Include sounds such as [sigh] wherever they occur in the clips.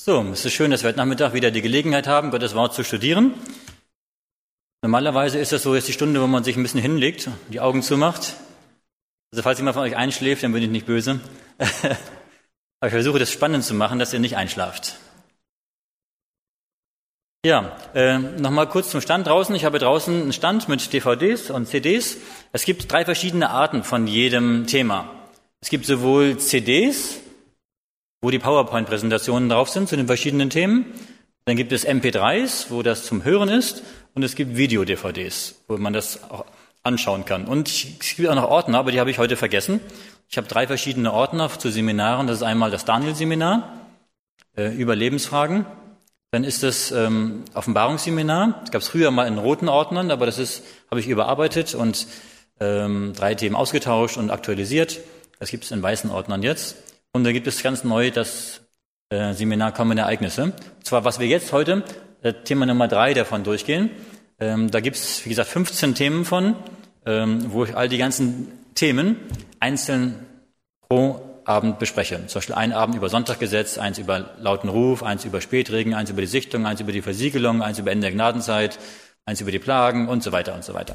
So, es ist schön, dass wir heute Nachmittag wieder die Gelegenheit haben, Gottes Wort zu studieren. Normalerweise ist das so jetzt die Stunde, wo man sich ein bisschen hinlegt, die Augen zumacht. Also falls jemand von euch einschläft, dann bin ich nicht böse. [laughs] Aber ich versuche das spannend zu machen, dass ihr nicht einschlaft. Ja, äh, nochmal kurz zum Stand draußen. Ich habe draußen einen Stand mit DVDs und CDs. Es gibt drei verschiedene Arten von jedem Thema. Es gibt sowohl CDs, wo die PowerPoint-Präsentationen drauf sind zu den verschiedenen Themen. Dann gibt es MP3s, wo das zum Hören ist. Und es gibt Video-DVDs, wo man das auch anschauen kann. Und es gibt auch noch Ordner, aber die habe ich heute vergessen. Ich habe drei verschiedene Ordner zu Seminaren. Das ist einmal das Daniel-Seminar äh, über Lebensfragen. Dann ist das ähm, Offenbarungsseminar. Das gab es früher mal in roten Ordnern, aber das ist habe ich überarbeitet und ähm, drei Themen ausgetauscht und aktualisiert. Das gibt es in weißen Ordnern jetzt. Und da gibt es ganz neu das äh, Seminar Kommende Ereignisse. Und zwar, was wir jetzt heute, äh, Thema Nummer drei davon durchgehen. Ähm, da gibt es, wie gesagt, 15 Themen von, ähm, wo ich all die ganzen Themen einzeln pro Abend bespreche. Zum Beispiel einen Abend über Sonntaggesetz, eins über lauten Ruf, eins über Spätregen, eins über die Sichtung, eins über die Versiegelung, eins über Ende der Gnadenzeit, eins über die Plagen und so weiter und so weiter.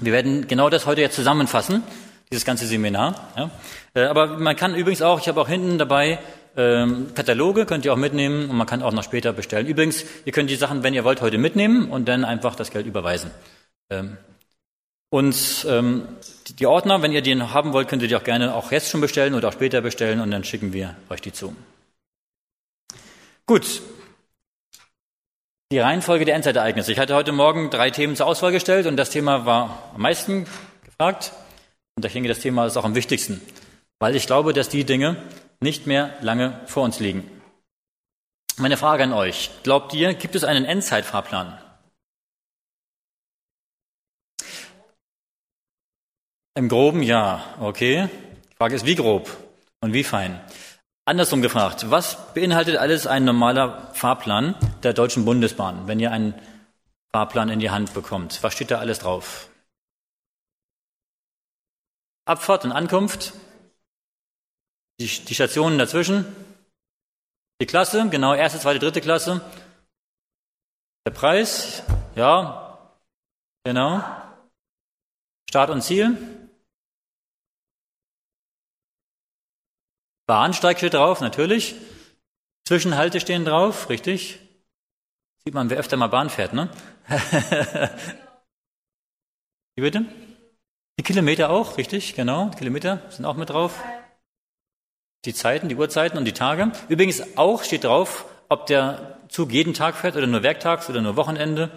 Wir werden genau das heute jetzt zusammenfassen dieses ganze Seminar. Ja. Äh, aber man kann übrigens auch, ich habe auch hinten dabei ähm, Kataloge, könnt ihr auch mitnehmen und man kann auch noch später bestellen. Übrigens, ihr könnt die Sachen, wenn ihr wollt, heute mitnehmen und dann einfach das Geld überweisen. Ähm, und ähm, die Ordner, wenn ihr die haben wollt, könnt ihr die auch gerne auch jetzt schon bestellen oder auch später bestellen und dann schicken wir euch die zu. Gut. Die Reihenfolge der Endzeitereignisse. Ich hatte heute Morgen drei Themen zur Auswahl gestellt und das Thema war am meisten gefragt. Und ich denke, das Thema ist auch am wichtigsten, weil ich glaube, dass die Dinge nicht mehr lange vor uns liegen. Meine Frage an euch, glaubt ihr, gibt es einen Endzeitfahrplan? Im groben ja, okay. Die Frage ist, wie grob und wie fein? Andersrum gefragt, was beinhaltet alles ein normaler Fahrplan der Deutschen Bundesbahn, wenn ihr einen Fahrplan in die Hand bekommt? Was steht da alles drauf? Abfahrt und Ankunft, die, die Stationen dazwischen, die Klasse, genau, erste, zweite, dritte Klasse, der Preis, ja, genau, Start und Ziel, Bahnsteig steht drauf, natürlich, Zwischenhalte stehen drauf, richtig, sieht man, wer öfter mal Bahn fährt, ne? [laughs] Wie bitte? Die Kilometer auch, richtig, genau. Die Kilometer sind auch mit drauf. Die Zeiten, die Uhrzeiten und die Tage. Übrigens auch steht drauf, ob der Zug jeden Tag fährt oder nur werktags oder nur Wochenende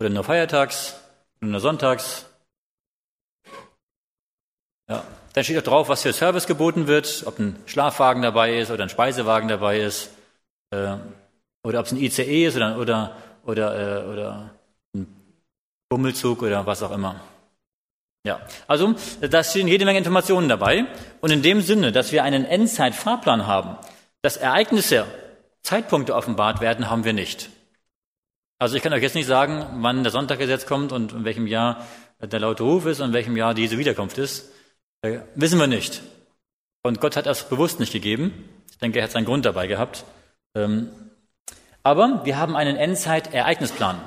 oder nur feiertags oder nur sonntags. Ja. Dann steht auch drauf, was für Service geboten wird, ob ein Schlafwagen dabei ist oder ein Speisewagen dabei ist, äh, oder ob es ein ICE ist oder, oder, oder, äh, oder ein Bummelzug oder was auch immer. Ja, also da stehen jede Menge Informationen dabei. Und in dem Sinne, dass wir einen Endzeitfahrplan haben, dass Ereignisse, Zeitpunkte offenbart werden, haben wir nicht. Also ich kann euch jetzt nicht sagen, wann der Sonntaggesetz kommt und in welchem Jahr der laute Ruf ist und in welchem Jahr diese Wiederkunft ist. Äh, wissen wir nicht. Und Gott hat das bewusst nicht gegeben. Ich denke, er hat seinen Grund dabei gehabt. Ähm, aber wir haben einen Endzeitereignisplan.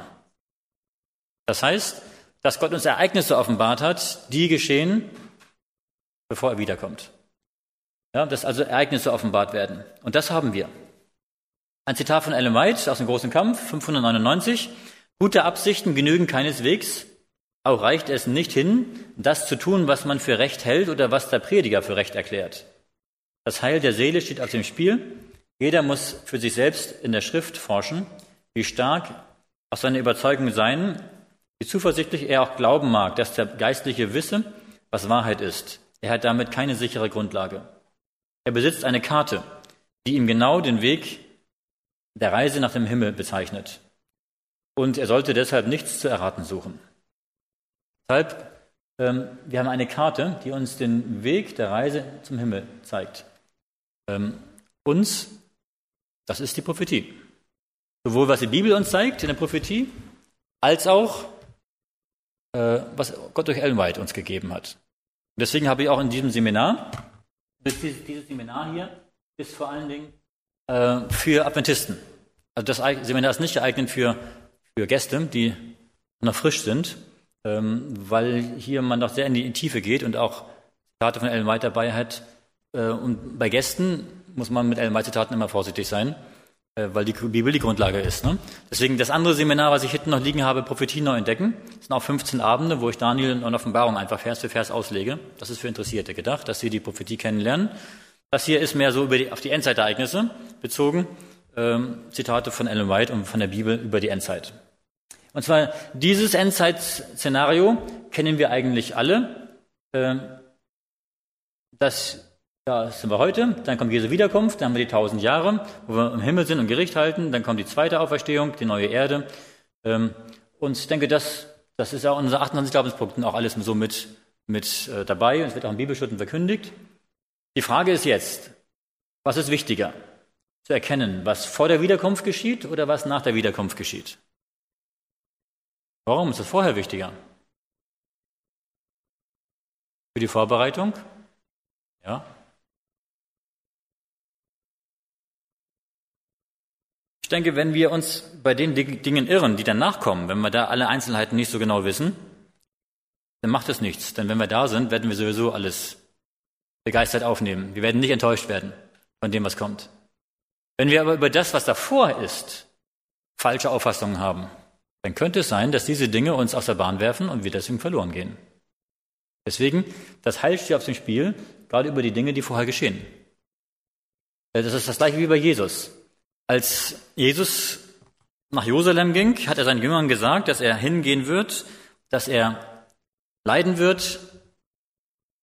Das heißt, dass Gott uns Ereignisse offenbart hat, die geschehen, bevor er wiederkommt. Ja, dass also Ereignisse offenbart werden. Und das haben wir. Ein Zitat von Ellen White aus dem großen Kampf, 599. Gute Absichten genügen keineswegs. Auch reicht es nicht hin, das zu tun, was man für Recht hält oder was der Prediger für Recht erklärt. Das Heil der Seele steht auf dem Spiel. Jeder muss für sich selbst in der Schrift forschen, wie stark auch seine Überzeugung sein, wie zuversichtlich er auch glauben mag, dass der Geistliche wisse, was Wahrheit ist. Er hat damit keine sichere Grundlage. Er besitzt eine Karte, die ihm genau den Weg der Reise nach dem Himmel bezeichnet. Und er sollte deshalb nichts zu erraten suchen. Deshalb, ähm, wir haben eine Karte, die uns den Weg der Reise zum Himmel zeigt. Ähm, uns, das ist die Prophetie. Sowohl was die Bibel uns zeigt in der Prophetie, als auch was Gott durch Ellen White uns gegeben hat. deswegen habe ich auch in diesem Seminar, dieses, Seminar hier ist vor allen Dingen äh, für Adventisten. Also das Seminar ist nicht geeignet für, für Gäste, die noch frisch sind, ähm, weil hier man noch sehr in die Tiefe geht und auch Zitate von Ellen White dabei hat. Äh, und bei Gästen muss man mit Ellen White Zitaten immer vorsichtig sein, äh, weil die Bibel die Grundlage ist. Ne? Deswegen das andere Seminar, was ich hinten noch liegen habe, Prophetie neu entdecken, das sind auch 15 Abende, wo ich Daniel und Offenbarung einfach Vers für Vers auslege. Das ist für Interessierte gedacht, dass sie die Prophetie kennenlernen. Das hier ist mehr so über die, auf die Endzeitereignisse bezogen. Ähm, Zitate von Ellen White und von der Bibel über die Endzeit. Und zwar dieses Endzeit-Szenario kennen wir eigentlich alle. Ähm, das da sind wir heute, dann kommt Jesu Wiederkunft, dann haben wir die tausend Jahre, wo wir im Himmel sind und Gericht halten, dann kommt die zweite Auferstehung, die neue Erde. Ähm, und ich denke, das, das ist ja unser 28 Glaubenspunkten auch alles so mit, mit äh, dabei und es wird auch in Bibelstunden verkündigt. Die Frage ist jetzt, was ist wichtiger? Zu erkennen, was vor der Wiederkunft geschieht oder was nach der Wiederkunft geschieht? Warum ist es vorher wichtiger? Für die Vorbereitung? Ja. Denke, wenn wir uns bei den Dingen irren, die danach kommen, wenn wir da alle Einzelheiten nicht so genau wissen, dann macht es nichts. Denn wenn wir da sind, werden wir sowieso alles begeistert aufnehmen. Wir werden nicht enttäuscht werden von dem, was kommt. Wenn wir aber über das, was davor ist, falsche Auffassungen haben, dann könnte es sein, dass diese Dinge uns aus der Bahn werfen und wir deswegen verloren gehen. Deswegen, das Heil steht auf dem Spiel, gerade über die Dinge, die vorher geschehen. Das ist das gleiche wie bei Jesus. Als Jesus nach Jerusalem ging, hat er seinen Jüngern gesagt, dass er hingehen wird, dass er leiden wird,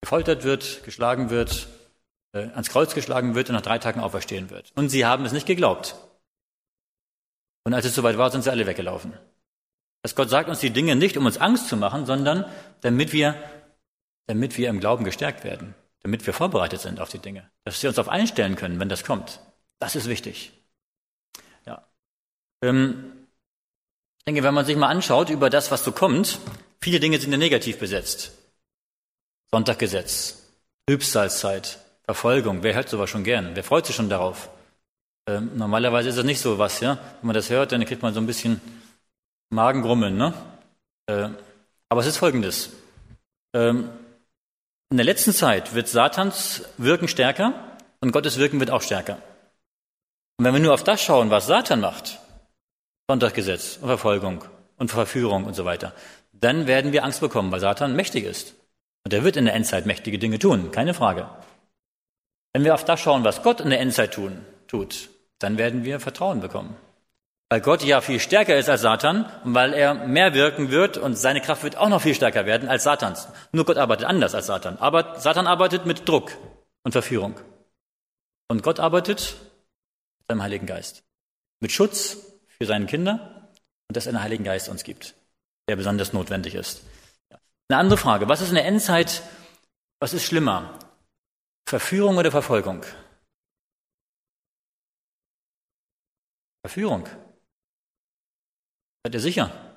gefoltert wird, geschlagen wird, äh, ans Kreuz geschlagen wird und nach drei Tagen auferstehen wird. Und sie haben es nicht geglaubt. Und als es soweit war, sind sie alle weggelaufen. Dass Gott sagt uns die Dinge nicht, um uns Angst zu machen, sondern damit wir, damit wir im Glauben gestärkt werden, damit wir vorbereitet sind auf die Dinge, dass wir uns darauf einstellen können, wenn das kommt. Das ist wichtig. Ähm, ich denke, wenn man sich mal anschaut über das, was so kommt, viele Dinge sind ja negativ besetzt. Sonntaggesetz, Trübsalzeit, Verfolgung. Wer hört sowas schon gern? Wer freut sich schon darauf? Ähm, normalerweise ist das nicht so was, ja. Wenn man das hört, dann kriegt man so ein bisschen Magengrummeln, ne? Äh, aber es ist folgendes. Ähm, in der letzten Zeit wird Satans Wirken stärker und Gottes Wirken wird auch stärker. Und wenn wir nur auf das schauen, was Satan macht, Sonntaggesetz und Verfolgung und Verführung und so weiter, dann werden wir Angst bekommen, weil Satan mächtig ist. Und er wird in der Endzeit mächtige Dinge tun, keine Frage. Wenn wir auf das schauen, was Gott in der Endzeit tun, tut, dann werden wir Vertrauen bekommen. Weil Gott ja viel stärker ist als Satan und weil er mehr wirken wird und seine Kraft wird auch noch viel stärker werden als Satans. Nur Gott arbeitet anders als Satan. Aber Satan arbeitet mit Druck und Verführung. Und Gott arbeitet mit seinem Heiligen Geist. Mit Schutz für seine Kinder und dass er einen Heiligen Geist uns gibt, der besonders notwendig ist. Eine andere Frage. Was ist in der Endzeit, was ist schlimmer? Verführung oder Verfolgung? Verführung. Seid ihr sicher?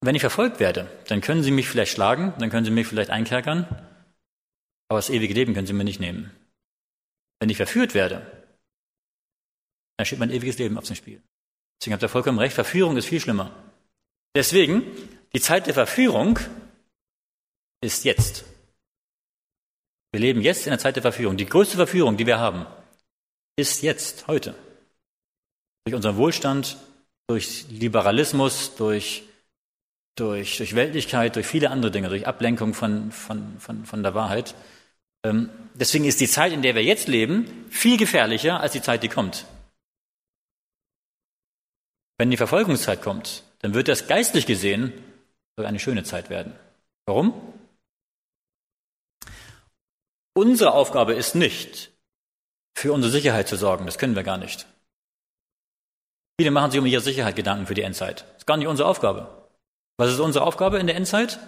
Wenn ich verfolgt werde, dann können sie mich vielleicht schlagen, dann können sie mich vielleicht einkerkern, aber das ewige Leben können sie mir nicht nehmen. Wenn ich verführt werde, dann steht mein ewiges Leben auf dem Spiel. Deswegen habt ihr vollkommen recht, Verführung ist viel schlimmer. Deswegen, die Zeit der Verführung ist jetzt. Wir leben jetzt in der Zeit der Verführung. Die größte Verführung, die wir haben, ist jetzt, heute. Durch unseren Wohlstand, durch Liberalismus, durch, durch, durch Weltlichkeit, durch viele andere Dinge, durch Ablenkung von, von, von, von der Wahrheit. Ähm, deswegen ist die Zeit, in der wir jetzt leben, viel gefährlicher als die Zeit, die kommt. Wenn die Verfolgungszeit kommt, dann wird das geistlich gesehen eine schöne Zeit werden. Warum? Unsere Aufgabe ist nicht, für unsere Sicherheit zu sorgen. Das können wir gar nicht. Viele machen sich um ihre Sicherheit Gedanken für die Endzeit. Das ist gar nicht unsere Aufgabe. Was ist unsere Aufgabe in der Endzeit?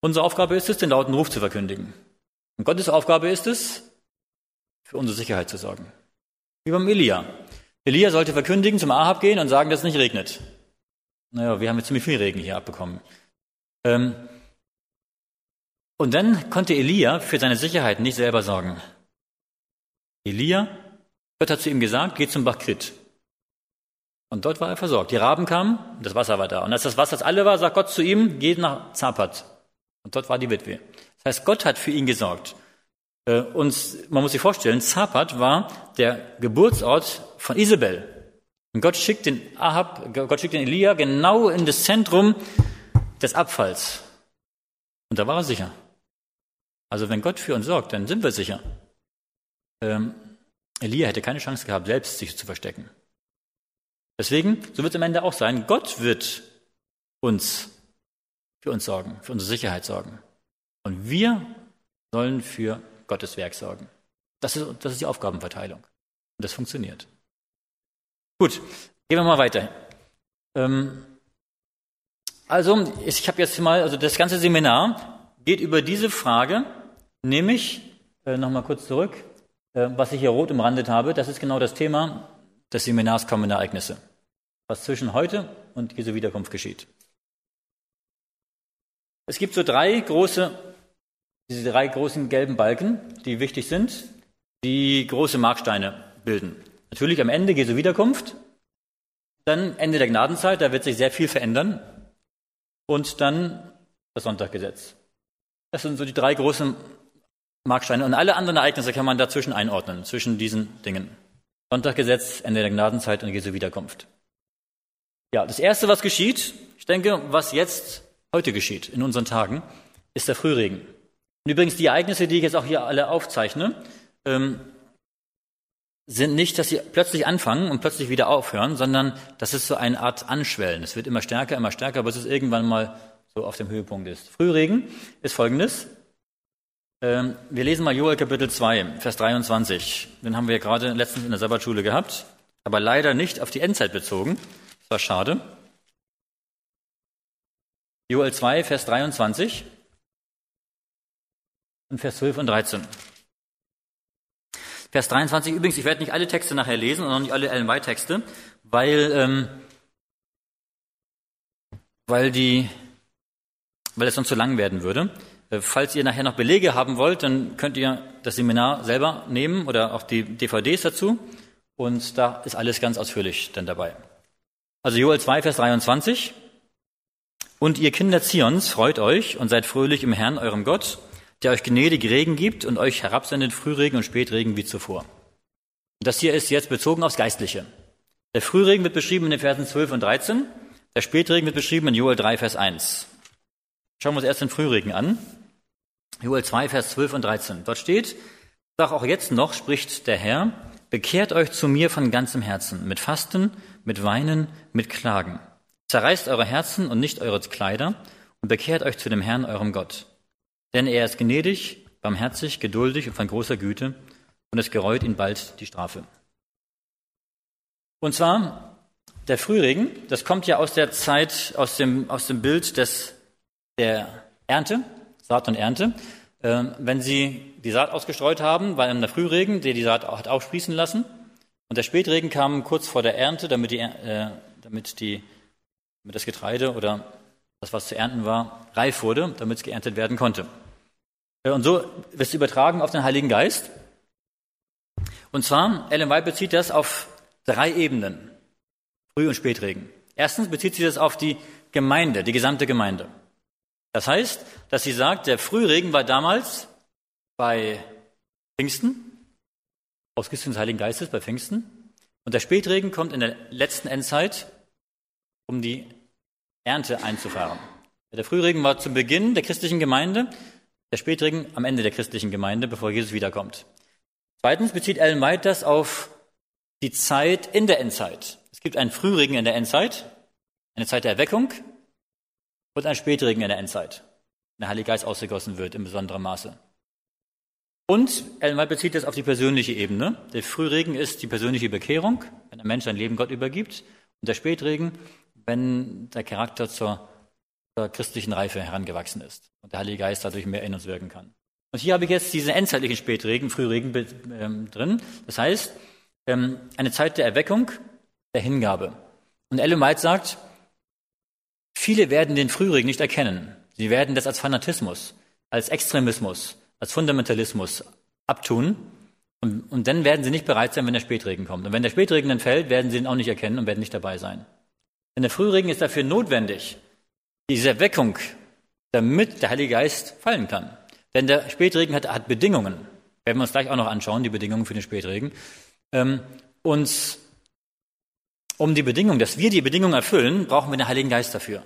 Unsere Aufgabe ist es, den lauten Ruf zu verkündigen. Und Gottes Aufgabe ist es, für unsere Sicherheit zu sorgen. Wie beim Elia. Elia sollte verkündigen, zum Ahab gehen und sagen, dass es nicht regnet. Naja, wir haben jetzt ziemlich viel Regen hier abbekommen. Ähm, Und dann konnte Elia für seine Sicherheit nicht selber sorgen. Elia, Gott hat zu ihm gesagt, geh zum Bach Krit. Und dort war er versorgt. Die Raben kamen, das Wasser war da. Und als das Wasser das alle war, sagt Gott zu ihm, geh nach Zapat. Und dort war die Witwe. Das heißt, Gott hat für ihn gesorgt. Äh, und man muss sich vorstellen, Zapat war der Geburtsort von Isabel. Und Gott schickt den Ahab, Gott schickt den Elia genau in das Zentrum des Abfalls. Und da war er sicher. Also wenn Gott für uns sorgt, dann sind wir sicher. Ähm, Elia hätte keine Chance gehabt, selbst sich zu verstecken. Deswegen, so wird es am Ende auch sein, Gott wird uns für uns sorgen, für unsere Sicherheit sorgen. Und wir sollen für Gottes Werk sorgen. Das ist, das ist die Aufgabenverteilung. Und das funktioniert. Gut, gehen wir mal weiter. Ähm, also, ich habe jetzt mal, also das ganze Seminar geht über diese Frage, nämlich, äh, nochmal kurz zurück, äh, was ich hier rot umrandet habe, das ist genau das Thema des Seminars kommende Ereignisse. Was zwischen heute und Jesu Wiederkunft geschieht. Es gibt so drei große, diese drei großen gelben Balken, die wichtig sind, die große Marksteine bilden. Natürlich am Ende Jesu Wiederkunft, dann Ende der Gnadenzeit, da wird sich sehr viel verändern, und dann das Sonntaggesetz. Das sind so die drei großen Marksteine. Und alle anderen Ereignisse kann man dazwischen einordnen, zwischen diesen Dingen. Sonntaggesetz, Ende der Gnadenzeit und Jesu Wiederkunft. Ja, das erste, was geschieht, ich denke, was jetzt heute geschieht, in unseren Tagen, ist der Frühregen. Und übrigens, die Ereignisse, die ich jetzt auch hier alle aufzeichne, ähm, sind nicht, dass sie plötzlich anfangen und plötzlich wieder aufhören, sondern das ist so eine Art Anschwellen. Es wird immer stärker, immer stärker, bis es irgendwann mal so auf dem Höhepunkt ist. Frühregen ist folgendes. Ähm, wir lesen mal Joel Kapitel 2, Vers 23. Den haben wir gerade letztens in der Sabbatschule gehabt, aber leider nicht auf die Endzeit bezogen. Das war schade. Joel 2, Vers 23 und Vers 12 und 13. Vers 23 übrigens, ich werde nicht alle Texte nachher lesen und auch nicht alle Ellen White Texte, weil, ähm, weil die, weil es sonst zu lang werden würde. Äh, falls ihr nachher noch Belege haben wollt, dann könnt ihr das Seminar selber nehmen oder auch die DVDs dazu. Und da ist alles ganz ausführlich dann dabei. Also Joel 2, Vers 23. Und ihr Kinder Zions, freut euch und seid fröhlich im Herrn, eurem Gott, der euch gnädig Regen gibt und euch herabsendet Frühregen und Spätregen wie zuvor. Das hier ist jetzt bezogen aufs Geistliche. Der Frühregen wird beschrieben in den Versen 12 und 13. Der Spätregen wird beschrieben in Joel 3, Vers 1. Schauen wir uns erst den Frühregen an. Joel 2, Vers 12 und 13. Dort steht, Sag auch jetzt noch, spricht der Herr, bekehrt euch zu mir von ganzem Herzen, mit Fasten, mit Weinen, mit Klagen. Zerreißt eure Herzen und nicht eure Kleider und bekehrt euch zu dem Herrn, eurem Gott. Denn er ist gnädig, barmherzig, geduldig und von großer Güte und es gereut ihn bald die Strafe. Und zwar der Frühregen, das kommt ja aus der Zeit, aus dem, aus dem Bild des, der Ernte, Saat und Ernte. Äh, wenn sie die Saat ausgestreut haben, war der Frühregen, der die Saat hat aufsprießen lassen. Und der Spätregen kam kurz vor der Ernte, damit die, äh, damit die damit das Getreide oder das, was zu ernten war, reif wurde, damit es geerntet werden konnte. Äh, und so wird es übertragen auf den Heiligen Geist. Und zwar, Ellen White bezieht das auf drei Ebenen. Früh- und Spätregen. Erstens bezieht sie das auf die Gemeinde, die gesamte Gemeinde. Das heißt, dass sie sagt, der Frühregen war damals bei Pfingsten, ausgehend des Heiligen Geistes bei Pfingsten. Und der Spätregen kommt in der letzten Endzeit um die Ernte einzufahren. Der Frühregen war zu Beginn der christlichen Gemeinde, der Spätregen am Ende der christlichen Gemeinde, bevor Jesus wiederkommt. Zweitens bezieht Ellen White das auf die Zeit in der Endzeit. Es gibt einen Frühregen in der Endzeit, eine Zeit der Erweckung und einen Spätregen in der Endzeit, wenn der Heilige Geist ausgegossen wird in besonderem Maße. Und Ellen White bezieht das auf die persönliche Ebene. Der Frühregen ist die persönliche Bekehrung, wenn ein Mensch sein Leben Gott übergibt. Und der Spätregen wenn der Charakter zur, zur christlichen Reife herangewachsen ist und der Heilige Geist dadurch mehr in uns wirken kann. Und hier habe ich jetzt diesen endzeitlichen Spätregen, Frühregen ähm, drin. Das heißt, ähm, eine Zeit der Erweckung, der Hingabe. Und Ellen White sagt, viele werden den Frühregen nicht erkennen. Sie werden das als Fanatismus, als Extremismus, als Fundamentalismus abtun. Und, und dann werden sie nicht bereit sein, wenn der Spätregen kommt. Und wenn der Spätregen dann fällt, werden sie ihn auch nicht erkennen und werden nicht dabei sein. Denn der Frühregen ist dafür notwendig, diese Erweckung, damit der Heilige Geist fallen kann. Denn der Spätregen hat, hat Bedingungen. Werden wir uns gleich auch noch anschauen, die Bedingungen für den Spätregen. Ähm, und um die Bedingungen, dass wir die Bedingungen erfüllen, brauchen wir den Heiligen Geist dafür.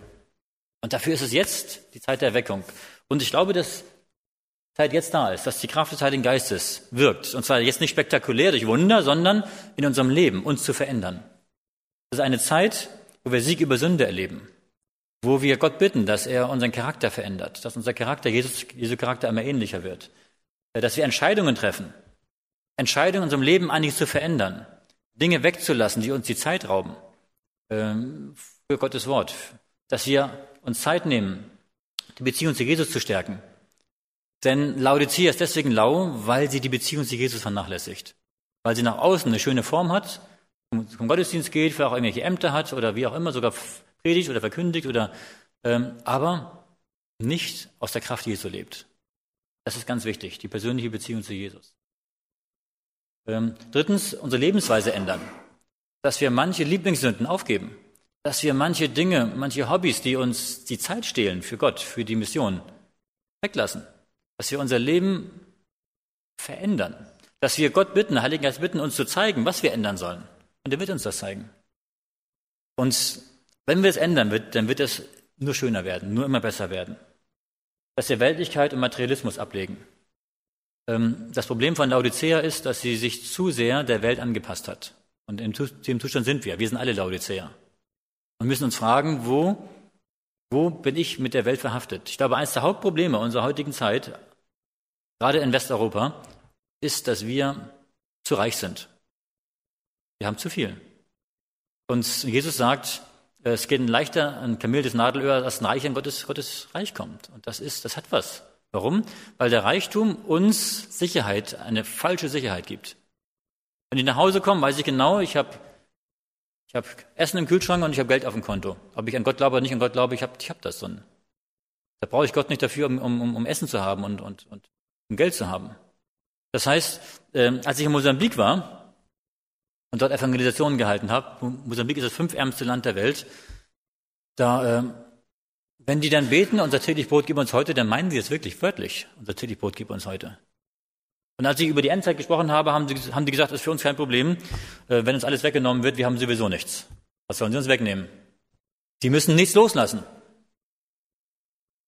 Und dafür ist es jetzt die Zeit der Erweckung. Und ich glaube, dass Zeit jetzt da ist, dass die Kraft des Heiligen Geistes wirkt. Und zwar jetzt nicht spektakulär durch Wunder, sondern in unserem Leben, uns zu verändern. Das ist eine Zeit, wo wir Sieg über Sünde erleben. Wo wir Gott bitten, dass er unseren Charakter verändert, dass unser Charakter, Jesus, Jesu Charakter immer ähnlicher wird. Dass wir Entscheidungen treffen. Entscheidungen in unserem Leben einiges zu verändern. Dinge wegzulassen, die uns die Zeit rauben. Ähm, für Gottes Wort. Dass wir uns Zeit nehmen, die Beziehung zu Jesus zu stärken. Denn Laodicea ist deswegen lau, weil sie die Beziehung zu Jesus vernachlässigt. Weil sie nach außen eine schöne Form hat, zum Gottesdienst geht, vielleicht auch irgendwelche Ämter hat oder wie auch immer, sogar predigt oder verkündigt oder, ähm, aber nicht aus der Kraft Jesu lebt. Das ist ganz wichtig, die persönliche Beziehung zu Jesus. Ähm, drittens, unsere Lebensweise ändern. Dass wir manche Lieblingssünden aufgeben. Dass wir manche Dinge, manche Hobbys, die uns die Zeit stehlen für Gott, für die Mission, weglassen. Dass wir unser Leben verändern. Dass wir Gott bitten, Heiligen Geist bitten, uns zu zeigen, was wir ändern sollen. Und er wird uns das zeigen. Und wenn wir es ändern, wird, dann wird es nur schöner werden, nur immer besser werden. Dass wir Weltlichkeit und Materialismus ablegen. Ähm, das Problem von Laodicea ist, dass sie sich zu sehr der Welt angepasst hat. Und in dem Zustand sind wir. Wir sind alle Laodicea. Und müssen uns fragen, wo, wo bin ich mit der Welt verhaftet? Ich glaube, eines der Hauptprobleme unserer heutigen Zeit, gerade in Westeuropa, ist, dass wir zu reich sind. Wir haben zu viel. Und Jesus sagt, es geht leichter ein Kamel des Nadelöhr, als ein Reich in Gottes, Gottes Reich kommt. Und das ist, das hat was. Warum? Weil der Reichtum uns Sicherheit, eine falsche Sicherheit gibt. Wenn ich nach Hause komme, weiß ich genau, ich habe ich hab Essen im Kühlschrank und ich habe Geld auf dem Konto. Ob ich an Gott glaube oder nicht an Gott glaube, ich habe ich hab das. Und da brauche ich Gott nicht dafür, um, um, um Essen zu haben und, und, und um Geld zu haben. Das heißt, äh, als ich in Mosambik war und dort Evangelisationen gehalten habe, Mosambik ist das fünfärmste Land der Welt, da äh, wenn die dann beten, unser täglich Brot gib uns heute, dann meinen sie es wirklich wörtlich. Unser täglich Brot gib uns heute. Und als ich über die Endzeit gesprochen habe, haben, sie, haben die gesagt, ist für uns kein Problem. Äh, wenn uns alles weggenommen wird, wir haben sowieso nichts. Was sollen sie uns wegnehmen? Sie müssen nichts loslassen.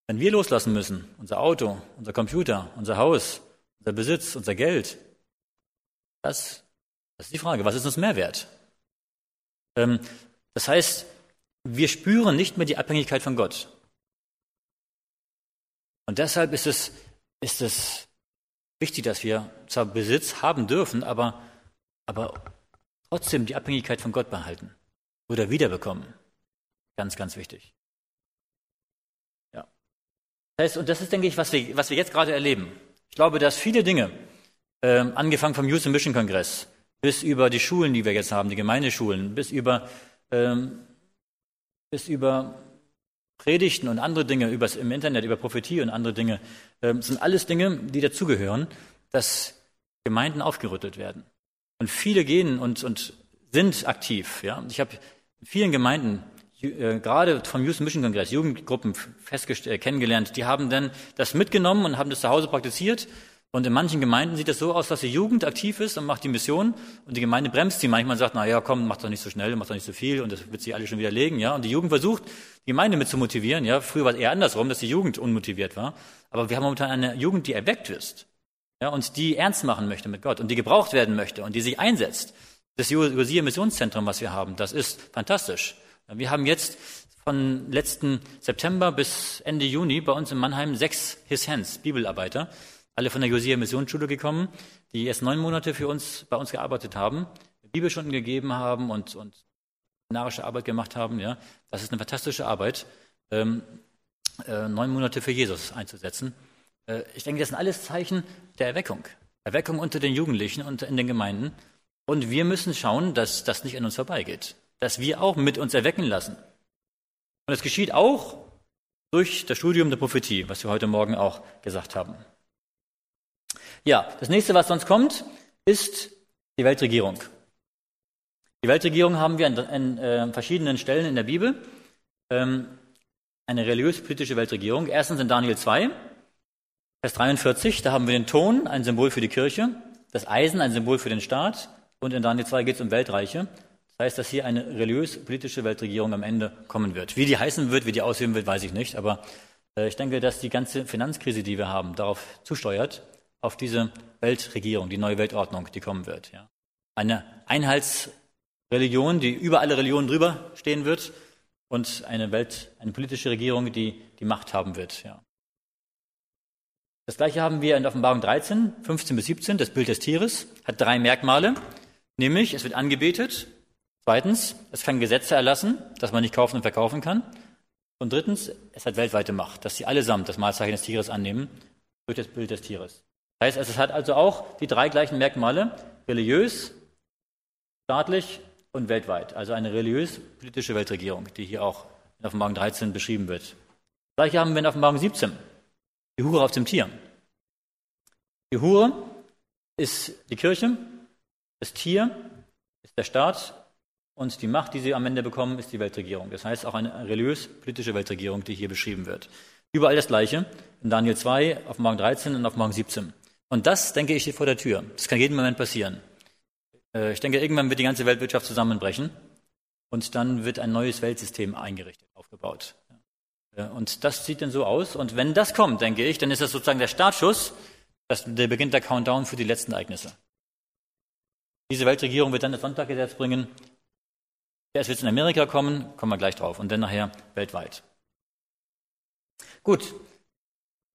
Wenn wir loslassen müssen, unser Auto, unser Computer, unser Haus, unser Besitz, unser Geld, das, das ist die Frage, was ist uns mehr wert? Ähm, das heißt, wir spüren nicht mehr die Abhängigkeit von Gott. Und deshalb ist es, ist es wichtig, dass wir zwar Besitz haben dürfen, aber, aber trotzdem die Abhängigkeit von Gott behalten oder wiederbekommen. Ganz, ganz wichtig. Ja. Das heißt, und das ist, denke ich, was wir, was wir jetzt gerade erleben. Ich glaube, dass viele Dinge, äh, angefangen vom Youth Mission Kongress, bis über die Schulen, die wir jetzt haben, die Gemeindeschulen, bis über, ähm, bis über Predigten und andere Dinge übers, im Internet, über Prophetie und andere Dinge, ähm, sind alles Dinge, die dazugehören, dass Gemeinden aufgerüttelt werden. Und viele gehen und, und sind aktiv. Ja? Ich habe in vielen Gemeinden, äh, gerade vom Youth Mission Kongress, Jugendgruppen festgestellt, äh, kennengelernt, die haben dann das mitgenommen und haben das zu Hause praktiziert und in manchen Gemeinden sieht es so aus, dass die Jugend aktiv ist und macht die Mission und die Gemeinde bremst sie manchmal und sagt, na ja, komm, mach doch nicht so schnell, mach doch nicht so viel und das wird sich alle schon widerlegen, ja. Und die Jugend versucht, die Gemeinde mit zu motivieren, ja. Früher war es eher andersrum, dass die Jugend unmotiviert war. Aber wir haben momentan eine Jugend, die erweckt ist, ja, und die ernst machen möchte mit Gott und die gebraucht werden möchte und die sich einsetzt. Das Josia Missionszentrum, was wir haben, das ist fantastisch. Wir haben jetzt von letzten September bis Ende Juni bei uns in Mannheim sechs His Hands, Bibelarbeiter, alle von der Josia Missionsschule gekommen, die erst neun Monate für uns, bei uns gearbeitet haben, Bibelstunden gegeben haben und, und missionarische Arbeit gemacht haben. Ja, das ist eine fantastische Arbeit, ähm, äh, neun Monate für Jesus einzusetzen. Äh, ich denke, das sind alles Zeichen der Erweckung. Erweckung unter den Jugendlichen und in den Gemeinden. Und wir müssen schauen, dass das nicht an uns vorbeigeht. Dass wir auch mit uns erwecken lassen. Und es geschieht auch durch das Studium der Prophetie, was wir heute Morgen auch gesagt haben. Ja, das nächste, was sonst kommt, ist die Weltregierung. Die Weltregierung haben wir an, an äh, verschiedenen Stellen in der Bibel. Ähm, eine religiös-politische Weltregierung. Erstens in Daniel 2, Vers 43, da haben wir den Ton, ein Symbol für die Kirche, das Eisen, ein Symbol für den Staat. Und in Daniel 2 geht es um Weltreiche. Das heißt, dass hier eine religiös-politische Weltregierung am Ende kommen wird. Wie die heißen wird, wie die aussehen wird, weiß ich nicht. Aber äh, ich denke, dass die ganze Finanzkrise, die wir haben, darauf zusteuert, auf diese Weltregierung, die neue Weltordnung, die kommen wird. Ja. Eine Einheitsreligion, die über alle Religionen drüber stehen wird und eine Welt, eine politische Regierung, die die Macht haben wird. Ja. Das gleiche haben wir in Offenbarung 13, 15 bis 17, das Bild des Tieres, hat drei Merkmale, nämlich es wird angebetet, Zweitens, es kann Gesetze erlassen, dass man nicht kaufen und verkaufen kann. Und drittens, es hat weltweite Macht, dass sie allesamt das Malzeichen des Tieres annehmen durch das Bild des Tieres. Das heißt, es hat also auch die drei gleichen Merkmale, religiös, staatlich und weltweit. Also eine religiös-politische Weltregierung, die hier auch in Offenbarung 13 beschrieben wird. Das gleiche haben wir in Offenbarung 17, die Hure auf dem Tier. Die Hure ist die Kirche, das Tier ist der Staat und die Macht, die sie am Ende bekommen, ist die Weltregierung. Das heißt auch eine religiös-politische Weltregierung, die hier beschrieben wird. Überall das Gleiche. In Daniel 2, auf Morgen 13 und auf Morgen 17. Und das, denke ich, steht vor der Tür. Das kann jeden Moment passieren. Äh, ich denke, irgendwann wird die ganze Weltwirtschaft zusammenbrechen. Und dann wird ein neues Weltsystem eingerichtet, aufgebaut. Und das sieht dann so aus. Und wenn das kommt, denke ich, dann ist das sozusagen der Startschuss, das, der beginnt der Countdown für die letzten Ereignisse. Diese Weltregierung wird dann das Sonntaggesetz bringen, Erst wird es in Amerika kommen, kommen wir gleich drauf, und dann nachher weltweit. Gut,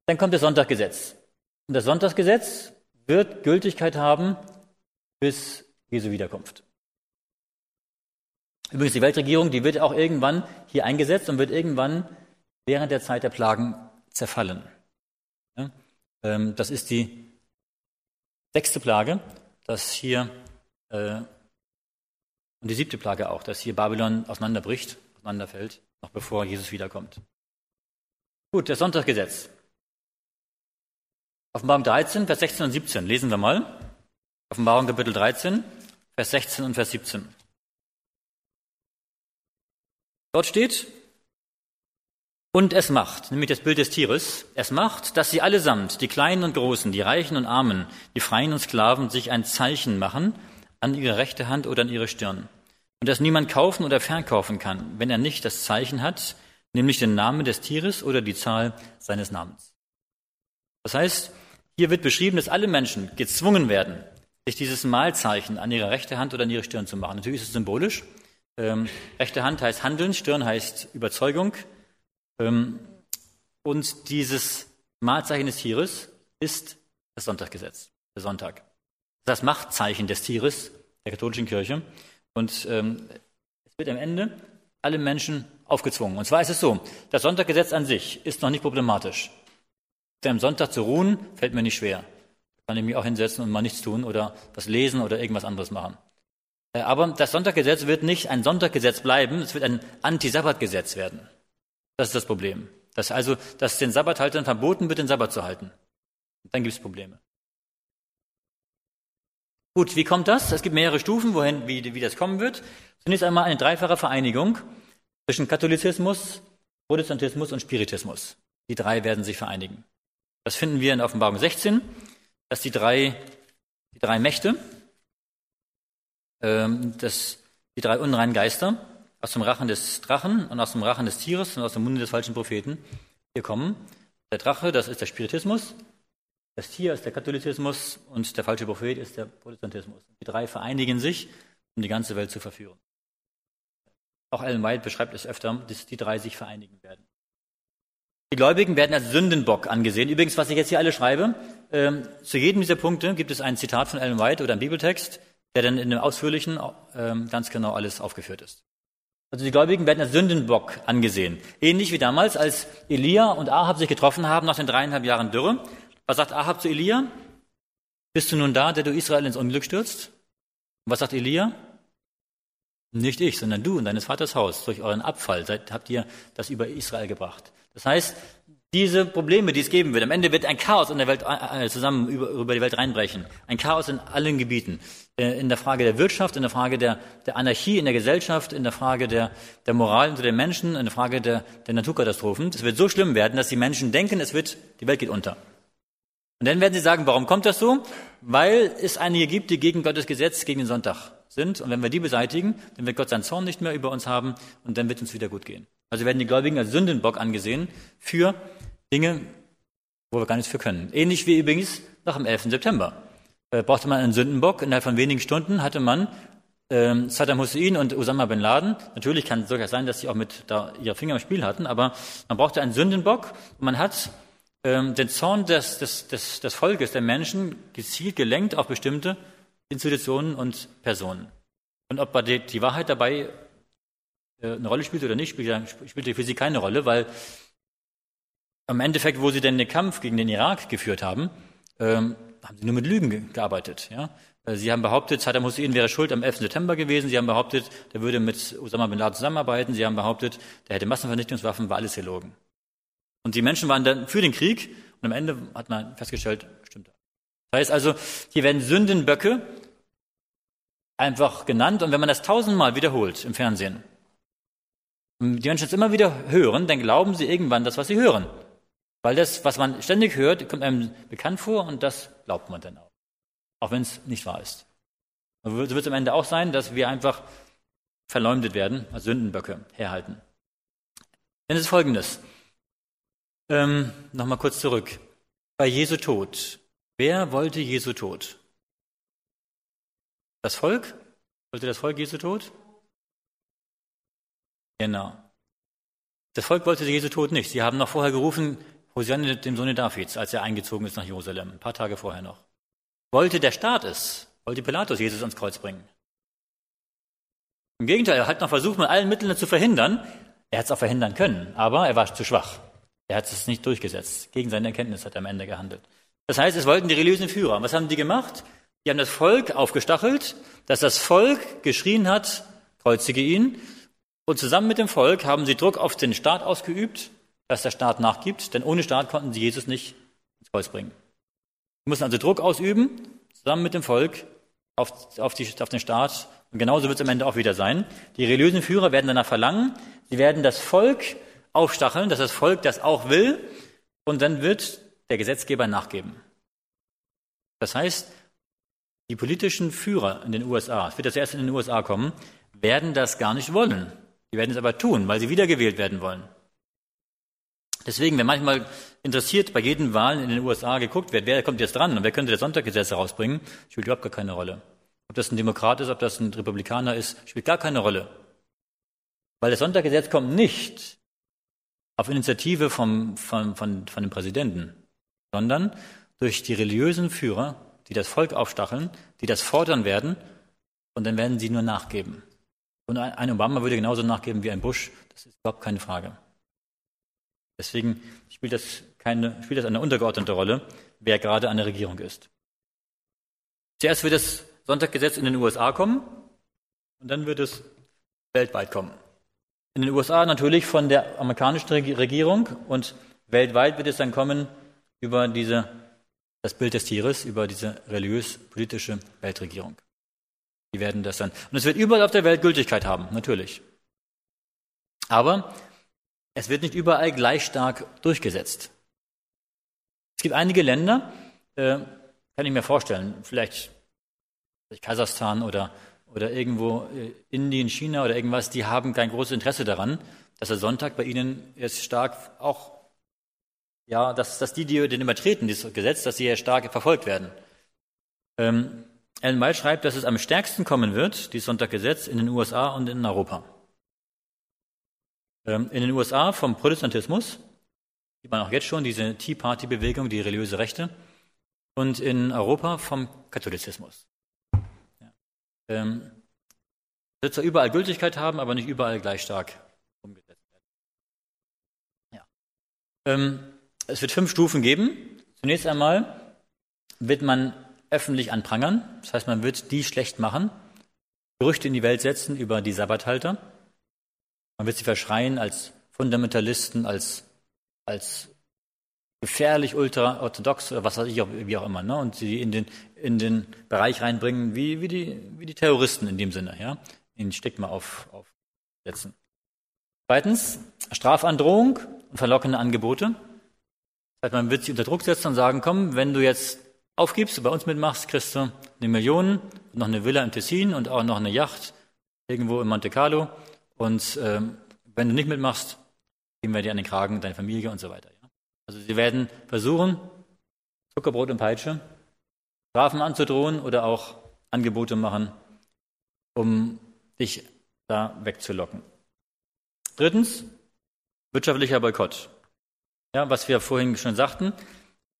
dann kommt das Sonntagsgesetz. Und das Sonntagsgesetz wird Gültigkeit haben bis Jesu Wiederkunft. Übrigens, die Weltregierung, die wird auch irgendwann hier eingesetzt und wird irgendwann während der Zeit der Plagen zerfallen. Ähm, das ist die sechste Plage, dass hier äh, und die siebte Plage auch, dass hier Babylon auseinanderbricht, auseinanderfällt, noch bevor Jesus wiederkommt. Gut, das Sonntagsgesetz. Offenbarung 13, Vers 16 und 17. Lesen wir mal. Offenbarung Kapitel 13, Vers 16 und Vers 17. Dort steht, und es macht, nämlich das Bild des Tieres, es macht, dass sie allesamt, die Kleinen und Großen, die Reichen und Armen, die Freien und Sklaven, sich ein Zeichen machen an ihre rechte Hand oder an ihre Stirn und das niemand kaufen oder verkaufen kann, wenn er nicht das Zeichen hat, nämlich den Namen des Tieres oder die Zahl seines Namens. Das heißt, hier wird beschrieben, dass alle Menschen gezwungen werden, sich dieses Malzeichen an ihre rechte Hand oder an ihre Stirn zu machen. Natürlich ist es symbolisch. Ähm, rechte Hand heißt Handeln, Stirn heißt Überzeugung. Ähm, und dieses Malzeichen des Tieres ist das Sonntagsgesetz, der Sonntag. Das Machtzeichen des Tieres der katholischen Kirche. Und ähm, es wird am Ende alle Menschen aufgezwungen. Und zwar ist es so, das Sonntaggesetz an sich ist noch nicht problematisch. Am Sonntag zu ruhen, fällt mir nicht schwer. Kann ich mich auch hinsetzen und mal nichts tun oder was lesen oder irgendwas anderes machen. Äh, aber das Sonntaggesetz wird nicht ein Sonntaggesetz bleiben, es wird ein Anti-Sabbat-Gesetz werden. Das ist das Problem. Dass also, dass den Sabbathaltern verboten wird, den Sabbat zu halten. Dann gibt es Probleme. Gut, wie kommt das? Es gibt mehrere Stufen, wohin, wie, wie das kommen wird. Zunächst einmal eine dreifache Vereinigung zwischen Katholizismus, Protestantismus und Spiritismus. Die drei werden sich vereinigen. Das finden wir in Offenbarung 16, dass die drei, die drei Mächte, ähm, dass die drei unreinen Geister aus dem Rachen des Drachen und aus dem Rachen des Tieres und aus dem Munde des falschen Propheten hier kommen. Der Drache, das ist der Spiritismus, das Tier ist der Katholizismus und der falsche Prophet ist der Protestantismus. Die drei vereinigen sich, um die ganze Welt zu verführen. Auch Ellen White beschreibt es öfter, dass die drei sich vereinigen werden. Die Gläubigen werden als Sündenbock angesehen. Übrigens, was ich jetzt hier alle schreibe, ähm, zu jedem dieser Punkte gibt es ein Zitat von Ellen White oder einen Bibeltext, der dann in dem Ausführlichen ähm, ganz genau alles aufgeführt ist. Also die Gläubigen werden als Sündenbock angesehen. Ähnlich wie damals, als Elia und Ahab sich getroffen haben nach den dreieinhalb Jahren Dürre was sagt Ahab zu Elia? Bist du nun da, der du Israel ins Unglück stürzt? Und was sagt Elia? Nicht ich, sondern du und deines Vaters Haus. Durch euren Abfall seid, habt ihr das über Israel gebracht. Das heißt, diese Probleme, die es geben wird, am Ende wird ein Chaos in der Welt äh, zusammen über, über die Welt reinbrechen. Ein Chaos in allen Gebieten. Äh, in der Frage der Wirtschaft, in der Frage der, der Anarchie in der Gesellschaft, in der Frage der, der Moral unter den Menschen, in der Frage der, der Naturkatastrophen. Es wird so schlimm werden, dass die Menschen denken, es wird, die Welt geht unter. Und dann werden sie sagen, warum kommt das so? Weil es einige gibt, die gegen Gottes Gesetz, gegen den Sonntag sind. Und wenn wir die beseitigen, dann wird Gott seinen Zorn nicht mehr über uns haben und dann wird uns wieder gut gehen. Also werden die Gläubigen als Sündenbock angesehen für Dinge, wo wir gar nichts für können. Ähnlich wie übrigens nach dem 11. September. Äh, brauchte man einen Sündenbock. Innerhalb von wenigen Stunden hatte man ähm, Saddam Hussein und Osama bin Laden. Natürlich kann es durchaus sein, dass sie auch mit da ihre Finger im Spiel hatten, aber man brauchte einen Sündenbock. Und man hat ähm, den Zorn des, des, des, des Volkes, der Menschen, gezielt gelenkt auf bestimmte Institutionen und Personen. Und ob die, die Wahrheit dabei äh, eine Rolle spielt oder nicht, spielt, spielt für sie keine Rolle, weil am Endeffekt, wo sie denn den Kampf gegen den Irak geführt haben, ähm, haben sie nur mit Lügen gearbeitet. Ja? Äh, sie haben behauptet, Saddam Hussein wäre schuld am 11. September gewesen. Sie haben behauptet, der würde mit Osama bin Laden zusammenarbeiten. Sie haben behauptet, der hätte Massenvernichtungswaffen, war alles gelogen. Und die Menschen waren dann für den Krieg und am Ende hat man festgestellt, stimmt. Das heißt also, hier werden Sündenböcke einfach genannt und wenn man das tausendmal wiederholt im Fernsehen, und die Menschen es immer wieder hören, dann glauben sie irgendwann das, was sie hören. Weil das, was man ständig hört, kommt einem bekannt vor und das glaubt man dann auch. Auch wenn es nicht wahr ist. So wird es am Ende auch sein, dass wir einfach verleumdet werden, als Sündenböcke herhalten. Denn es ist folgendes. Ähm, Nochmal kurz zurück. Bei Jesu Tod. Wer wollte Jesu Tod? Das Volk? Wollte das Volk Jesu Tod? Genau. Das Volk wollte Jesu Tod nicht. Sie haben noch vorher gerufen, Hosianne dem Sohne Davids, als er eingezogen ist nach Jerusalem, ein paar Tage vorher noch. Wollte der Staat es? Wollte Pilatus Jesus ans Kreuz bringen? Im Gegenteil, er hat noch versucht, mit allen Mitteln zu verhindern. Er hat es auch verhindern können, aber er war zu schwach. Er hat es nicht durchgesetzt. Gegen seine Erkenntnis hat er am Ende gehandelt. Das heißt, es wollten die religiösen Führer. Was haben die gemacht? Die haben das Volk aufgestachelt, dass das Volk geschrien hat, kreuzige ihn. Und zusammen mit dem Volk haben sie Druck auf den Staat ausgeübt, dass der Staat nachgibt, denn ohne Staat konnten sie Jesus nicht ins Kreuz bringen. Sie mussten also Druck ausüben, zusammen mit dem Volk, auf, auf, die, auf den Staat. Und genauso wird es am Ende auch wieder sein. Die religiösen Führer werden danach verlangen, sie werden das Volk aufstacheln, dass das Volk das auch will, und dann wird der Gesetzgeber nachgeben. Das heißt, die politischen Führer in den USA, es wird das erst in den USA kommen, werden das gar nicht wollen. Die werden es aber tun, weil sie wiedergewählt werden wollen. Deswegen, wenn manchmal interessiert bei jedem Wahlen in den USA geguckt wird, wer kommt jetzt dran und wer könnte das Sonntaggesetz herausbringen, spielt überhaupt gar keine Rolle. Ob das ein Demokrat ist, ob das ein Republikaner ist, spielt gar keine Rolle. Weil das Sonntaggesetz kommt nicht auf Initiative vom, von, von, von dem Präsidenten, sondern durch die religiösen Führer, die das Volk aufstacheln, die das fordern werden, und dann werden sie nur nachgeben. Und ein Obama würde genauso nachgeben wie ein Bush, das ist überhaupt keine Frage. Deswegen spielt das, keine, spielt das eine untergeordnete Rolle, wer gerade an der Regierung ist. Zuerst wird das Sonntaggesetz in den USA kommen und dann wird es weltweit kommen. In den USA natürlich von der amerikanischen Regierung und weltweit wird es dann kommen über diese, das Bild des Tieres, über diese religiös-politische Weltregierung. Die werden das dann. Und es wird überall auf der Welt Gültigkeit haben, natürlich. Aber es wird nicht überall gleich stark durchgesetzt. Es gibt einige Länder, äh, kann ich mir vorstellen, vielleicht Kasachstan oder oder irgendwo äh, Indien, China oder irgendwas, die haben kein großes Interesse daran, dass der Sonntag bei ihnen jetzt stark auch, ja, dass, dass die, die den übertreten, dieses Gesetz, dass sie ja stark verfolgt werden. Ähm, Ellen White schreibt, dass es am stärksten kommen wird, dieses Sonntaggesetz, in den USA und in Europa. Ähm, in den USA vom Protestantismus, sieht man auch jetzt schon diese Tea Party-Bewegung, die religiöse Rechte, und in Europa vom Katholizismus ähm, wird zwar überall Gültigkeit haben, aber nicht überall gleich stark umgesetzt werden. Ja. Ähm, es wird fünf Stufen geben. Zunächst einmal wird man öffentlich anprangern, das heißt, man wird die schlecht machen, Gerüchte in die Welt setzen über die Sabbathalter. Man wird sie verschreien als Fundamentalisten, als, als gefährlich ultraorthodox oder was weiß ich, wie auch immer, ne? und sie in den, in den Bereich reinbringen, wie, wie, die, wie die Terroristen in dem Sinne, ja, in Stigma auf, aufsetzen. Zweitens, Strafandrohung und verlockende Angebote. Das heißt, man wird sie unter Druck setzen und sagen, komm, wenn du jetzt aufgibst, du bei uns mitmachst, kriegst du eine Million, noch eine Villa im Tessin und auch noch eine Yacht irgendwo in Monte Carlo. Und ähm, wenn du nicht mitmachst, geben wir dir an den Kragen, deine Familie und so weiter. Ja? Also sie werden versuchen, Zuckerbrot und Peitsche, Strafen anzudrohen oder auch Angebote machen, um dich da wegzulocken. Drittens, wirtschaftlicher Boykott. Ja, was wir vorhin schon sagten,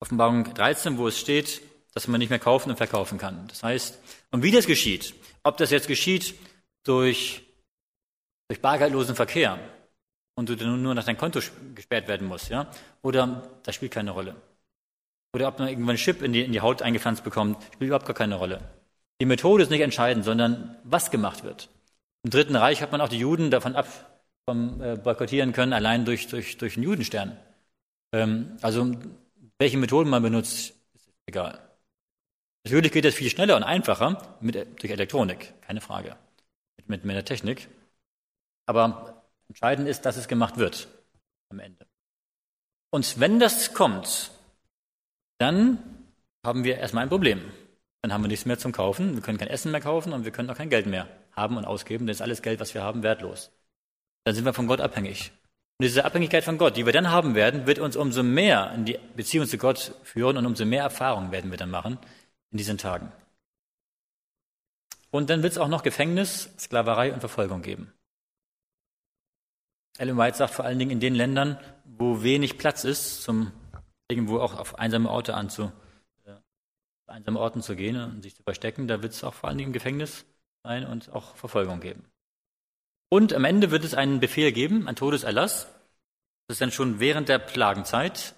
Offenbarung 13, wo es steht, dass man nicht mehr kaufen und verkaufen kann. Das heißt, und wie das geschieht, ob das jetzt geschieht durch, durch bargeldlosen Verkehr und du nur nach deinem Konto gesperrt werden musst, ja, oder das spielt keine Rolle. Oder ob man irgendwann einen Chip in die, in die Haut eingepflanzt bekommt, spielt überhaupt gar keine Rolle. Die Methode ist nicht entscheidend, sondern was gemacht wird. Im Dritten Reich hat man auch die Juden davon ab vom, äh, boykottieren können, allein durch, durch, durch einen Judenstern. Ähm, also welche Methoden man benutzt, ist egal. Natürlich geht das viel schneller und einfacher mit, durch Elektronik, keine Frage, mit, mit, mit Technik. Aber entscheidend ist, dass es gemacht wird am Ende. Und wenn das kommt, dann haben wir erstmal ein Problem. Dann haben wir nichts mehr zum Kaufen, wir können kein Essen mehr kaufen und wir können auch kein Geld mehr haben und ausgeben, dann ist alles Geld, was wir haben, wertlos. Dann sind wir von Gott abhängig. Und diese Abhängigkeit von Gott, die wir dann haben werden, wird uns umso mehr in die Beziehung zu Gott führen und umso mehr Erfahrungen werden wir dann machen in diesen Tagen. Und dann wird es auch noch Gefängnis, Sklaverei und Verfolgung geben. Ellen White sagt vor allen Dingen in den Ländern, wo wenig Platz ist, zum irgendwo auch auf einsame Orte anzu, äh, einsame Orten zu gehen und sich zu verstecken, da wird es auch vor allen Dingen Gefängnis sein und auch Verfolgung geben. Und am Ende wird es einen Befehl geben, einen Todeserlass. Das ist dann schon während der Plagenzeit,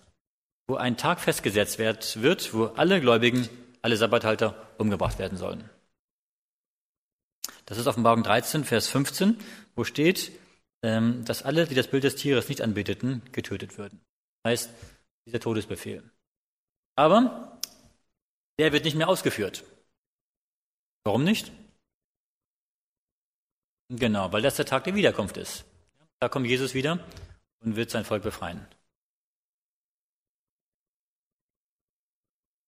wo ein Tag festgesetzt wird, wo alle Gläubigen, alle Sabbathalter umgebracht werden sollen. Das ist Offenbarung 13, Vers 15, wo steht, ähm, dass alle, die das Bild des Tieres nicht anbeteten, getötet würden. Das heißt, dieser Todesbefehl. Aber der wird nicht mehr ausgeführt. Warum nicht? Genau, weil das der Tag der Wiederkunft ist. Da kommt Jesus wieder und wird sein Volk befreien.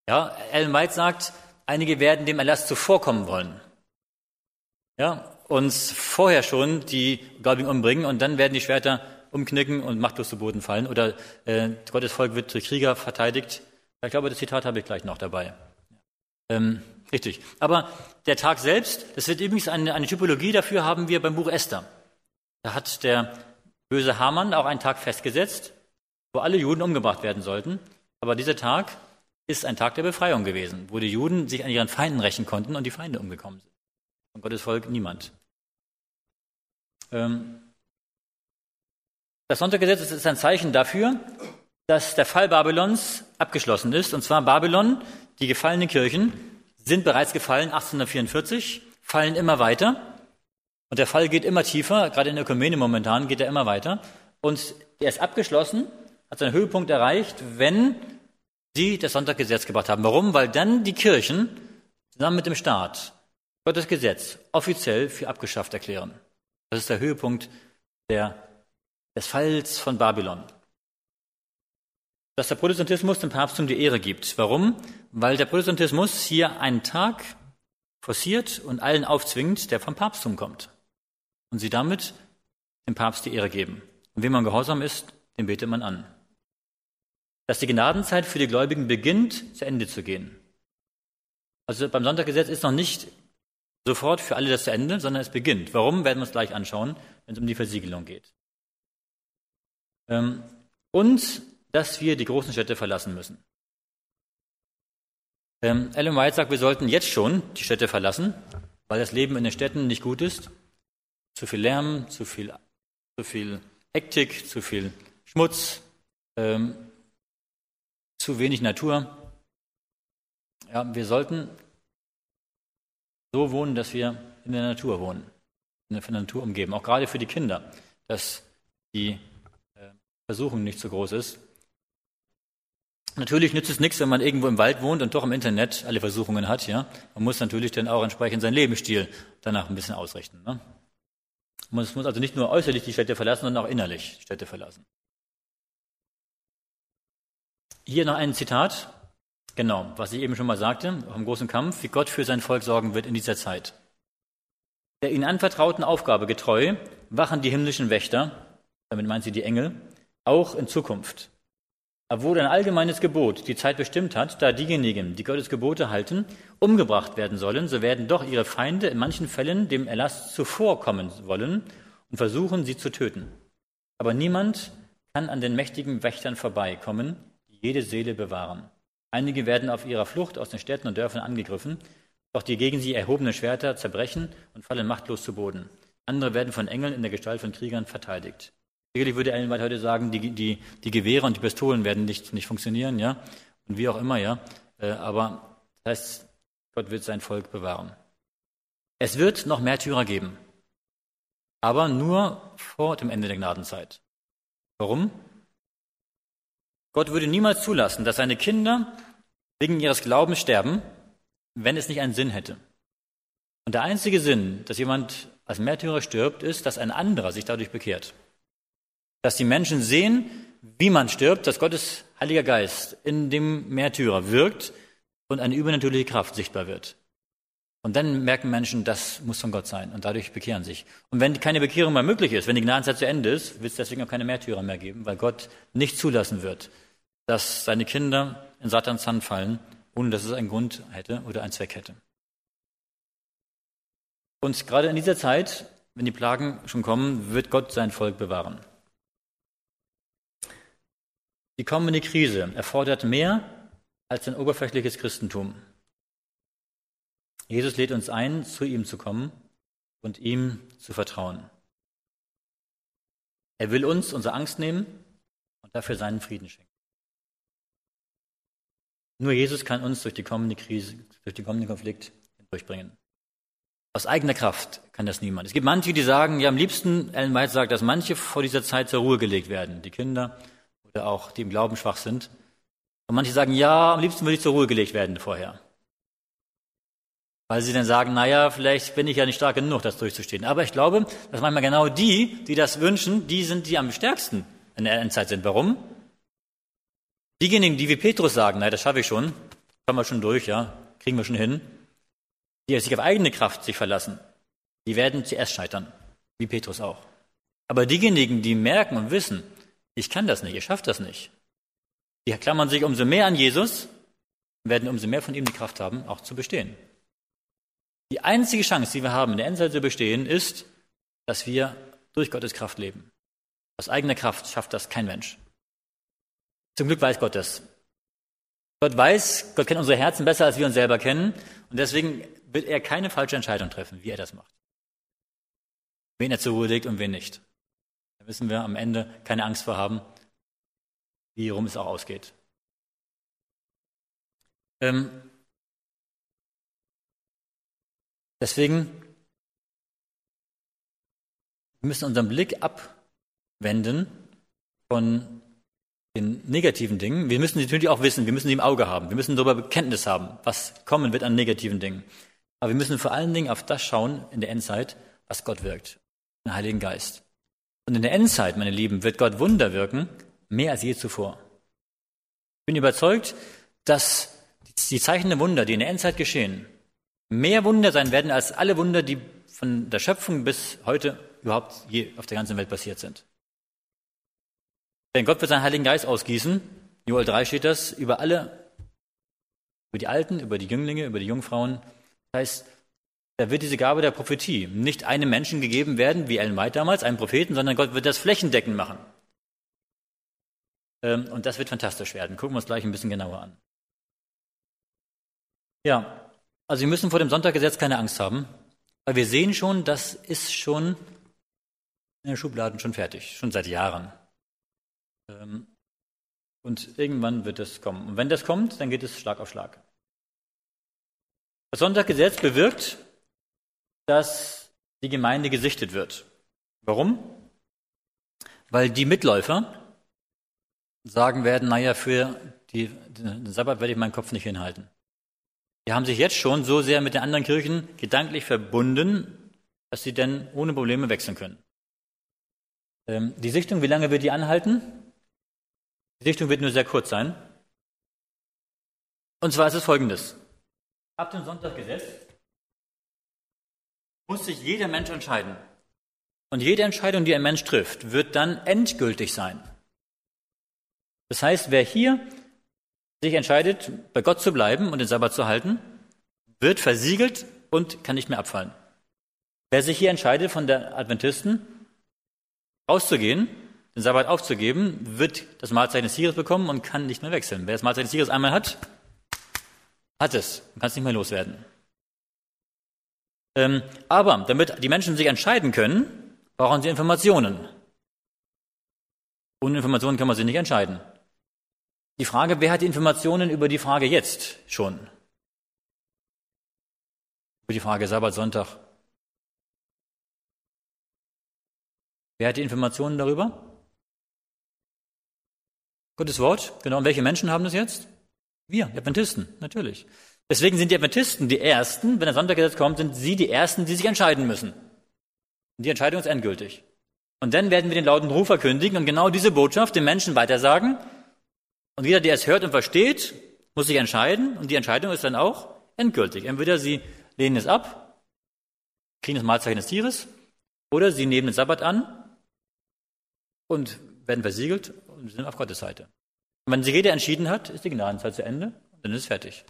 Ja, Ellen White sagt, einige werden dem Erlass zuvorkommen wollen. Ja, uns vorher schon die Gläubigen umbringen und dann werden die Schwerter umknicken und machtlos zu Boden fallen oder äh, Gottes Volk wird durch Krieger verteidigt. Ich glaube, das Zitat habe ich gleich noch dabei. Ähm, Richtig. Aber der Tag selbst, das wird übrigens eine, eine Typologie dafür haben wir beim Buch Esther. Da hat der böse Hamann auch einen Tag festgesetzt, wo alle Juden umgebracht werden sollten. Aber dieser Tag ist ein Tag der Befreiung gewesen, wo die Juden sich an ihren Feinden rächen konnten und die Feinde umgekommen sind. Von Gottes Volk niemand. Ähm, das Sonntaggesetz ist ein Zeichen dafür, dass der Fall Babylons abgeschlossen ist. Und zwar Babylon, die gefallenen Kirchen, sind bereits gefallen 1844, fallen immer weiter. Und der Fall geht immer tiefer, gerade in der Ökumene momentan geht er immer weiter. Und er ist abgeschlossen, hat seinen Höhepunkt erreicht, wenn sie das Sonntaggesetz gebracht haben. Warum? Weil dann die Kirchen zusammen mit dem Staat Gottes Gesetz offiziell für abgeschafft erklären. Das ist der Höhepunkt der, des Falls von Babylon dass der Protestantismus dem Papsttum die Ehre gibt. Warum? Weil der Protestantismus hier einen Tag forciert und allen aufzwingt, der vom Papsttum kommt. Und sie damit dem Papst die Ehre geben. Und wem man gehorsam ist, den betet man an. Dass die Gnadenzeit für die Gläubigen beginnt, zu Ende zu gehen. Also beim Sonntaggesetz ist noch nicht sofort für alle das zu Ende, sondern es beginnt. Warum, werden wir uns gleich anschauen, wenn es um die Versiegelung geht. Ähm, und dass wir die großen Städte verlassen müssen. Ähm, Ellen White sagt, wir sollten jetzt schon die Städte verlassen, weil das Leben in den Städten nicht gut ist. Zu viel Lärm, zu viel, zu viel Hektik, zu viel Schmutz, ähm, zu wenig Natur. Ja, wir sollten so wohnen, dass wir in der Natur wohnen, in der Natur umgeben, auch gerade für die Kinder, dass die äh, Versuchung nicht so groß ist. Natürlich nützt es nichts, wenn man irgendwo im Wald wohnt und doch im Internet alle Versuchungen hat. Ja, man muss natürlich dann auch entsprechend seinen Lebensstil danach ein bisschen ausrichten. Ne? Man muss also nicht nur äußerlich die Städte verlassen, sondern auch innerlich die Städte verlassen. Hier noch ein Zitat, genau, was ich eben schon mal sagte, auch im großen Kampf, wie Gott für sein Volk sorgen wird in dieser Zeit. Der ihnen anvertrauten Aufgabe getreu wachen die himmlischen Wächter, damit meint sie die Engel, auch in Zukunft. Obwohl ein allgemeines Gebot die Zeit bestimmt hat, da diejenigen, die Gottes Gebote halten, umgebracht werden sollen, so werden doch ihre Feinde in manchen Fällen dem Erlass zuvorkommen wollen und versuchen, sie zu töten. Aber niemand kann an den mächtigen Wächtern vorbeikommen, die jede Seele bewahren. Einige werden auf ihrer Flucht aus den Städten und Dörfern angegriffen, doch die gegen sie erhobenen Schwerter zerbrechen und fallen machtlos zu Boden. Andere werden von Engeln in der Gestalt von Kriegern verteidigt. Sicherlich würde Ellen White heute sagen, die, die, die Gewehre und die Pistolen werden nicht, nicht funktionieren, ja, und wie auch immer, ja. Äh, aber das heißt, Gott wird sein Volk bewahren. Es wird noch Märtyrer geben, aber nur vor dem Ende der Gnadenzeit. Warum? Gott würde niemals zulassen, dass seine Kinder wegen ihres Glaubens sterben, wenn es nicht einen Sinn hätte. Und der einzige Sinn, dass jemand als Märtyrer stirbt, ist, dass ein anderer sich dadurch bekehrt. Dass die Menschen sehen, wie man stirbt, dass Gottes Heiliger Geist in dem Märtyrer wirkt und eine übernatürliche Kraft sichtbar wird. Und dann merken Menschen, das muss von Gott sein und dadurch bekehren sich. Und wenn keine Bekehrung mehr möglich ist, wenn die Gnadenzeit zu Ende ist, wird es deswegen auch keine Märtyrer mehr geben, weil Gott nicht zulassen wird, dass seine Kinder in Satans Hand fallen, ohne dass es einen Grund hätte oder einen Zweck hätte. Und gerade in dieser Zeit, wenn die Plagen schon kommen, wird Gott sein Volk bewahren. Die kommende Krise erfordert mehr als ein oberflächliches Christentum. Jesus lädt uns ein, zu ihm zu kommen und ihm zu vertrauen. Er will uns unsere Angst nehmen und dafür seinen Frieden schenken. Nur Jesus kann uns durch die kommende Krise, durch den kommenden Konflikt hindurchbringen. Aus eigener Kraft kann das niemand. Es gibt manche, die sagen, ja, am liebsten, Ellen White sagt, dass manche vor dieser Zeit zur Ruhe gelegt werden. Die Kinder, oder auch die im Glauben schwach sind. Und manche sagen, ja, am liebsten würde ich zur Ruhe gelegt werden vorher. Weil sie dann sagen, naja, vielleicht bin ich ja nicht stark genug, das durchzustehen. Aber ich glaube, dass manchmal genau die, die das wünschen, die sind, die am stärksten in der Endzeit sind. Warum? Diejenigen, die wie Petrus sagen, naja, das schaffe ich schon, kommen wir schon durch, ja, kriegen wir schon hin, die sich auf eigene Kraft sich verlassen, die werden zuerst scheitern, wie Petrus auch. Aber diejenigen, die merken und wissen, ich kann das nicht, ihr schafft das nicht. Die klammern sich umso mehr an Jesus und werden umso mehr von ihm die Kraft haben, auch zu bestehen. Die einzige Chance, die wir haben, in der Endzeit zu bestehen, ist, dass wir durch Gottes Kraft leben. Aus eigener Kraft schafft das kein Mensch. Zum Glück weiß Gott das. Gott weiß, Gott kennt unsere Herzen besser, als wir uns selber kennen. Und deswegen wird er keine falsche Entscheidung treffen, wie er das macht. Wen er zur Ruhe legt und wen nicht müssen wir am Ende keine Angst vor haben, wie rum es auch ausgeht. Ähm, deswegen wir müssen unseren Blick abwenden von den negativen Dingen. Wir müssen sie natürlich auch wissen, wir müssen sie im Auge haben, wir müssen darüber Bekenntnis haben, was kommen wird an negativen Dingen. Aber wir müssen vor allen Dingen auf das schauen in der Endzeit, was Gott wirkt, den Heiligen Geist. Und in der Endzeit, meine Lieben, wird Gott Wunder wirken, mehr als je zuvor. Ich bin überzeugt, dass die Zeichen der Wunder, die in der Endzeit geschehen, mehr Wunder sein werden als alle Wunder, die von der Schöpfung bis heute überhaupt je auf der ganzen Welt passiert sind. Denn Gott wird seinen Heiligen Geist ausgießen, Joel 3 steht das, über alle, über die Alten, über die Jünglinge, über die Jungfrauen. Das heißt, da wird diese Gabe der Prophetie nicht einem Menschen gegeben werden, wie Ellen White damals, einem Propheten, sondern Gott wird das flächendeckend machen. Ähm, und das wird fantastisch werden. Gucken wir uns gleich ein bisschen genauer an. Ja, also wir müssen vor dem Sonntaggesetz keine Angst haben, weil wir sehen schon, das ist schon in den Schubladen schon fertig, schon seit Jahren. Ähm, und irgendwann wird es kommen. Und wenn das kommt, dann geht es Schlag auf Schlag. Das Sonntaggesetz bewirkt, dass die Gemeinde gesichtet wird. Warum? Weil die Mitläufer sagen werden, naja, für die, den Sabbat werde ich meinen Kopf nicht hinhalten. Die haben sich jetzt schon so sehr mit den anderen Kirchen gedanklich verbunden, dass sie denn ohne Probleme wechseln können. Ähm, die Sichtung, wie lange wird die anhalten? Die Sichtung wird nur sehr kurz sein. Und zwar ist es folgendes. Ab dem Sonntaggesetz muss sich jeder Mensch entscheiden. Und jede Entscheidung, die ein Mensch trifft, wird dann endgültig sein. Das heißt, wer hier sich entscheidet, bei Gott zu bleiben und den Sabbat zu halten, wird versiegelt und kann nicht mehr abfallen. Wer sich hier entscheidet, von der Adventisten rauszugehen, den Sabbat aufzugeben, wird das Mahlzeichen des Tieres bekommen und kann nicht mehr wechseln. Wer das Mahlzeichen des Tieres einmal hat, hat es und kann es nicht mehr loswerden. Ähm, aber damit die Menschen sich entscheiden können, brauchen sie Informationen. Ohne Informationen kann man sich nicht entscheiden. Die Frage, wer hat die Informationen über die Frage jetzt schon? Über die Frage Sabbat, Sonntag. Wer hat die Informationen darüber? Gottes Wort, genau. Und welche Menschen haben das jetzt? Wir, Adventisten, natürlich. Deswegen sind die Adventisten die Ersten, wenn der Sonntaggesetz kommt, sind sie die Ersten, die sich entscheiden müssen. Und die Entscheidung ist endgültig. Und dann werden wir den lauten Ruf verkündigen und genau diese Botschaft den Menschen weitersagen. Und jeder, der es hört und versteht, muss sich entscheiden. Und die Entscheidung ist dann auch endgültig. Entweder sie lehnen es ab, kriegen das Mahlzeichen des Tieres, oder sie nehmen den Sabbat an und werden versiegelt und sind auf Gottes Seite. Und wenn sich jeder entschieden hat, ist die Gnadenzeit zu Ende und dann ist es fertig.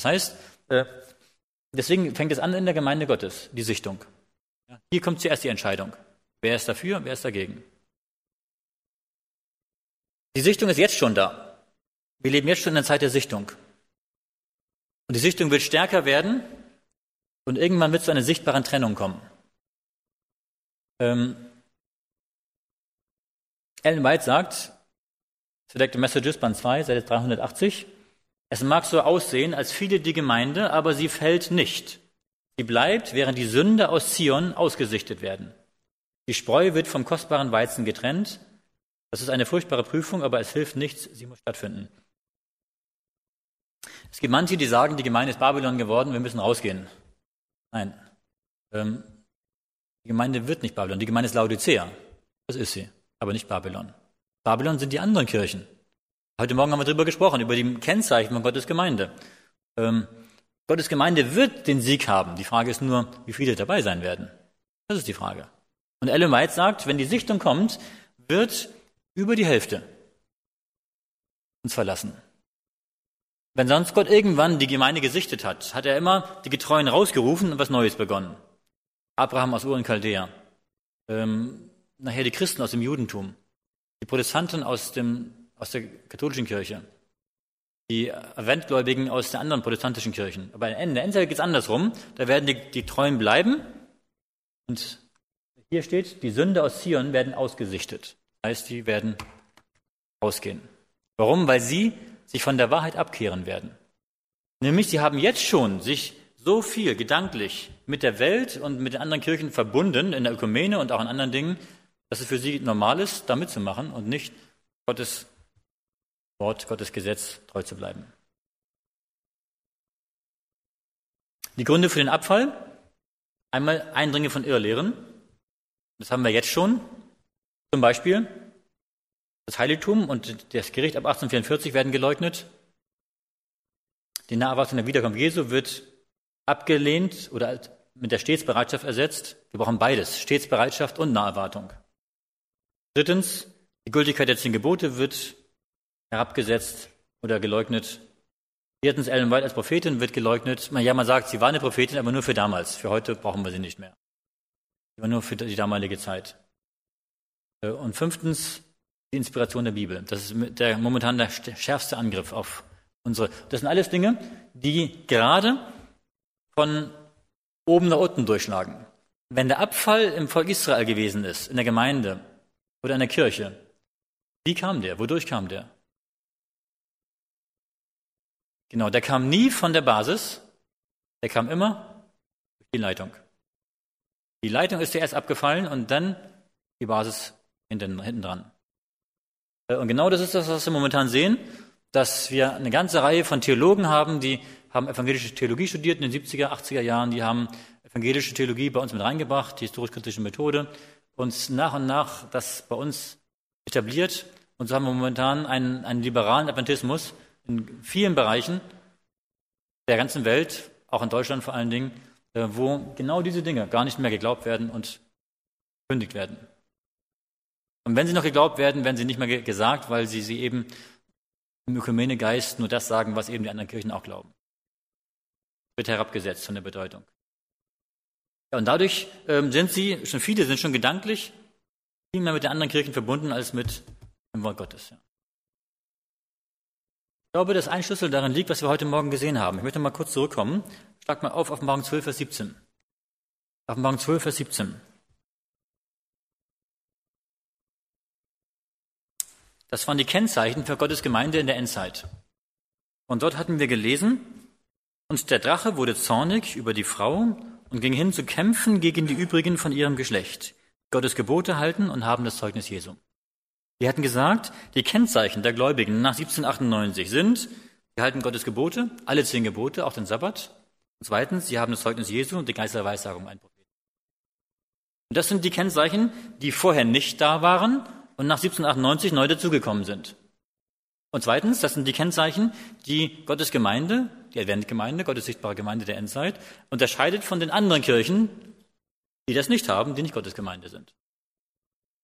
Das heißt, äh, deswegen fängt es an in der Gemeinde Gottes, die Sichtung. Hier kommt zuerst die Entscheidung. Wer ist dafür, wer ist dagegen? Die Sichtung ist jetzt schon da. Wir leben jetzt schon in der Zeit der Sichtung. Und die Sichtung wird stärker werden und irgendwann wird es zu einer sichtbaren Trennung kommen. Ähm, Ellen White sagt, Selected Messages, Band 2, Seite 380, es mag so aussehen, als fiele die Gemeinde, aber sie fällt nicht. Sie bleibt, während die Sünde aus Zion ausgesichtet werden. Die Spreu wird vom kostbaren Weizen getrennt, das ist eine furchtbare Prüfung, aber es hilft nichts, sie muss stattfinden. Es gibt manche, die sagen, die Gemeinde ist Babylon geworden, wir müssen rausgehen. Nein, ähm, die Gemeinde wird nicht Babylon, die Gemeinde ist Laodicea. Das ist sie, aber nicht Babylon. Babylon sind die anderen Kirchen. Heute Morgen haben wir darüber gesprochen, über die Kennzeichen von Gottes Gemeinde. Ähm, Gottes Gemeinde wird den Sieg haben. Die Frage ist nur, wie viele dabei sein werden. Das ist die Frage. Und Ellen White sagt, wenn die Sichtung kommt, wird über die Hälfte uns verlassen. Wenn sonst Gott irgendwann die Gemeinde gesichtet hat, hat er immer die Getreuen rausgerufen und was Neues begonnen. Abraham aus Ur und Chaldea, ähm, nachher die Christen aus dem Judentum, die Protestanten aus, dem, aus der katholischen Kirche, die Adventgläubigen aus den anderen protestantischen Kirchen. Aber am Ende, Ende geht es andersrum. Da werden die, die Treuen bleiben. Und hier steht, die Sünde aus Zion werden ausgesichtet heißt, die werden ausgehen. Warum? Weil sie sich von der Wahrheit abkehren werden. Nämlich, sie haben jetzt schon sich so viel gedanklich mit der Welt und mit den anderen Kirchen verbunden, in der Ökumene und auch in anderen Dingen, dass es für sie normal ist, da mitzumachen und nicht Gottes Wort, Gottes Gesetz treu zu bleiben. Die Gründe für den Abfall. Einmal Eindringe von Irrlehren. Das haben wir jetzt schon. Zum Beispiel das Heiligtum und das Gericht ab 1844 werden geleugnet. Die Naherwartung der Wiederkunft Jesu wird abgelehnt oder mit der Stetsbereitschaft ersetzt. Wir brauchen beides, Stetsbereitschaft und Naherwartung. Drittens, die Gültigkeit der zehn Gebote wird herabgesetzt oder geleugnet. Viertens, Ellen White als Prophetin wird geleugnet. Ja, man sagt, sie war eine Prophetin, aber nur für damals. Für heute brauchen wir sie nicht mehr. Sie war nur für die damalige Zeit. Äh, und fünftens die Inspiration der Bibel. Das ist der, momentan der schärfste Angriff auf unsere. Das sind alles Dinge, die gerade von oben nach unten durchschlagen. Wenn der Abfall im Volk Israel gewesen ist, in der Gemeinde oder in der Kirche, wie kam der? Wodurch kam der? Genau, der kam nie von der Basis, Der kam immer durch die Leitung. Die Leitung ist zuerst abgefallen und dann die Basis hinten, dran. Äh, und genau das ist das, was wir momentan sehen, dass wir eine ganze Reihe von Theologen haben, die haben evangelische Theologie studiert in den 70er, 80er Jahren, die haben evangelische Theologie bei uns mit reingebracht, die historisch-kritische Methode, und nach und nach das bei uns etabliert. Und so haben wir momentan einen, einen liberalen Adventismus in vielen Bereichen der ganzen Welt, auch in Deutschland vor allen Dingen, äh, wo genau diese Dinge gar nicht mehr geglaubt werden und kündigt werden. Und wenn sie noch geglaubt werden, werden sie nicht mehr gesagt, weil sie sie eben im Ökumenegeist nur das sagen, was eben die anderen Kirchen auch glauben. Wird herabgesetzt von der Bedeutung. Ja, und dadurch ähm, sind sie, schon viele sind schon gedanklich viel mehr mit den anderen Kirchen verbunden als mit dem Wort Gottes. Ja. Ich glaube, dass ein Schlüssel darin liegt, was wir heute Morgen gesehen haben. Ich möchte mal kurz zurückkommen. Schlag mal auf Offenbarung 12, Vers 17. Offenbarung 12, Vers 17. Das waren die Kennzeichen für Gottes Gemeinde in der Endzeit. Und dort hatten wir gelesen, und der Drache wurde zornig über die Frau und ging hin zu kämpfen gegen die übrigen von ihrem Geschlecht, Gottes Gebote halten und haben das Zeugnis Jesu. Wir hatten gesagt, die Kennzeichen der Gläubigen nach 1798 sind, sie halten Gottes Gebote, alle zehn Gebote, auch den Sabbat. Und zweitens, sie haben das Zeugnis Jesu und die Geist der Weissagung ein Prophet. Und das sind die Kennzeichen, die vorher nicht da waren und nach 1798 neu dazugekommen sind. Und zweitens, das sind die Kennzeichen, die Gottes Gemeinde, die Adventgemeinde, Gottes sichtbare Gemeinde der Endzeit, unterscheidet von den anderen Kirchen, die das nicht haben, die nicht Gottes Gemeinde sind.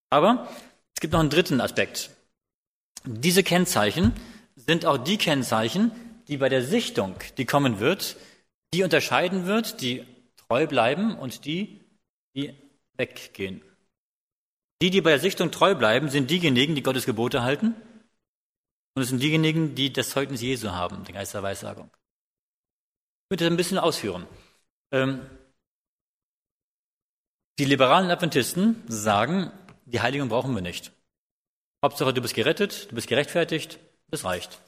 Aber es gibt noch einen dritten Aspekt. Diese Kennzeichen sind auch die Kennzeichen, die bei der Sichtung, die kommen wird, die unterscheiden wird, die treu bleiben und die, die weggehen. Die, die bei der Sichtung treu bleiben, sind diejenigen, die Gottes Gebote halten. Und es sind diejenigen, die das Zeugnis Jesu haben, den Geist der Weissagung. Ich möchte das ein bisschen ausführen. Ähm, die liberalen Adventisten sagen, die Heiligung brauchen wir nicht. Hauptsache, du bist gerettet, du bist gerechtfertigt, das reicht.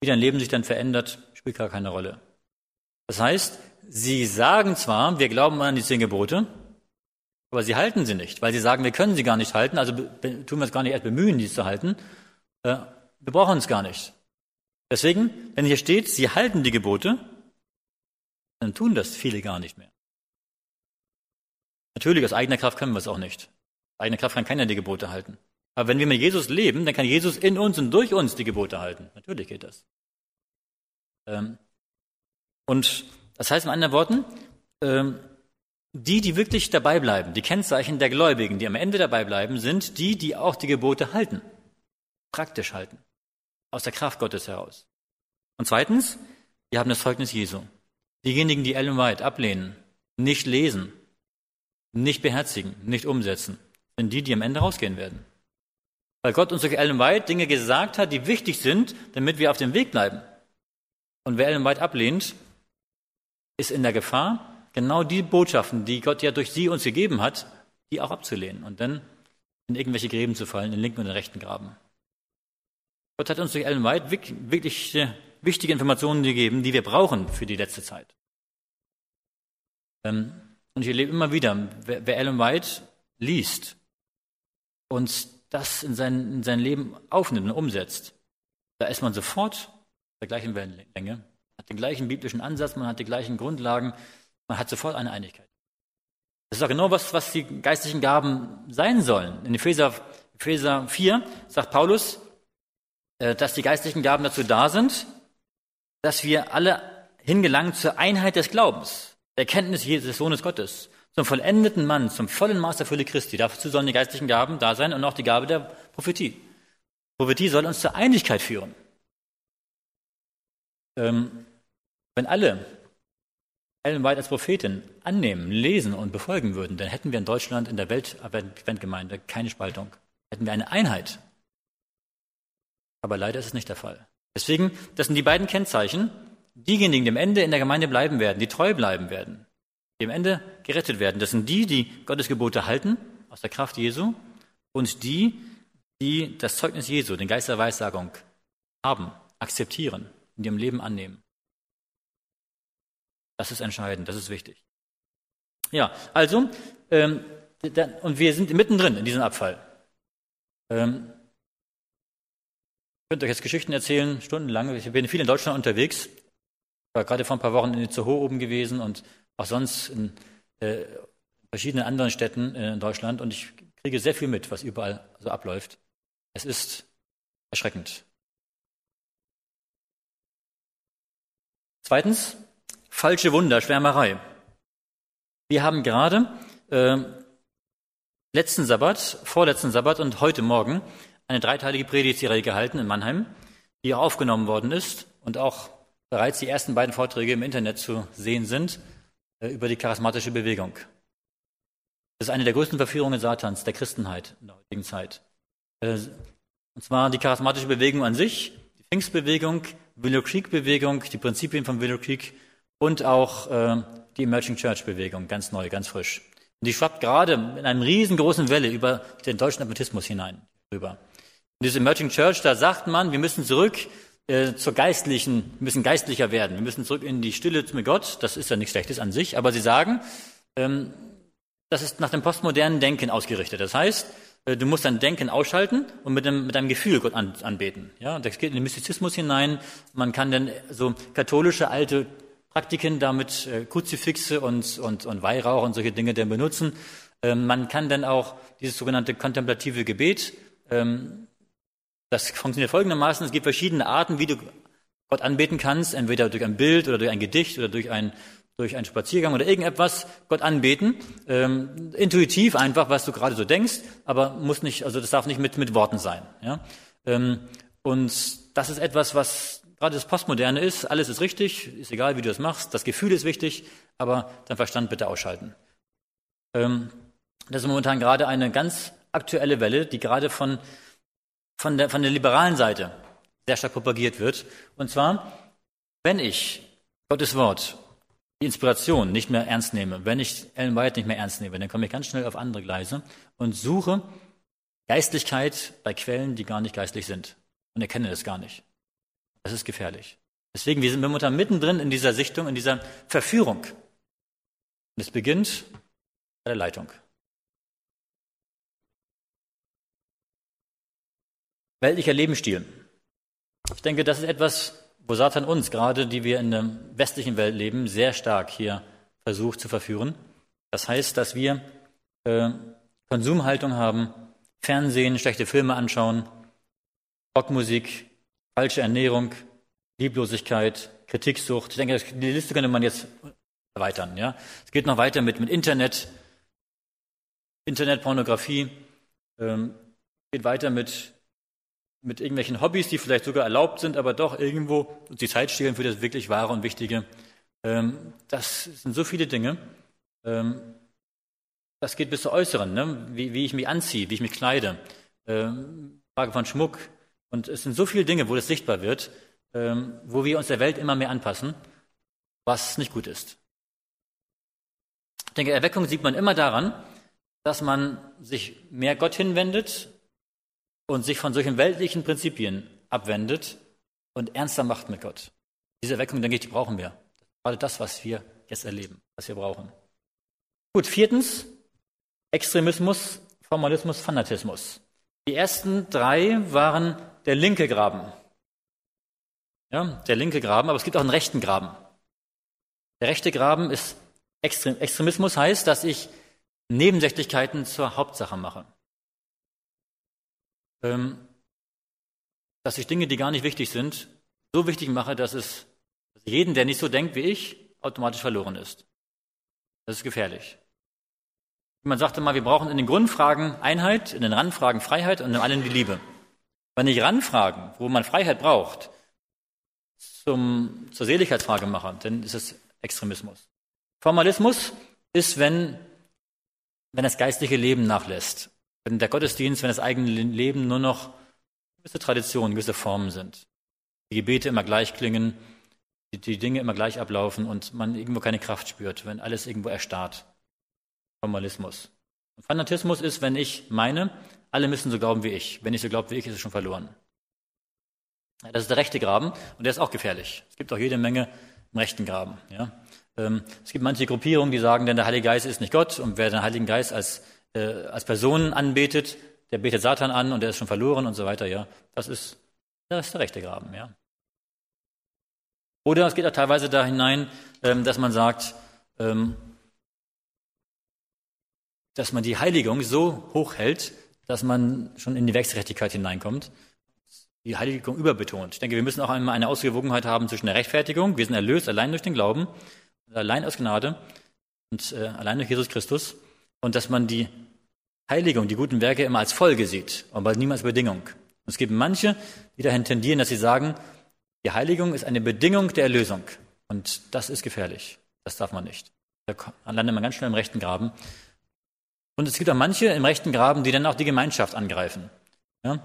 Wie dein Leben sich dann verändert, spielt gar keine Rolle. Das heißt, sie sagen zwar, wir glauben an die zehn Gebote, aber sie halten sie nicht, weil sie sagen, wir können sie gar nicht halten, also tun wir es gar nicht erst bemühen, die zu halten. Äh, wir brauchen es gar nicht. Deswegen, wenn hier steht, sie halten die Gebote, dann tun das viele gar nicht mehr. Natürlich, aus eigener Kraft können wir es auch nicht. Aus eigener Kraft kann keiner die Gebote halten. Aber wenn wir mit Jesus leben, dann kann Jesus in uns und durch uns die Gebote halten. Natürlich geht das. Ähm, und das heißt in anderen Worten, ähm, die, die wirklich dabei bleiben, die Kennzeichen der Gläubigen, die am Ende dabei bleiben, sind die, die auch die Gebote halten, praktisch halten, aus der Kraft Gottes heraus. Und zweitens, wir haben das Zeugnis Jesu. Diejenigen, die Ellen White ablehnen, nicht lesen, nicht beherzigen, nicht umsetzen, sind die, die am Ende rausgehen werden. Weil Gott uns durch Ellen White Dinge gesagt hat, die wichtig sind, damit wir auf dem Weg bleiben. Und wer Ellen White ablehnt, ist in der Gefahr, genau die Botschaften, die Gott ja durch sie uns gegeben hat, die auch abzulehnen und dann in irgendwelche Gräben zu fallen, in den linken und den rechten Graben. Gott hat uns durch Ellen White wirklich wichtige Informationen gegeben, die wir brauchen für die letzte Zeit. Ähm, und ich erlebe immer wieder, wer Ellen White liest und das in sein, in sein Leben aufnimmt und umsetzt, da ist man sofort der gleichen Wellenlänge, hat den gleichen biblischen Ansatz, man hat die gleichen Grundlagen, man hat sofort eine Einigkeit. Das ist auch genau was, was die geistlichen Gaben sein sollen. In Epheser, Epheser 4 sagt Paulus, äh, dass die geistlichen Gaben dazu da sind, dass wir alle hingelangen zur Einheit des Glaubens, der Erkenntnis des Sohnes Gottes, zum vollendeten Mann, zum vollen Maß der Fülle Christi. Dazu sollen die geistlichen Gaben da sein und auch die Gabe der Prophetie. Prophetie soll uns zur Einigkeit führen. Ähm, wenn alle Ellen White als Prophetin annehmen, lesen und befolgen würden, dann hätten wir in Deutschland in der Weltadventgemeinde keine Spaltung. Hätten wir eine Einheit. Aber leider ist es nicht der Fall. Deswegen, das sind die beiden Kennzeichen. Diejenigen, die am Ende in der Gemeinde bleiben werden, die treu bleiben werden, die am Ende gerettet werden, das sind die, die Gottes Gebote halten, aus der Kraft Jesu, und die, die das Zeugnis Jesu, den Geist der Weissagung haben, akzeptieren, in ihrem Leben annehmen. Das ist entscheidend, das ist wichtig. Ja, also, ähm, und wir sind mittendrin in diesem Abfall. Ähm, ich könnte euch jetzt Geschichten erzählen, stundenlang. Ich bin viel in Deutschland unterwegs. Ich war gerade vor ein paar Wochen in Itzehoe oben gewesen und auch sonst in äh, verschiedenen anderen Städten in Deutschland. Und ich kriege sehr viel mit, was überall so abläuft. Es ist erschreckend. Zweitens, falsche Wunder, Schwärmerei. Wir haben gerade äh, letzten Sabbat, vorletzten Sabbat und heute Morgen eine dreiteilige Predigtserie gehalten in Mannheim, die aufgenommen worden ist und auch bereits die ersten beiden Vorträge im Internet zu sehen sind äh, über die charismatische Bewegung. Das ist eine der größten Verführungen Satans, der Christenheit in der heutigen Zeit. Äh, und zwar die charismatische Bewegung an sich, die Pfingstbewegung, Willow Creek Bewegung, die Prinzipien von Willow Creek und auch äh, die Emerging Church Bewegung, ganz neu, ganz frisch. Und die schwappt gerade in einer riesengroßen Welle über den deutschen Adventismus hinein rüber. Und diese Emerging Church, da sagt man, wir müssen zurück äh, zur geistlichen, müssen geistlicher werden, wir müssen zurück in die Stille mit Gott. Das ist ja nichts Schlechtes an sich, aber sie sagen, ähm, das ist nach dem postmodernen Denken ausgerichtet. Das heißt, äh, du musst dein Denken ausschalten und mit, dem, mit deinem Gefühl Gott an, anbeten. Ja, das geht in den Mystizismus hinein. Man kann dann so katholische alte Praktiken damit äh, Kruzifixe und, und, und Weihrauch und solche Dinge dann benutzen. Ähm, man kann dann auch dieses sogenannte kontemplative Gebet, ähm, das funktioniert folgendermaßen, es gibt verschiedene Arten, wie du Gott anbeten kannst, entweder durch ein Bild oder durch ein Gedicht oder durch ein durch einen Spaziergang oder irgendetwas Gott anbeten. Ähm, intuitiv einfach, was du gerade so denkst, aber muss nicht, also das darf nicht mit, mit Worten sein. Ja? Ähm, und das ist etwas, was gerade das Postmoderne ist. Alles ist richtig, ist egal, wie du das machst. Das Gefühl ist wichtig, aber dein Verstand bitte ausschalten. Ähm, das ist momentan gerade eine ganz aktuelle Welle, die gerade von, von, der, von der liberalen Seite sehr stark propagiert wird. Und zwar, wenn ich Gottes Wort die Inspiration nicht mehr ernst nehme, wenn ich Ellen White nicht mehr ernst nehme, dann komme ich ganz schnell auf andere Gleise und suche Geistlichkeit bei Quellen, die gar nicht geistlich sind und erkenne es gar nicht. Das ist gefährlich. Deswegen, wir sind momentan mittendrin in dieser Sichtung, in dieser Verführung. Und es beginnt bei der Leitung. Weltlicher Lebensstil. Ich denke, das ist etwas, wo Satan uns, gerade die wir in der westlichen Welt leben, sehr stark hier versucht zu verführen. Das heißt, dass wir äh, Konsumhaltung haben, Fernsehen, schlechte Filme anschauen, Rockmusik, falsche Ernährung, Lieblosigkeit, Kritiksucht. Ich denke, die Liste könnte man jetzt erweitern. Ja? Es geht noch weiter mit, mit Internet, Internetpornografie, ähm, geht weiter mit mit irgendwelchen Hobbys, die vielleicht sogar erlaubt sind, aber doch irgendwo die Zeit stehlen für das wirklich Wahre und Wichtige. Ähm, das sind so viele Dinge. Ähm, das geht bis zu Äußeren, ne? wie, wie, ich mich anziehe, wie ich mich kleide. Ähm, Frage von Schmuck. Und es sind so viele Dinge, wo das sichtbar wird, wo wir uns der Welt immer mehr anpassen, was nicht gut ist. Ich denke, Erweckung sieht man immer daran, dass man sich mehr Gott hinwendet, und sich von solchen weltlichen Prinzipien abwendet und ernster macht mit Gott. Diese Erweckung, denke ich, die brauchen wir. Gerade das, was wir jetzt erleben, was wir brauchen. Gut, viertens, Extremismus, Formalismus, Fanatismus. Die ersten drei waren der linke Graben. Ja, der linke Graben, aber es gibt auch einen rechten Graben. Der rechte Graben ist Extrem Extremismus heißt, dass ich Nebensächlichkeiten zur Hauptsache mache. Ähm, dass ich Dinge, die gar nicht wichtig sind, so wichtig mache, dass es jeden, der nicht so denkt wie ich, automatisch verloren ist. Das ist gefährlich. Man sagte mal, wir brauchen in den Grundfragen Einheit, in den Randfragen Freiheit und in allen die Liebe. Wenn ich Randfragen, wo man Freiheit braucht, zum, zur Seligkeitsfrage mache, dann ist es Extremismus. Formalismus ist, wenn, wenn das geistliche Leben nachlässt. Wenn der Gottesdienst, wenn das eigene Leben nur noch gewisse Traditionen, gewisse Formen sind. Die Gebete immer gleich klingen, die, die Dinge immer gleich ablaufen und man irgendwo keine Kraft spürt, wenn alles irgendwo erstarrt. Formalismus. Und Fanatismus ist, wenn ich meine, alle müssen so glauben wie ich. Wenn ich so glaube wie ich, ist es schon verloren. Das ist der rechte Graben und der ist auch gefährlich. Es gibt auch jede Menge im rechten Graben. Ja? Ähm, es gibt manche Gruppierungen, die sagen, denn der Heilige Geist ist nicht Gott und wer den Heiligen Geist als, äh, als Person anbetet, der betet Satan an und der ist schon verloren und so weiter. Ja, das ist, das ist der rechte Graben. Ja. Oder es geht auch teilweise da hinein, ähm, dass man sagt, ähm, dass man die Heiligung so hoch hält, dass man schon in die Wechselgerechtigkeit hineinkommt, die Heiligung überbetont. Ich denke, wir müssen auch einmal eine Ausgewogenheit haben zwischen der Rechtfertigung, wir sind erlöst allein durch den Glauben, allein aus Gnade und äh, allein durch Jesus Christus, und dass man die Heiligung, die guten Werke immer als Folge sieht, aber niemals Bedingung. Und es gibt manche, die dahin tendieren, dass sie sagen, die Heiligung ist eine Bedingung der Erlösung. Und das ist gefährlich. Das darf man nicht. Da landet man ganz schnell im rechten Graben. Und es gibt auch manche im rechten Graben, die dann auch die Gemeinschaft angreifen. Ja?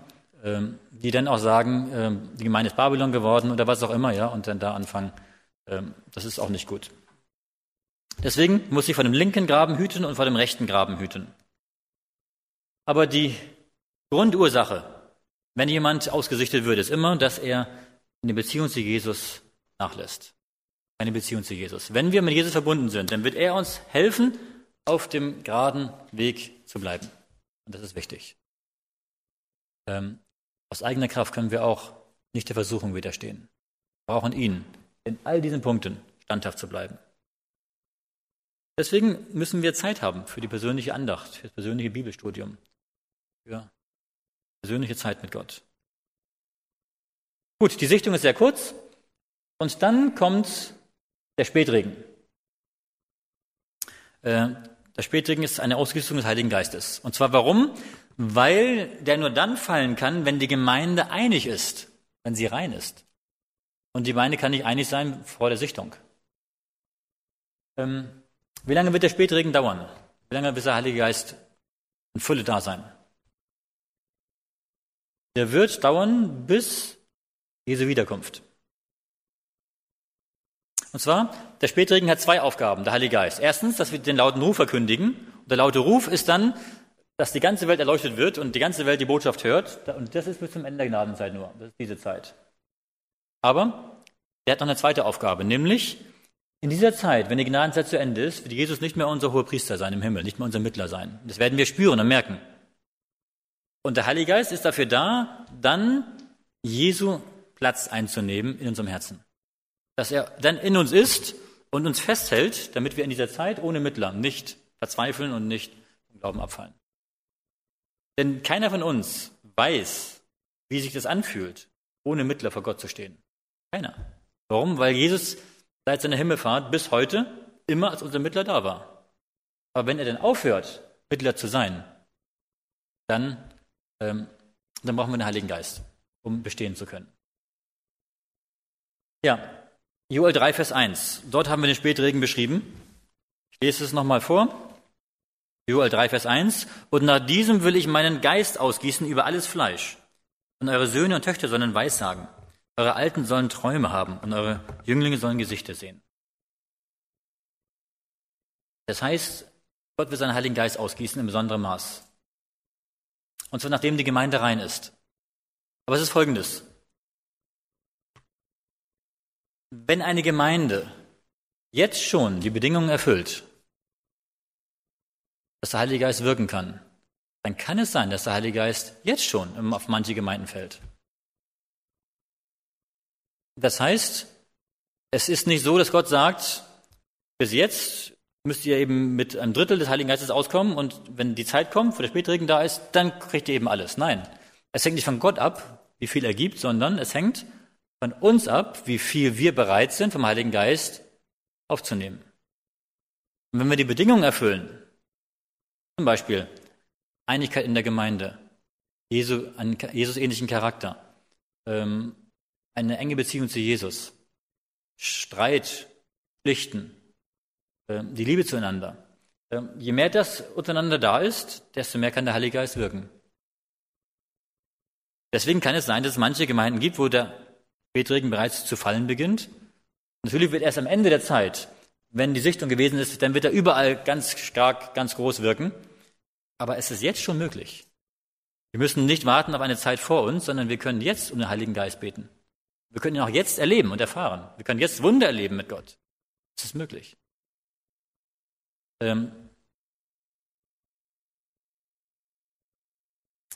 Ähm, die dann auch sagen, ähm, die Gemeinde ist Babylon geworden oder was auch immer, ja, und dann da anfangen. Ähm, das ist auch nicht gut. Deswegen muss ich vor dem linken Graben hüten und vor dem rechten Graben hüten. Aber die Grundursache, wenn jemand ausgesichtet wird, ist immer, dass er eine Beziehung zu Jesus nachlässt. Eine Beziehung zu Jesus. Wenn wir mit Jesus verbunden sind, dann wird er uns helfen, auf dem geraden Weg zu bleiben. Und das ist wichtig. Ähm, aus eigener Kraft können wir auch nicht der Versuchung widerstehen. Wir brauchen ihn, in all diesen Punkten standhaft zu bleiben. Deswegen müssen wir Zeit haben für die persönliche Andacht, für das persönliche Bibelstudium, für persönliche Zeit mit Gott. Gut, die Sichtung ist sehr kurz und dann kommt der Spätregen. Äh, der Spätregen ist eine Ausgüssung des Heiligen Geistes. Und zwar warum? Weil der nur dann fallen kann, wenn die Gemeinde einig ist, wenn sie rein ist. Und die Gemeinde kann nicht einig sein vor der Sichtung. Ähm, wie lange wird der Spätregen dauern? Wie lange wird der Heilige Geist in Fülle da sein? Der wird dauern bis Jesu Wiederkunft. Und zwar, der Spätregen hat zwei Aufgaben, der Heilige Geist. Erstens, dass wir den lauten Ruf verkündigen. Und der laute Ruf ist dann, dass die ganze Welt erleuchtet wird und die ganze Welt die Botschaft hört. Und das ist bis zum Ende der Gnadenzeit nur. Das ist diese Zeit. Aber er hat noch eine zweite Aufgabe, nämlich in dieser Zeit, wenn die Gnadenzeit zu Ende ist, wird Jesus nicht mehr unser hoher Priester sein im Himmel, nicht mehr unser Mittler sein. Das werden wir spüren und merken. Und der Heilige Geist ist dafür da, dann Jesu Platz einzunehmen in unserem Herzen. Dass er dann in uns ist und uns festhält, damit wir in dieser Zeit ohne Mittler nicht verzweifeln und nicht vom Glauben abfallen. Denn keiner von uns weiß, wie sich das anfühlt, ohne Mittler vor Gott zu stehen. Keiner. Warum? Weil Jesus seit seiner Himmelfahrt bis heute immer als unser Mittler da war. Aber wenn er dann aufhört, Mittler zu sein, dann, ähm, dann brauchen wir den Heiligen Geist, um bestehen zu können. Ja, Joel 3, Vers 1. Dort haben wir den Spätregen beschrieben. Ich lese es nochmal vor. Joel 3, Vers 1. Und nach diesem will ich meinen Geist ausgießen über alles Fleisch. Und eure Söhne und Töchter sollen Weissagen. Eure Alten sollen Träume haben und eure Jünglinge sollen Gesichter sehen. Das heißt, Gott wird seinen Heiligen Geist ausgießen in besonderem Maß. Und zwar nachdem die Gemeinde rein ist. Aber es ist folgendes. Wenn eine Gemeinde jetzt schon die Bedingungen erfüllt, dass der Heilige Geist wirken kann, dann kann es sein, dass der Heilige Geist jetzt schon auf manche Gemeinden fällt. Das heißt, es ist nicht so, dass Gott sagt, bis jetzt müsst ihr eben mit einem Drittel des Heiligen Geistes auskommen und wenn die Zeit kommt, wo der Spätregen da ist, dann kriegt ihr eben alles. Nein, es hängt nicht von Gott ab, wie viel er gibt, sondern es hängt von uns ab, wie viel wir bereit sind, vom Heiligen Geist aufzunehmen. Und wenn wir die Bedingungen erfüllen, zum Beispiel Einigkeit in der Gemeinde, Jesu, einen Jesus-ähnlichen Charakter, ähm, eine enge Beziehung zu Jesus, Streit, Pflichten, äh, die Liebe zueinander. Äh, je mehr das untereinander da ist, desto mehr kann der Heilige Geist wirken. Deswegen kann es sein, dass es manche Gemeinden gibt, wo der Spätregen bereits zu fallen beginnt. Natürlich wird erst am Ende der Zeit, wenn die Sichtung gewesen ist, dann wird er überall ganz stark, ganz groß wirken. Aber es ist jetzt schon möglich. Wir müssen nicht warten auf eine Zeit vor uns, sondern wir können jetzt um den Heiligen Geist beten. Wir können ihn auch jetzt erleben und erfahren. Wir können jetzt Wunder erleben mit Gott. Das ist möglich. Ähm,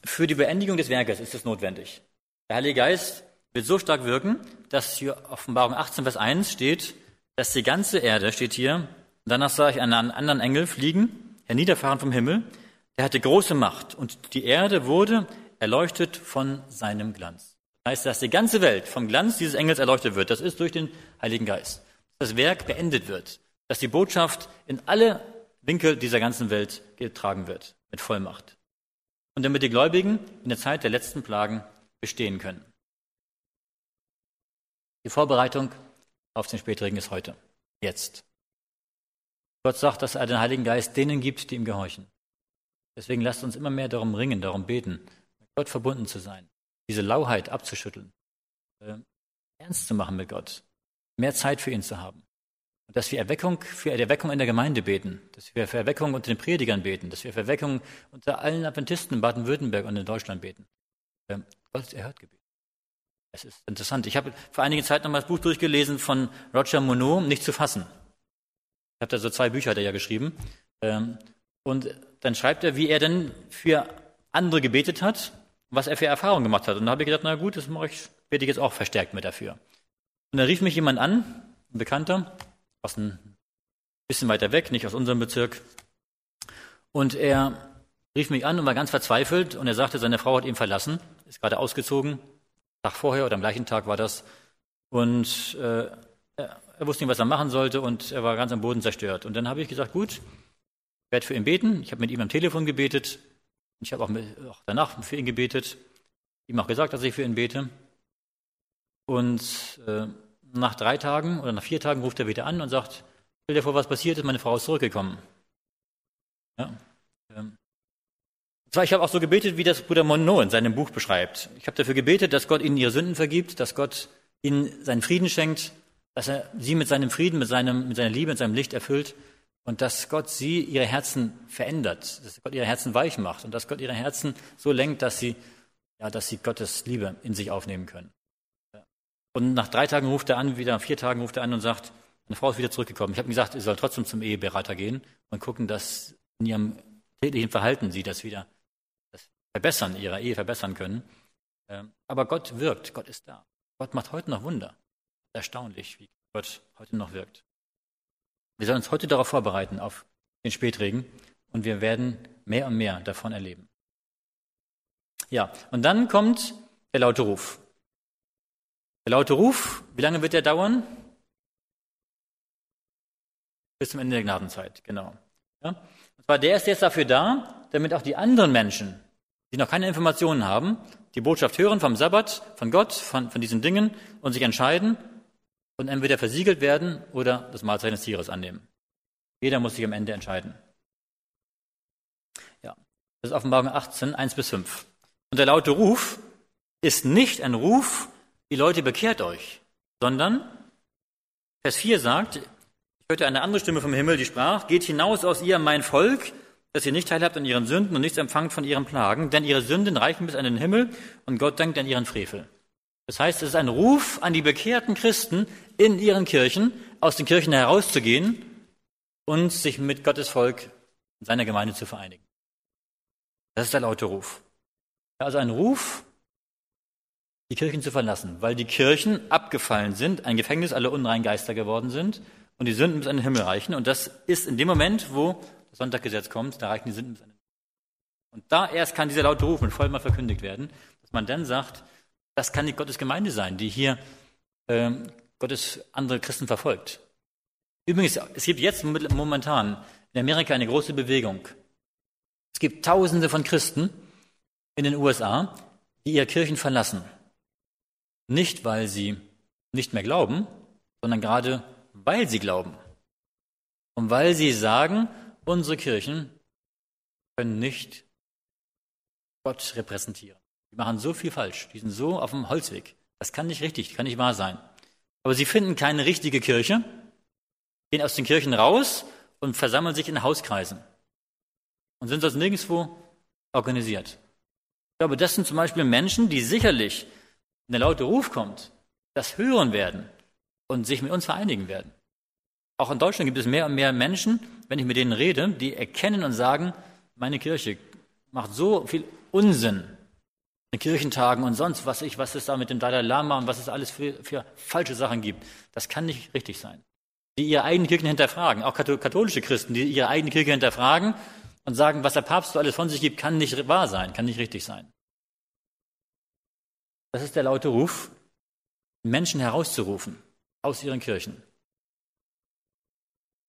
für die Beendigung des Werkes ist es notwendig. Der Heilige Geist wird so stark wirken, dass hier Offenbarung 18, Vers 1 steht, dass die ganze Erde, steht hier, danach sah ich einen anderen Engel fliegen, herniederfahren vom Himmel, der hatte große Macht und die Erde wurde erleuchtet von seinem Glanz. Heißt, dass die ganze Welt vom Glanz dieses Engels erleuchtet wird. Das ist durch den Heiligen Geist. Dass das Werk beendet wird. Dass die Botschaft in alle Winkel dieser ganzen Welt getragen wird. Mit Vollmacht. Und damit die Gläubigen in der Zeit der letzten Plagen bestehen können. Die Vorbereitung auf den Spätregen ist heute. Jetzt. Gott sagt, dass er den Heiligen Geist denen gibt, die ihm gehorchen. Deswegen lasst uns immer mehr darum ringen, darum beten, mit Gott verbunden zu sein, diese Lauheit abzuschütteln, äh, ernst zu machen mit Gott, mehr Zeit für ihn zu haben. Und dass wir Erweckung, für Erweckung in der Gemeinde beten, dass wir für Erweckung unter den Predigern beten, dass wir für Erweckung unter allen Adventisten in Baden-Württemberg und in Deutschland beten. Äh, Gott erhört Gebet. Es ist interessant. Ich habe vor einiger Zeit nochmal das Buch durchgelesen von Roger Monod, Nicht zu fassen. Ich habe da so zwei Bücher, hat er ja geschrieben. Ähm, und dann schreibt er, wie er denn für andere gebetet hat, was er für Erfahrungen gemacht hat. Und da habe ich gedacht, na gut, das mache ich, bete ich jetzt auch verstärkt mit dafür. Und dann rief mich jemand an, ein Bekannter, aus ein bisschen weiter weg, nicht aus unserem Bezirk. Und er rief mich an und war ganz verzweifelt und er sagte, seine Frau hat ihn verlassen, ist gerade ausgezogen, Tag vorher oder am gleichen Tag war das. Und äh, er wusste nicht, was er machen sollte und er war ganz am Boden zerstört. Und dann habe ich gesagt, gut, ich werde für ihn beten. Ich habe mit ihm am Telefon gebetet. Ich habe auch, auch, danach für ihn gebetet. Ihm auch gesagt, dass ich für ihn bete. Und äh, nach drei Tagen oder nach vier Tagen ruft er wieder an und sagt, stell dir vor, was passiert ist, meine Frau ist zurückgekommen. Ja, ähm, zwar, ich habe auch so gebetet, wie das Bruder Monod in seinem Buch beschreibt. Ich habe dafür gebetet, dass Gott ihnen ihre Sünden vergibt, dass Gott ihnen seinen Frieden schenkt, dass er sie mit seinem Frieden, mit, seinem, mit seiner Liebe, mit seinem Licht erfüllt und dass Gott sie, ihre Herzen verändert, dass Gott ihre Herzen weich macht und dass Gott ihre Herzen so lenkt, dass sie, ja, dass sie Gottes Liebe in sich aufnehmen können. Und nach drei Tagen ruft er an, wieder nach vier Tagen ruft er an und sagt, meine Frau ist wieder zurückgekommen. Ich habe ihm gesagt, ihr soll trotzdem zum Eheberater gehen und gucken, dass in ihrem täglichen Verhalten sie das wieder verbessern, ihre Ehe verbessern können. Aber Gott wirkt, Gott ist da. Gott macht heute noch Wunder. Erstaunlich, wie Gott heute noch wirkt. Wir sollen uns heute darauf vorbereiten, auf den Spätregen, und wir werden mehr und mehr davon erleben. Ja, und dann kommt der laute Ruf. Der laute Ruf, wie lange wird der dauern? Bis zum Ende der Gnadenzeit, genau. Ja? Und zwar der ist jetzt dafür da, damit auch die anderen Menschen, die noch keine Informationen haben, die Botschaft hören vom Sabbat, von Gott, von, von diesen Dingen und sich entscheiden und entweder versiegelt werden oder das Mahlzeichen des Tieres annehmen. Jeder muss sich am Ende entscheiden. Ja, das ist Offenbarung 18, 1 bis 5. Und der laute Ruf ist nicht ein Ruf, die Leute bekehrt euch, sondern Vers 4 sagt, ich hörte eine andere Stimme vom Himmel, die sprach, geht hinaus aus ihr, mein Volk, dass ihr nicht teilhabt an ihren Sünden und nichts empfangt von ihren Plagen, denn ihre Sünden reichen bis an den Himmel und Gott denkt an ihren Frevel. Das heißt, es ist ein Ruf an die bekehrten Christen in ihren Kirchen, aus den Kirchen herauszugehen und sich mit Gottes Volk in seiner Gemeinde zu vereinigen. Das ist der laute Ruf. Also ein Ruf, die Kirchen zu verlassen, weil die Kirchen abgefallen sind, ein Gefängnis aller unreinen Geister geworden sind und die Sünden bis an den Himmel reichen. Und das ist in dem Moment, wo das Sonntaggesetz kommt, da reichen die Sünden bis an den Und da erst kann dieser laute Ruf mit Vollmacht verkündigt werden, dass man dann sagt, das kann nicht Gottes Gemeinde sein, die hier ähm, Gottes andere Christen verfolgt. Übrigens, es gibt jetzt momentan in Amerika eine große Bewegung. Es gibt Tausende von Christen in den USA, die ihre Kirchen verlassen. Nicht, weil sie nicht mehr glauben, sondern gerade weil sie glauben. Und weil sie sagen, Unsere Kirchen können nicht Gott repräsentieren. Die machen so viel falsch. Die sind so auf dem Holzweg. Das kann nicht richtig, kann nicht wahr sein. Aber sie finden keine richtige Kirche, gehen aus den Kirchen raus und versammeln sich in Hauskreisen und sind sonst nirgendwo organisiert. Ich glaube, das sind zum Beispiel Menschen, die sicherlich, wenn der laute Ruf kommt, das hören werden und sich mit uns vereinigen werden. Auch in Deutschland gibt es mehr und mehr Menschen, wenn ich mit denen rede, die erkennen und sagen, meine Kirche macht so viel Unsinn in Kirchentagen und sonst was ich, was es da mit dem Dalai Lama und was es alles für, für falsche Sachen gibt. Das kann nicht richtig sein. Die ihre eigenen Kirchen hinterfragen, auch katholische Christen, die ihre eigene Kirche hinterfragen und sagen, was der Papst so alles von sich gibt, kann nicht wahr sein, kann nicht richtig sein. Das ist der laute Ruf, Menschen herauszurufen aus ihren Kirchen.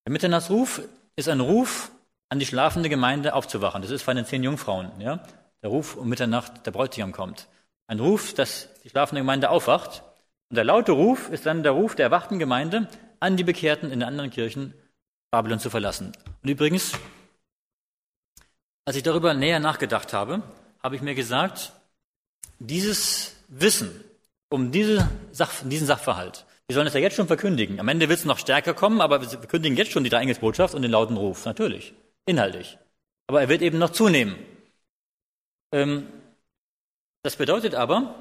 Der Mitternachtsruf ist ein Ruf an die schlafende Gemeinde aufzuwachen. Das ist von den zehn Jungfrauen. Ja? Der Ruf um Mitternacht, der Bräutigam kommt. Ein Ruf, dass die schlafende Gemeinde aufwacht. Und der laute Ruf ist dann der Ruf der erwachten Gemeinde an die Bekehrten in den anderen Kirchen, Babylon zu verlassen. Und übrigens, als ich darüber näher nachgedacht habe, habe ich mir gesagt, dieses Wissen um diese Sach diesen Sachverhalt, wir sollen es ja jetzt schon verkündigen. Am Ende wird es noch stärker kommen, aber wir verkündigen jetzt schon die Dreieingelsbotschaft und den lauten Ruf, natürlich, inhaltlich. Aber er wird eben noch zunehmen. Ähm, das bedeutet aber,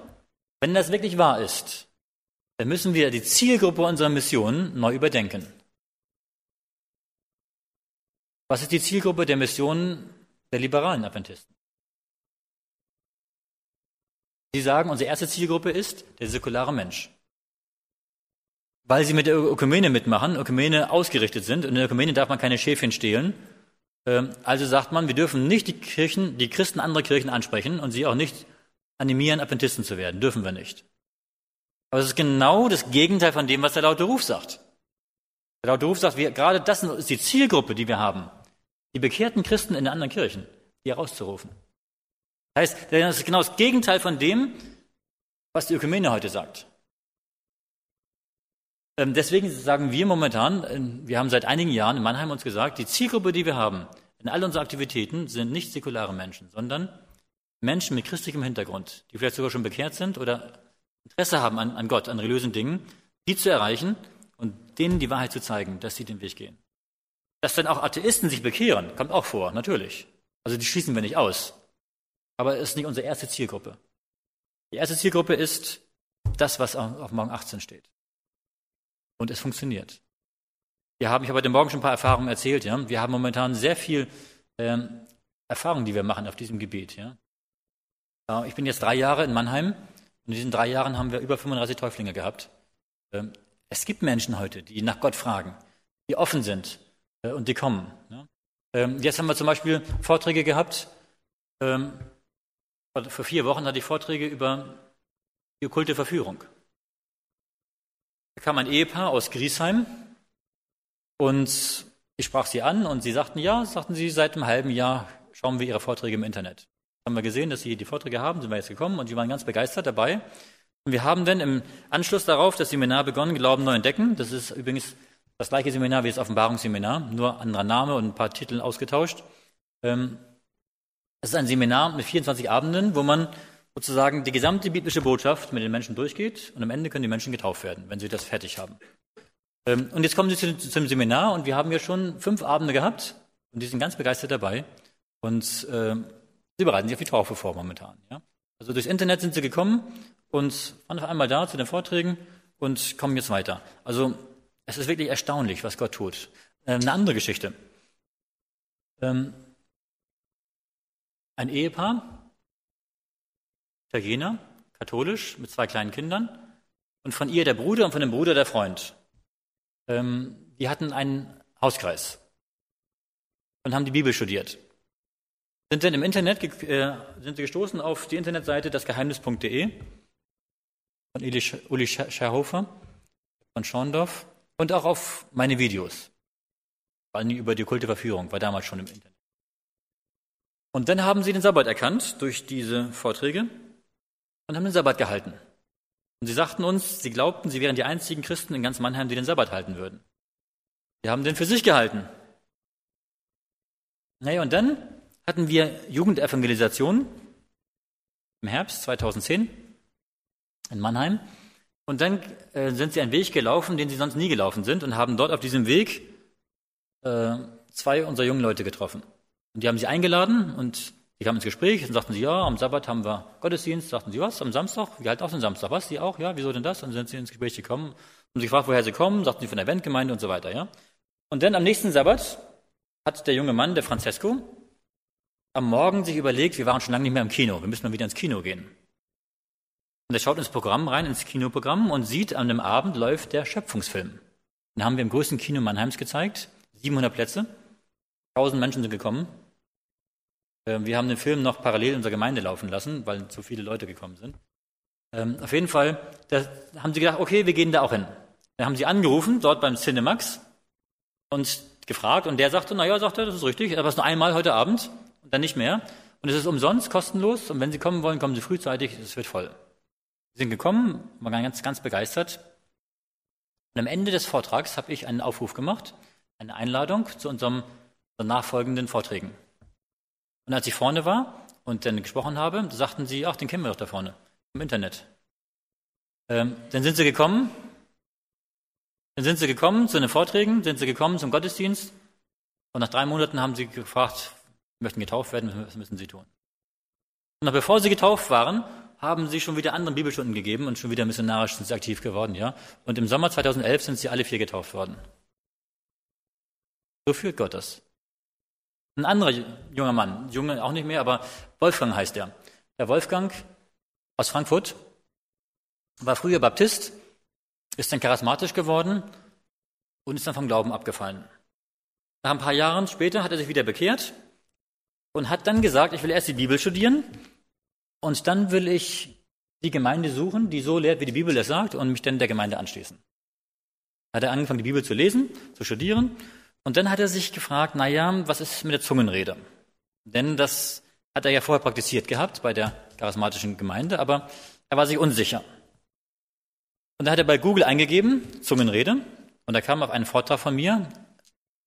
wenn das wirklich wahr ist, dann müssen wir die Zielgruppe unserer Mission neu überdenken. Was ist die Zielgruppe der Mission der liberalen Adventisten? Sie sagen, unsere erste Zielgruppe ist der säkulare Mensch. Weil sie mit der Ökumene mitmachen, Ökumene ausgerichtet sind und in der Ökumene darf man keine Schäfchen stehlen, also sagt man, wir dürfen nicht die Kirchen, die Christen anderer Kirchen ansprechen und sie auch nicht animieren, Adventisten zu werden. Dürfen wir nicht. Aber es ist genau das Gegenteil von dem, was der laute Ruf sagt. Der laute Ruf sagt, wir, gerade das ist die Zielgruppe, die wir haben. Die bekehrten Christen in den anderen Kirchen, die herauszurufen. Das heißt, das ist genau das Gegenteil von dem, was die Ökumene heute sagt. Ähm, deswegen sagen wir momentan, äh, wir haben seit einigen Jahren in Mannheim uns gesagt, die Zielgruppe, die wir haben in all unseren Aktivitäten, sind nicht säkulare Menschen, sondern Menschen mit christlichem Hintergrund, die vielleicht sogar schon bekehrt sind oder Interesse haben an, an Gott, an religiösen Dingen, die zu erreichen und denen die Wahrheit zu zeigen, dass sie den Weg gehen. Dass dann auch Atheisten sich bekehren, kommt auch vor, natürlich. Also die schließen wir nicht aus. Aber es ist nicht unsere erste Zielgruppe. Die erste Zielgruppe ist das, was auf Morgen 18 steht. Und es funktioniert. Wir haben, ich habe heute Morgen schon ein paar Erfahrungen erzählt, ja. Wir haben momentan sehr viel ähm, Erfahrung, die wir machen auf diesem Gebiet, ja. Äh, ich bin jetzt drei Jahre in Mannheim und in diesen drei Jahren haben wir über 35 Täuflinge gehabt. Ähm, es gibt Menschen heute, die nach Gott fragen, die offen sind äh, und die kommen. Ja. Ähm, jetzt haben wir zum Beispiel Vorträge gehabt. Ähm, vor vier Wochen hatte ich Vorträge über die okkulte Verführung. Da kam ein Ehepaar aus Griesheim und ich sprach sie an und sie sagten, ja, sagten sie, seit einem halben Jahr schauen wir ihre Vorträge im Internet. Haben wir gesehen, dass sie die Vorträge haben, sind wir jetzt gekommen und sie waren ganz begeistert dabei. Und wir haben dann im Anschluss darauf das Seminar begonnen, Glauben neu entdecken. Das ist übrigens das gleiche Seminar wie das Offenbarungsseminar, nur anderer Name und ein paar Titel ausgetauscht. Ähm, es ist ein Seminar mit 24 Abenden, wo man sozusagen die gesamte biblische Botschaft mit den Menschen durchgeht und am Ende können die Menschen getauft werden, wenn sie das fertig haben. Ähm, und jetzt kommen sie zu, zum Seminar und wir haben ja schon fünf Abende gehabt und die sind ganz begeistert dabei und äh, sie bereiten sich auf die Taufe vor momentan. Ja? Also durchs Internet sind sie gekommen und waren auf einmal da zu den Vorträgen und kommen jetzt weiter. Also es ist wirklich erstaunlich, was Gott tut. Ähm, eine andere Geschichte. Ähm, ein Ehepaar Italiener, katholisch, mit zwei kleinen Kindern. Und von ihr der Bruder und von dem Bruder der Freund. Ähm, die hatten einen Hauskreis und haben die Bibel studiert. Sind dann im Internet äh, sind sie gestoßen auf die Internetseite dasgeheimnis.de von Uli Scherhofer, von Schorndorf und auch auf meine Videos. Vor allem über die okkulte Verführung, war damals schon im Internet. Und dann haben sie den Sabbat erkannt durch diese Vorträge und haben den Sabbat gehalten. Und sie sagten uns, sie glaubten, sie wären die einzigen Christen in ganz Mannheim, die den Sabbat halten würden. Sie haben den für sich gehalten. Naja, und dann hatten wir Jugendevangelisation im Herbst 2010 in Mannheim. Und dann äh, sind sie einen Weg gelaufen, den sie sonst nie gelaufen sind und haben dort auf diesem Weg äh, zwei unserer jungen Leute getroffen. Und die haben sie eingeladen und die kamen ins Gespräch und sagten sie, ja, am Sabbat haben wir Gottesdienst. Sagten sie, was, am Samstag? Wir halten auch den Samstag. Was, Sie auch? Ja, wieso denn das? Und dann sind sie ins Gespräch gekommen und sie gefragt, woher sie kommen. Sagten sie von der Wendgemeinde und so weiter, ja. Und dann am nächsten Sabbat hat der junge Mann, der Francesco, am Morgen sich überlegt, wir waren schon lange nicht mehr im Kino, wir müssen mal wieder ins Kino gehen. Und er schaut ins Programm rein, ins Kinoprogramm und sieht, an dem Abend läuft der Schöpfungsfilm. Den haben wir im größten Kino Mannheims gezeigt, 700 Plätze, 1000 Menschen sind gekommen. Ähm, wir haben den Film noch parallel in unserer Gemeinde laufen lassen, weil so viele Leute gekommen sind. Ähm, auf jeden Fall, da haben sie gedacht, okay, wir gehen da auch hin. Dann haben sie angerufen, dort beim Cinemax, und gefragt, und der sagte, naja, sagte, das ist richtig, aber es nur einmal heute Abend und dann nicht mehr. Und es ist umsonst, kostenlos, und wenn Sie kommen wollen, kommen Sie frühzeitig, es wird voll. Sie sind gekommen, waren ganz, ganz begeistert. Und am Ende des Vortrags habe ich einen Aufruf gemacht, eine Einladung zu unserem nachfolgenden Vorträgen. Und als ich vorne war und dann gesprochen habe, sagten sie, ach, den kennen wir doch da vorne, im Internet. Ähm, dann sind sie gekommen, dann sind sie gekommen zu den Vorträgen, sind sie gekommen zum Gottesdienst und nach drei Monaten haben sie gefragt, möchten getauft werden, was müssen sie tun? Und noch bevor sie getauft waren, haben sie schon wieder anderen Bibelstunden gegeben und schon wieder missionarisch sind sie aktiv geworden, ja. Und im Sommer 2011 sind sie alle vier getauft worden. So führt Gott das. Ein anderer junger Mann, Junge auch nicht mehr, aber Wolfgang heißt er. Der Wolfgang aus Frankfurt war früher Baptist, ist dann charismatisch geworden und ist dann vom Glauben abgefallen. Nach ein paar Jahren später hat er sich wieder bekehrt und hat dann gesagt, ich will erst die Bibel studieren und dann will ich die Gemeinde suchen, die so lehrt, wie die Bibel das sagt, und mich dann der Gemeinde anschließen. Hat er angefangen, die Bibel zu lesen, zu studieren. Und dann hat er sich gefragt, na ja, was ist mit der Zungenrede? Denn das hat er ja vorher praktiziert gehabt bei der charismatischen Gemeinde, aber er war sich unsicher. Und da hat er bei Google eingegeben, Zungenrede, und da kam auf einen Vortrag von mir,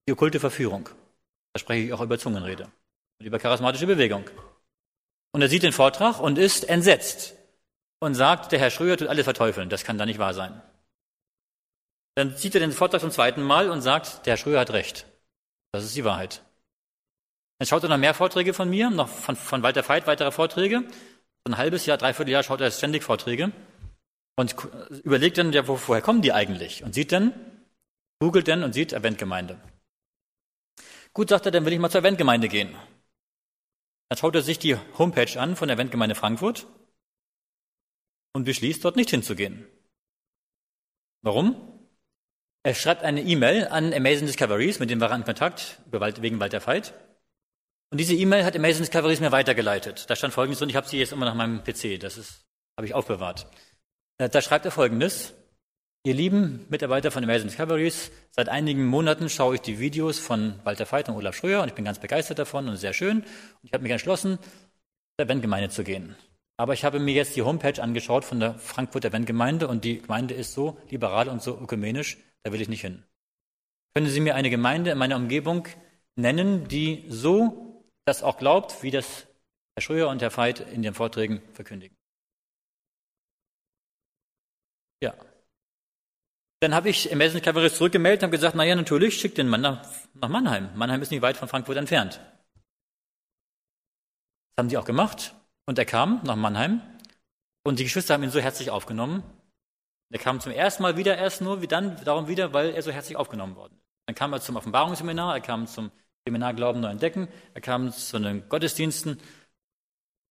die okkulte Verführung. Da spreche ich auch über Zungenrede und über charismatische Bewegung. Und er sieht den Vortrag und ist entsetzt und sagt, der Herr Schröer tut alles verteufeln, das kann da nicht wahr sein. Dann sieht er den Vortrag zum zweiten Mal und sagt, der Herr Schröer hat recht. Das ist die Wahrheit. Dann schaut er noch mehr Vorträge von mir, noch von, von Walter Veit weitere Vorträge. So ein halbes Jahr, dreiviertel Jahr schaut er ständig Vorträge und überlegt dann, ja, wo, woher kommen die eigentlich? Und sieht dann, googelt dann und sieht Eventgemeinde. Gut, sagt er, dann will ich mal zur Eventgemeinde gehen. Dann schaut er sich die Homepage an von der Eventgemeinde Frankfurt und beschließt, dort nicht hinzugehen. Warum? Er schreibt eine E-Mail an Amazing Discoveries, mit dem war er in Kontakt, wegen Walter Veit. Und diese E-Mail hat Amazing Discoveries mir weitergeleitet. Da stand folgendes, und ich habe sie jetzt immer nach meinem PC, das habe ich aufbewahrt. Äh, da schreibt er folgendes. Ihr lieben Mitarbeiter von Amazing Discoveries, seit einigen Monaten schaue ich die Videos von Walter Veit und Olaf Schröer und ich bin ganz begeistert davon und sehr schön. Und ich habe mich entschlossen, zur Eventgemeinde zu gehen. Aber ich habe mir jetzt die Homepage angeschaut von der Frankfurter Eventgemeinde und die Gemeinde ist so liberal und so ökumenisch, da will ich nicht hin. Können Sie mir eine Gemeinde in meiner Umgebung nennen, die so das auch glaubt, wie das Herr Schröer und Herr Veit in den Vorträgen verkündigen? Ja, dann habe ich im Essen Kabarett zurückgemeldet und gesagt, naja, natürlich, schickt den Mann nach Mannheim. Mannheim ist nicht weit von Frankfurt entfernt. Das haben sie auch gemacht. Und er kam nach Mannheim. Und die Geschwister haben ihn so herzlich aufgenommen. Er kam zum ersten Mal wieder, erst nur wie dann darum wieder, weil er so herzlich aufgenommen worden ist. Dann kam er zum Offenbarungsseminar, er kam zum Seminar Glauben neu entdecken, er kam zu den Gottesdiensten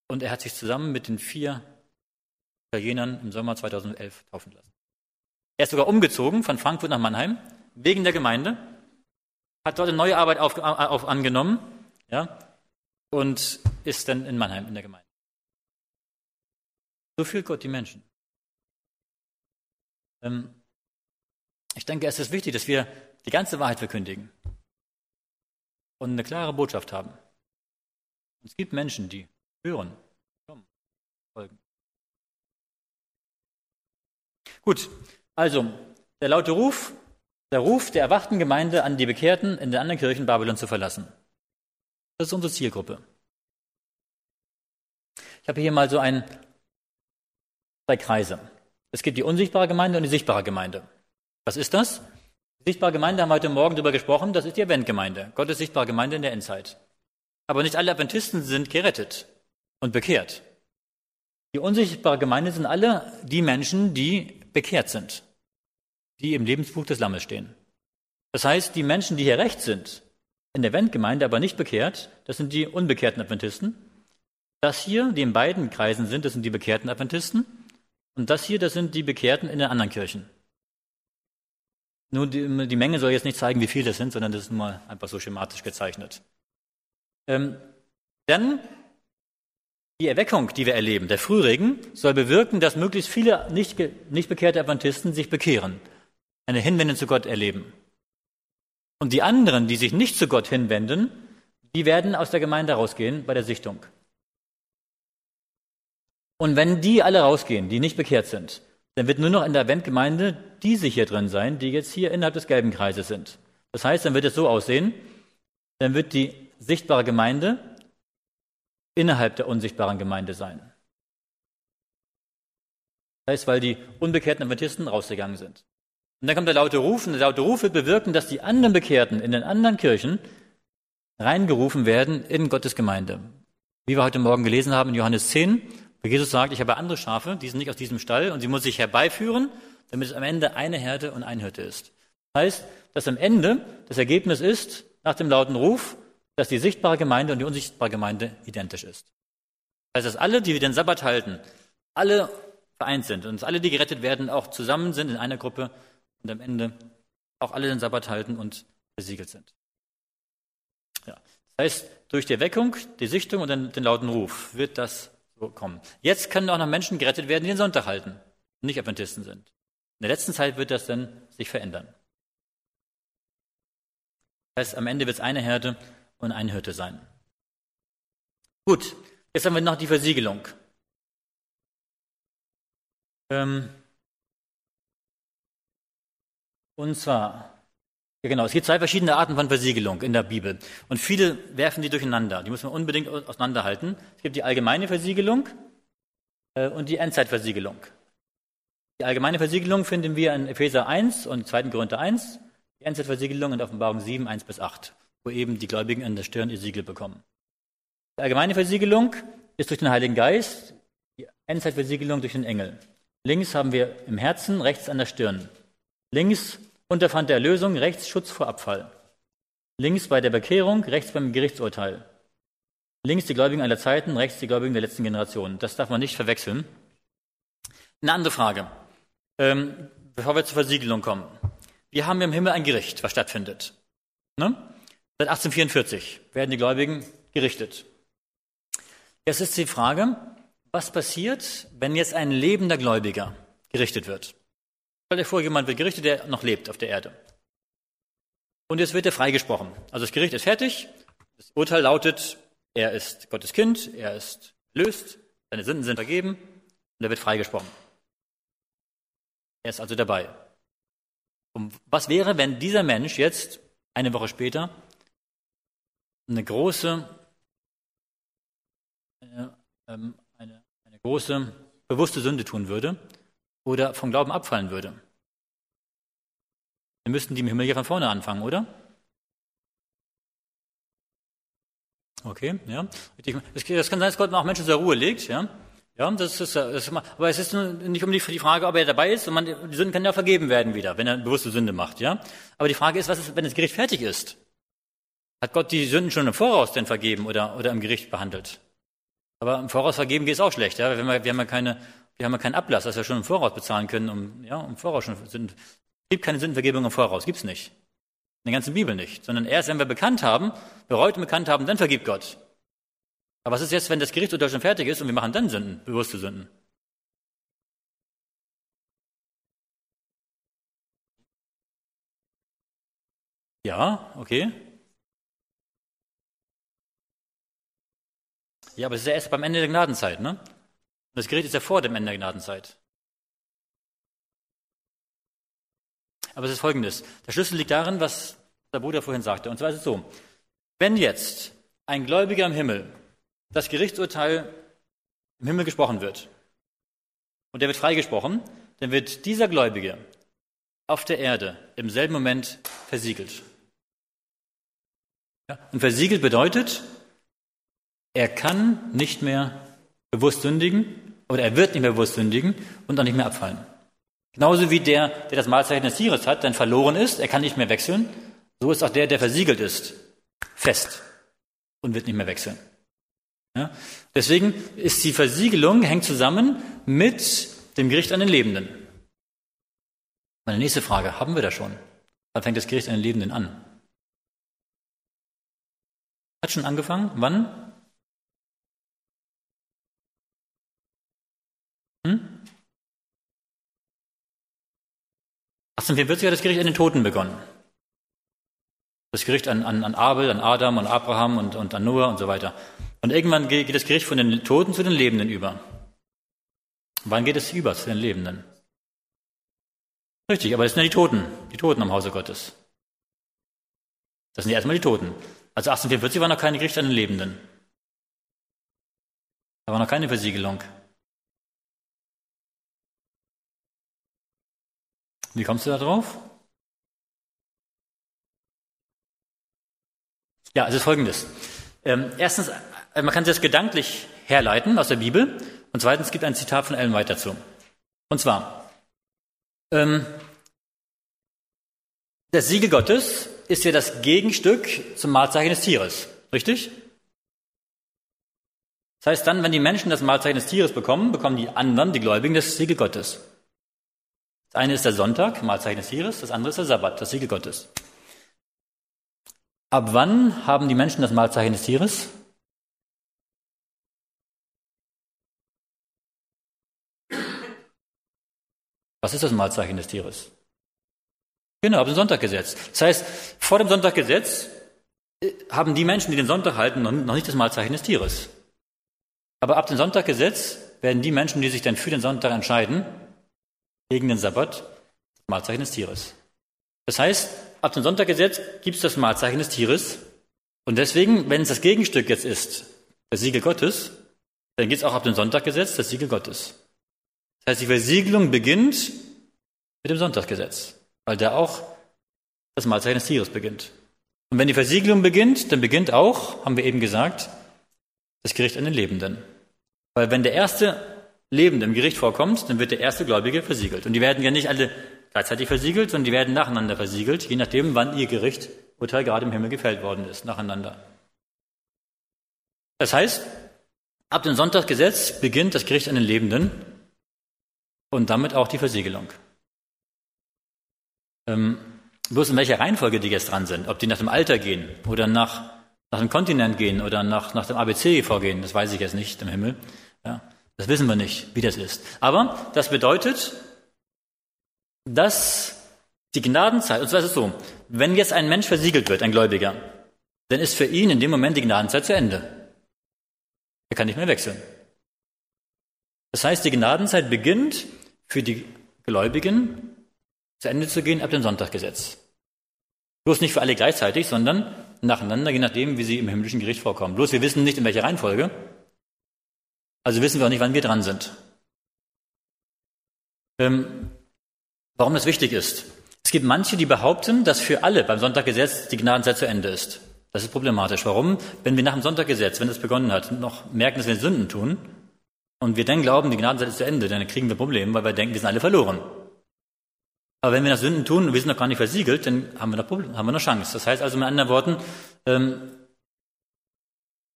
und er hat sich zusammen mit den vier Italienern im Sommer 2011 taufen lassen. Er ist sogar umgezogen von Frankfurt nach Mannheim wegen der Gemeinde, hat dort eine neue Arbeit auf, auf angenommen ja, und ist dann in Mannheim in der Gemeinde. So führt Gott die Menschen. Ähm, ich denke, es ist wichtig, dass wir die ganze Wahrheit verkündigen und eine klare Botschaft haben. Es gibt Menschen, die hören, kommen, folgen. Gut, also, der laute Ruf, der Ruf der erwachten Gemeinde an die Bekehrten in den anderen Kirchen Babylon zu verlassen. Das ist unsere Zielgruppe. Ich habe hier mal so ein, zwei Kreise. Es gibt die unsichtbare Gemeinde und die sichtbare Gemeinde. Was ist das? Die sichtbare Gemeinde haben wir heute Morgen darüber gesprochen, das ist die Eventgemeinde. Gottes sichtbare Gemeinde in der Endzeit. Aber nicht alle Adventisten sind gerettet und bekehrt. Die unsichtbare Gemeinde sind alle die Menschen, die bekehrt sind die im Lebensbuch des Lammes stehen. Das heißt, die Menschen, die hier recht sind, in der Wendgemeinde, aber nicht bekehrt, das sind die unbekehrten Adventisten. Das hier, die in beiden Kreisen sind, das sind die bekehrten Adventisten. Und das hier, das sind die Bekehrten in den anderen Kirchen. Nur die, die Menge soll jetzt nicht zeigen, wie viele das sind, sondern das ist nur mal einfach so schematisch gezeichnet. Ähm, denn die Erweckung, die wir erleben, der Frühregen, soll bewirken, dass möglichst viele nicht, nicht bekehrte Adventisten sich bekehren, eine Hinwendung zu Gott erleben. Und die anderen, die sich nicht zu Gott hinwenden, die werden aus der Gemeinde rausgehen bei der Sichtung. Und wenn die alle rausgehen, die nicht bekehrt sind, dann wird nur noch in der Adventgemeinde diese hier drin sein, die jetzt hier innerhalb des gelben Kreises sind. Das heißt, dann wird es so aussehen, dann wird die sichtbare Gemeinde innerhalb der unsichtbaren Gemeinde sein. Das heißt, weil die unbekehrten Adventisten rausgegangen sind. Und dann kommt der laute Ruf, und der laute Ruf wird bewirken, dass die anderen Bekehrten in den anderen Kirchen reingerufen werden in Gottes Gemeinde. Wie wir heute Morgen gelesen haben in Johannes 10, wo Jesus sagt, ich habe andere Schafe, die sind nicht aus diesem Stall und sie muss ich herbeiführen, damit es am Ende eine Herde und ein Hirte ist. Das heißt, dass am Ende das Ergebnis ist, nach dem lauten Ruf, dass die sichtbare Gemeinde und die unsichtbare Gemeinde identisch ist. Das heißt, dass alle, die den Sabbat halten, alle vereint sind und alle, die gerettet werden, auch zusammen sind in einer Gruppe und am Ende auch alle den Sabbat halten und besiegelt sind. Ja. Das heißt, durch die Erweckung, die Sichtung und den, den lauten Ruf wird das kommen. Jetzt können auch noch Menschen gerettet werden, die den Sonntag halten und nicht Adventisten sind. In der letzten Zeit wird das dann sich verändern. Das heißt, am Ende wird es eine Herde und ein Hirte sein. Gut, jetzt haben wir noch die Versiegelung. Ähm und zwar, ja genau, es gibt zwei verschiedene Arten von Versiegelung in der Bibel. Und viele werfen die durcheinander. Die muss man unbedingt auseinanderhalten. Es gibt die allgemeine Versiegelung äh, und die Endzeitversiegelung. Die allgemeine Versiegelung finden wir in Epheser 1 und 2. Korinther 1, die Endzeitversiegelung in Offenbarung 7, 1 bis 8 wo eben die Gläubigen an der Stirn ihr Siegel bekommen. Die allgemeine Versiegelung ist durch den Heiligen Geist, die Endzeitversiegelung durch den Engel. Links haben wir im Herzen, rechts an der Stirn. Links Unterpfand der Erlösung, rechts Schutz vor Abfall. Links bei der Bekehrung, rechts beim Gerichtsurteil. Links die Gläubigen aller Zeiten, rechts die Gläubigen der letzten Generation. Das darf man nicht verwechseln. Eine andere Frage, ähm, bevor wir zur Versiegelung kommen. Wir haben im Himmel ein Gericht, was stattfindet. Ne? Seit 1844 werden die Gläubigen gerichtet. Jetzt ist die Frage, was passiert, wenn jetzt ein lebender Gläubiger gerichtet wird? Stell dir vor, jemand wird gerichtet, der noch lebt auf der Erde. Und jetzt wird er freigesprochen. Also das Gericht ist fertig. Das Urteil lautet, er ist Gottes Kind, er ist löst, seine Sünden sind vergeben und er wird freigesprochen. Er ist also dabei. Und was wäre, wenn dieser Mensch jetzt eine Woche später eine große, eine, ähm, eine, eine große bewusste Sünde tun würde oder vom Glauben abfallen würde. Dann müssten die im Himmel ja von vorne anfangen, oder? Okay, ja. Das kann sein, dass Gott auch Menschen zur Ruhe legt, ja. Ja, das ist, das ist aber es ist nicht um die Frage, ob er dabei ist, und man, die Sünden können ja vergeben werden wieder, wenn er bewusste Sünde macht, ja. Aber die Frage ist, was ist, wenn das Gericht fertig ist? Hat Gott die Sünden schon im Voraus denn vergeben oder, oder im Gericht behandelt? Aber im Voraus vergeben geht es auch schlecht. Wir, ja, wir, haben ja keine, wir haben ja keinen Ablass, dass wir schon im Voraus bezahlen können, um, ja, im Voraus schon Sünden. Es gibt keine Sündenvergebung im Voraus, gibt's nicht. In der ganzen Bibel nicht. Sondern erst, wenn wir bekannt haben, bereut und bekannt haben, dann vergibt Gott. Aber was ist jetzt, wenn das Gerichtsurteil schon fertig ist und wir machen dann Sünden, bewusste Sünden? Ja, okay. Ja, aber es ist ja erst beim Ende der Gnadenzeit, ne? Und das Gericht ist ja vor dem Ende der Gnadenzeit. Aber es ist folgendes. Der Schlüssel liegt darin, was der Bruder vorhin sagte. Und zwar ist es so. Wenn jetzt ein Gläubiger im Himmel das Gerichtsurteil im Himmel gesprochen wird und der wird freigesprochen, dann wird dieser Gläubige auf der Erde im selben Moment versiegelt. Ja, und versiegelt bedeutet, er kann nicht mehr bewusst sündigen oder er wird nicht mehr bewusst sündigen und auch nicht mehr abfallen. Genauso wie der, der das Malzeichen des Tieres hat, dann verloren ist, er kann nicht mehr wechseln, so ist auch der, der versiegelt ist, fest und wird nicht mehr wechseln. Ja? Deswegen ist die Versiegelung hängt zusammen mit dem Gericht an den Lebenden. Meine nächste Frage, haben wir das schon? Wann fängt das Gericht an den Lebenden an? Hat schon angefangen? Wann? Hm? 1844 hat das Gericht an den Toten begonnen. Das Gericht an, an, an Abel, an Adam und Abraham und, und an Noah und so weiter. Und irgendwann geht das Gericht von den Toten zu den Lebenden über. Wann geht es über zu den Lebenden? Richtig, aber das sind ja die Toten, die Toten am Hause Gottes. Das sind ja erstmal die Toten. Also 1844 war noch kein Gericht an den Lebenden. Da war noch keine Versiegelung. Wie kommst du da drauf? Ja, es ist folgendes. Ähm, erstens, äh, man kann sich das gedanklich herleiten aus der Bibel. Und zweitens gibt ein Zitat von Ellen White dazu. Und zwar, ähm, das Siegel Gottes ist ja das Gegenstück zum Mahlzeichen des Tieres. Richtig? Das heißt dann, wenn die Menschen das Mahlzeichen des Tieres bekommen, bekommen die anderen, die Gläubigen, das Siegel Gottes. Das eine ist der Sonntag, Mahlzeichen des Tieres, das andere ist der Sabbat, das Siegel Gottes. Ab wann haben die Menschen das Mahlzeichen des Tieres? Was ist das Mahlzeichen des Tieres? Genau, ab dem Sonntaggesetz. Das heißt, vor dem Sonntaggesetz äh, haben die Menschen, die den Sonntag halten, noch nicht das Mahlzeichen des Tieres. Aber ab dem Sonntaggesetz werden die Menschen, die sich dann für den Sonntag entscheiden, gegen den Sabbat, das Mahlzeichen des Tieres. Das heißt, ab dem Sonntaggesetz gibt es das Mahlzeichen des Tieres. Und deswegen, wenn es das Gegenstück jetzt ist, das Siegel Gottes, dann gibt es auch ab dem Sonntaggesetz das Siegel Gottes. Das heißt, die Versiegelung beginnt mit dem Sonntagsgesetz, weil da auch das Mahlzeichen des Tieres beginnt. Und wenn die Versiegelung beginnt, dann beginnt auch, haben wir eben gesagt, das Gericht an den Lebenden. Weil wenn der erste Lebende im Gericht vorkommt, dann wird der erste Gläubige versiegelt. Und die werden ja nicht alle gleichzeitig versiegelt, sondern die werden nacheinander versiegelt, je nachdem, wann ihr Gericht, Urteil gerade im Himmel gefällt worden ist, nacheinander. Das heißt, ab dem Sonntagsgesetz beginnt das Gericht an den Lebenden und damit auch die Versiegelung. Ähm, bloß in welcher Reihenfolge die jetzt dran sind, ob die nach dem Alter gehen oder nach, nach dem Kontinent gehen oder nach, nach dem ABC vorgehen, das weiß ich jetzt nicht im Himmel. Ja, das wissen wir nicht, wie das ist. Aber das bedeutet, dass die Gnadenzeit, und zwar ist es so, wenn jetzt ein Mensch versiegelt wird, ein Gläubiger, dann ist für ihn in dem Moment die Gnadenzeit zu Ende. Er kann nicht mehr wechseln. Das heißt, die Gnadenzeit beginnt für die Gläubigen zu Ende zu gehen ab dem Sonntaggesetz. Bloß nicht für alle gleichzeitig, sondern nacheinander, je nachdem, wie sie im himmlischen Gericht vorkommen. Bloß wir wissen nicht, in welcher Reihenfolge. Also wissen wir auch nicht, wann wir dran sind. Ähm, warum das wichtig ist. Es gibt manche, die behaupten, dass für alle beim Sonntaggesetz die Gnadenzeit zu Ende ist. Das ist problematisch. Warum? Wenn wir nach dem Sonntaggesetz, wenn das begonnen hat, noch merken, dass wir Sünden tun, und wir dann glauben, die Gnadenzeit ist zu Ende, dann kriegen wir Probleme, weil wir denken, wir sind alle verloren. Aber wenn wir das Sünden tun und wir sind noch gar nicht versiegelt, dann haben wir noch, Problem, haben wir noch Chance. Das heißt also mit anderen Worten, ähm,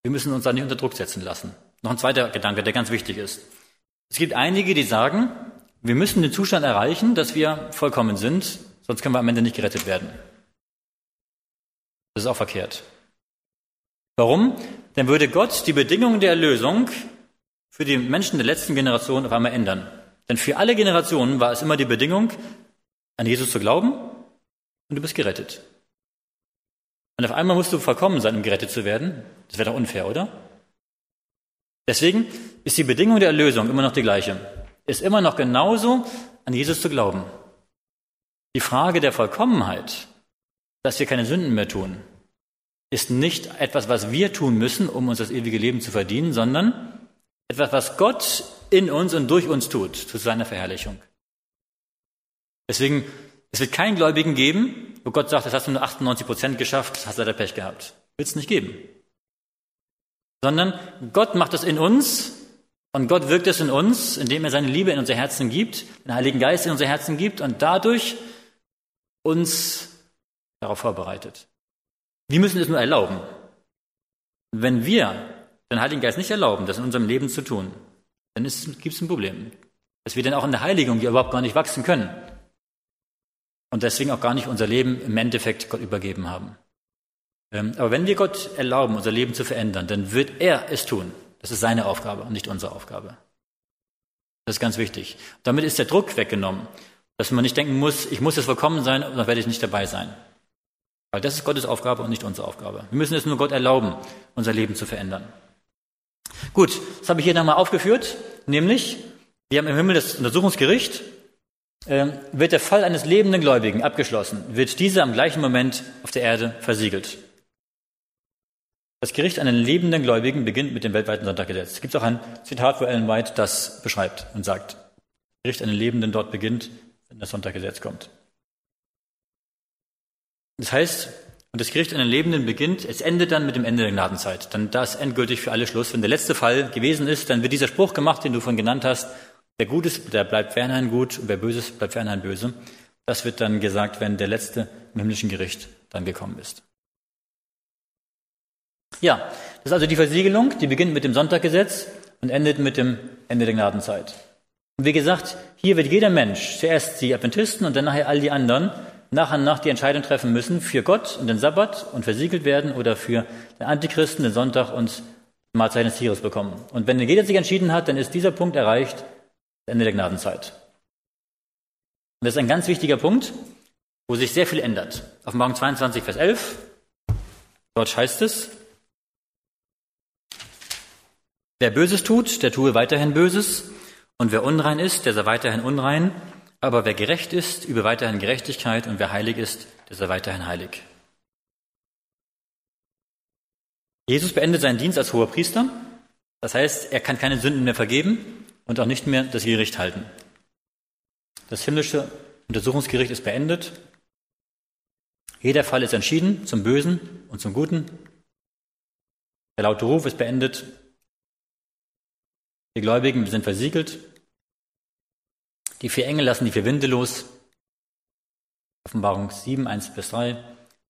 wir müssen uns da nicht unter Druck setzen lassen. Noch ein zweiter Gedanke, der ganz wichtig ist. Es gibt einige, die sagen, wir müssen den Zustand erreichen, dass wir vollkommen sind, sonst können wir am Ende nicht gerettet werden. Das ist auch verkehrt. Warum? Dann würde Gott die Bedingungen der Erlösung für die Menschen der letzten Generation auf einmal ändern. Denn für alle Generationen war es immer die Bedingung, an Jesus zu glauben und du bist gerettet. Und auf einmal musst du vollkommen sein, um gerettet zu werden. Das wäre doch unfair, oder? Deswegen ist die Bedingung der Erlösung immer noch die gleiche. Ist immer noch genauso, an Jesus zu glauben. Die Frage der Vollkommenheit, dass wir keine Sünden mehr tun, ist nicht etwas, was wir tun müssen, um uns das ewige Leben zu verdienen, sondern etwas, was Gott in uns und durch uns tut, zu seiner Verherrlichung. Deswegen, es wird keinen Gläubigen geben, wo Gott sagt, das hast du nur 98 Prozent geschafft, hast leider Pech gehabt. Wird es nicht geben. Sondern Gott macht es in uns, Und Gott wirkt es in uns, indem er seine Liebe in unser Herzen gibt, den Heiligen Geist in unser Herzen gibt und dadurch uns darauf vorbereitet. Wir müssen es nur erlauben. Wenn wir den Heiligen Geist nicht erlauben, das in unserem Leben zu tun, dann gibt es ein Problem. Dass wir dann auch in der Heiligung überhaupt gar nicht wachsen können. Und deswegen auch gar nicht unser Leben im Endeffekt Gott übergeben haben. Ähm, aber wenn wir Gott erlauben, unser Leben zu verändern, dann wird er es tun. Das ist seine Aufgabe und nicht unsere Aufgabe. Das ist ganz wichtig. Damit ist der Druck weggenommen, dass man nicht denken muss, ich muss jetzt vollkommen sein, sonst werde ich nicht dabei sein. Weil das ist Gottes Aufgabe und nicht unsere Aufgabe. Wir müssen es nur Gott erlauben, unser Leben zu verändern. Gut, das habe ich hier nochmal aufgeführt, nämlich, wir haben im Himmel das Untersuchungsgericht, äh, wird der Fall eines lebenden Gläubigen abgeschlossen, wird dieser am gleichen Moment auf der Erde versiegelt. Das Gericht an den lebenden Gläubigen beginnt mit dem weltweiten Sonntaggesetz. Es gibt auch ein Zitat, wo Ellen White das beschreibt und sagt, das Gericht an den Lebenden dort beginnt, wenn das Sonntaggesetz kommt. Das heißt, und das Gericht an den Lebenden beginnt, es endet dann mit dem Ende der Gnadenzeit. Dann da ist endgültig für alle Schluss. Wenn der letzte Fall gewesen ist, dann wird dieser Spruch gemacht, den du von genannt hast, wer gut ist, der bleibt einen gut, und wer böse ist, bleibt einen böse. Das wird dann gesagt, wenn der letzte im himmlischen Gericht dann gekommen ist. Ja, das ist also die Versiegelung, die beginnt mit dem Sonntaggesetz und endet mit dem Ende der Gnadenzeit. Und wie gesagt, hier wird jeder Mensch, zuerst die Adventisten und dann nachher all die anderen, nach und nach die Entscheidung treffen müssen für Gott und den Sabbat und versiegelt werden oder für den Antichristen, den Sonntag und Mahlzeit des Tieres bekommen. Und wenn jeder sich entschieden hat, dann ist dieser Punkt erreicht, das Ende der Gnadenzeit. Und das ist ein ganz wichtiger Punkt, wo sich sehr viel ändert. Auf Morgen 22, Vers 11, dort heißt es, Wer Böses tut, der tue weiterhin Böses, und wer unrein ist, der sei weiterhin unrein, aber wer gerecht ist, übe weiterhin Gerechtigkeit, und wer heilig ist, der sei weiterhin heilig. Jesus beendet seinen Dienst als hoher Priester. Das heißt, er kann keine Sünden mehr vergeben und auch nicht mehr das Gericht halten. Das himmlische Untersuchungsgericht ist beendet. Jeder Fall ist entschieden zum Bösen und zum Guten. Der laute Ruf ist beendet die Gläubigen sind versiegelt. Die vier Engel lassen die vier Winde los. Offenbarung 7, 1 bis 3.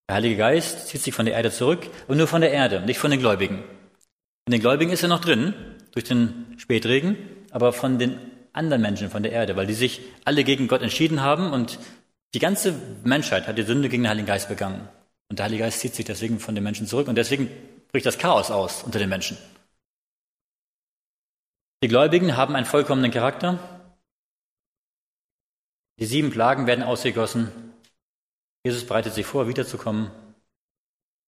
Der Heilige Geist zieht sich von der Erde zurück und nur von der Erde, nicht von den Gläubigen. In den Gläubigen ist er noch drin, durch den Spätregen, aber von den anderen Menschen von der Erde, weil die sich alle gegen Gott entschieden haben und die ganze Menschheit hat die Sünde gegen den Heiligen Geist begangen. Und der Heilige Geist zieht sich deswegen von den Menschen zurück und deswegen bricht das Chaos aus unter den Menschen. Die Gläubigen haben einen vollkommenen Charakter. Die sieben Plagen werden ausgegossen. Jesus bereitet sich vor, wiederzukommen.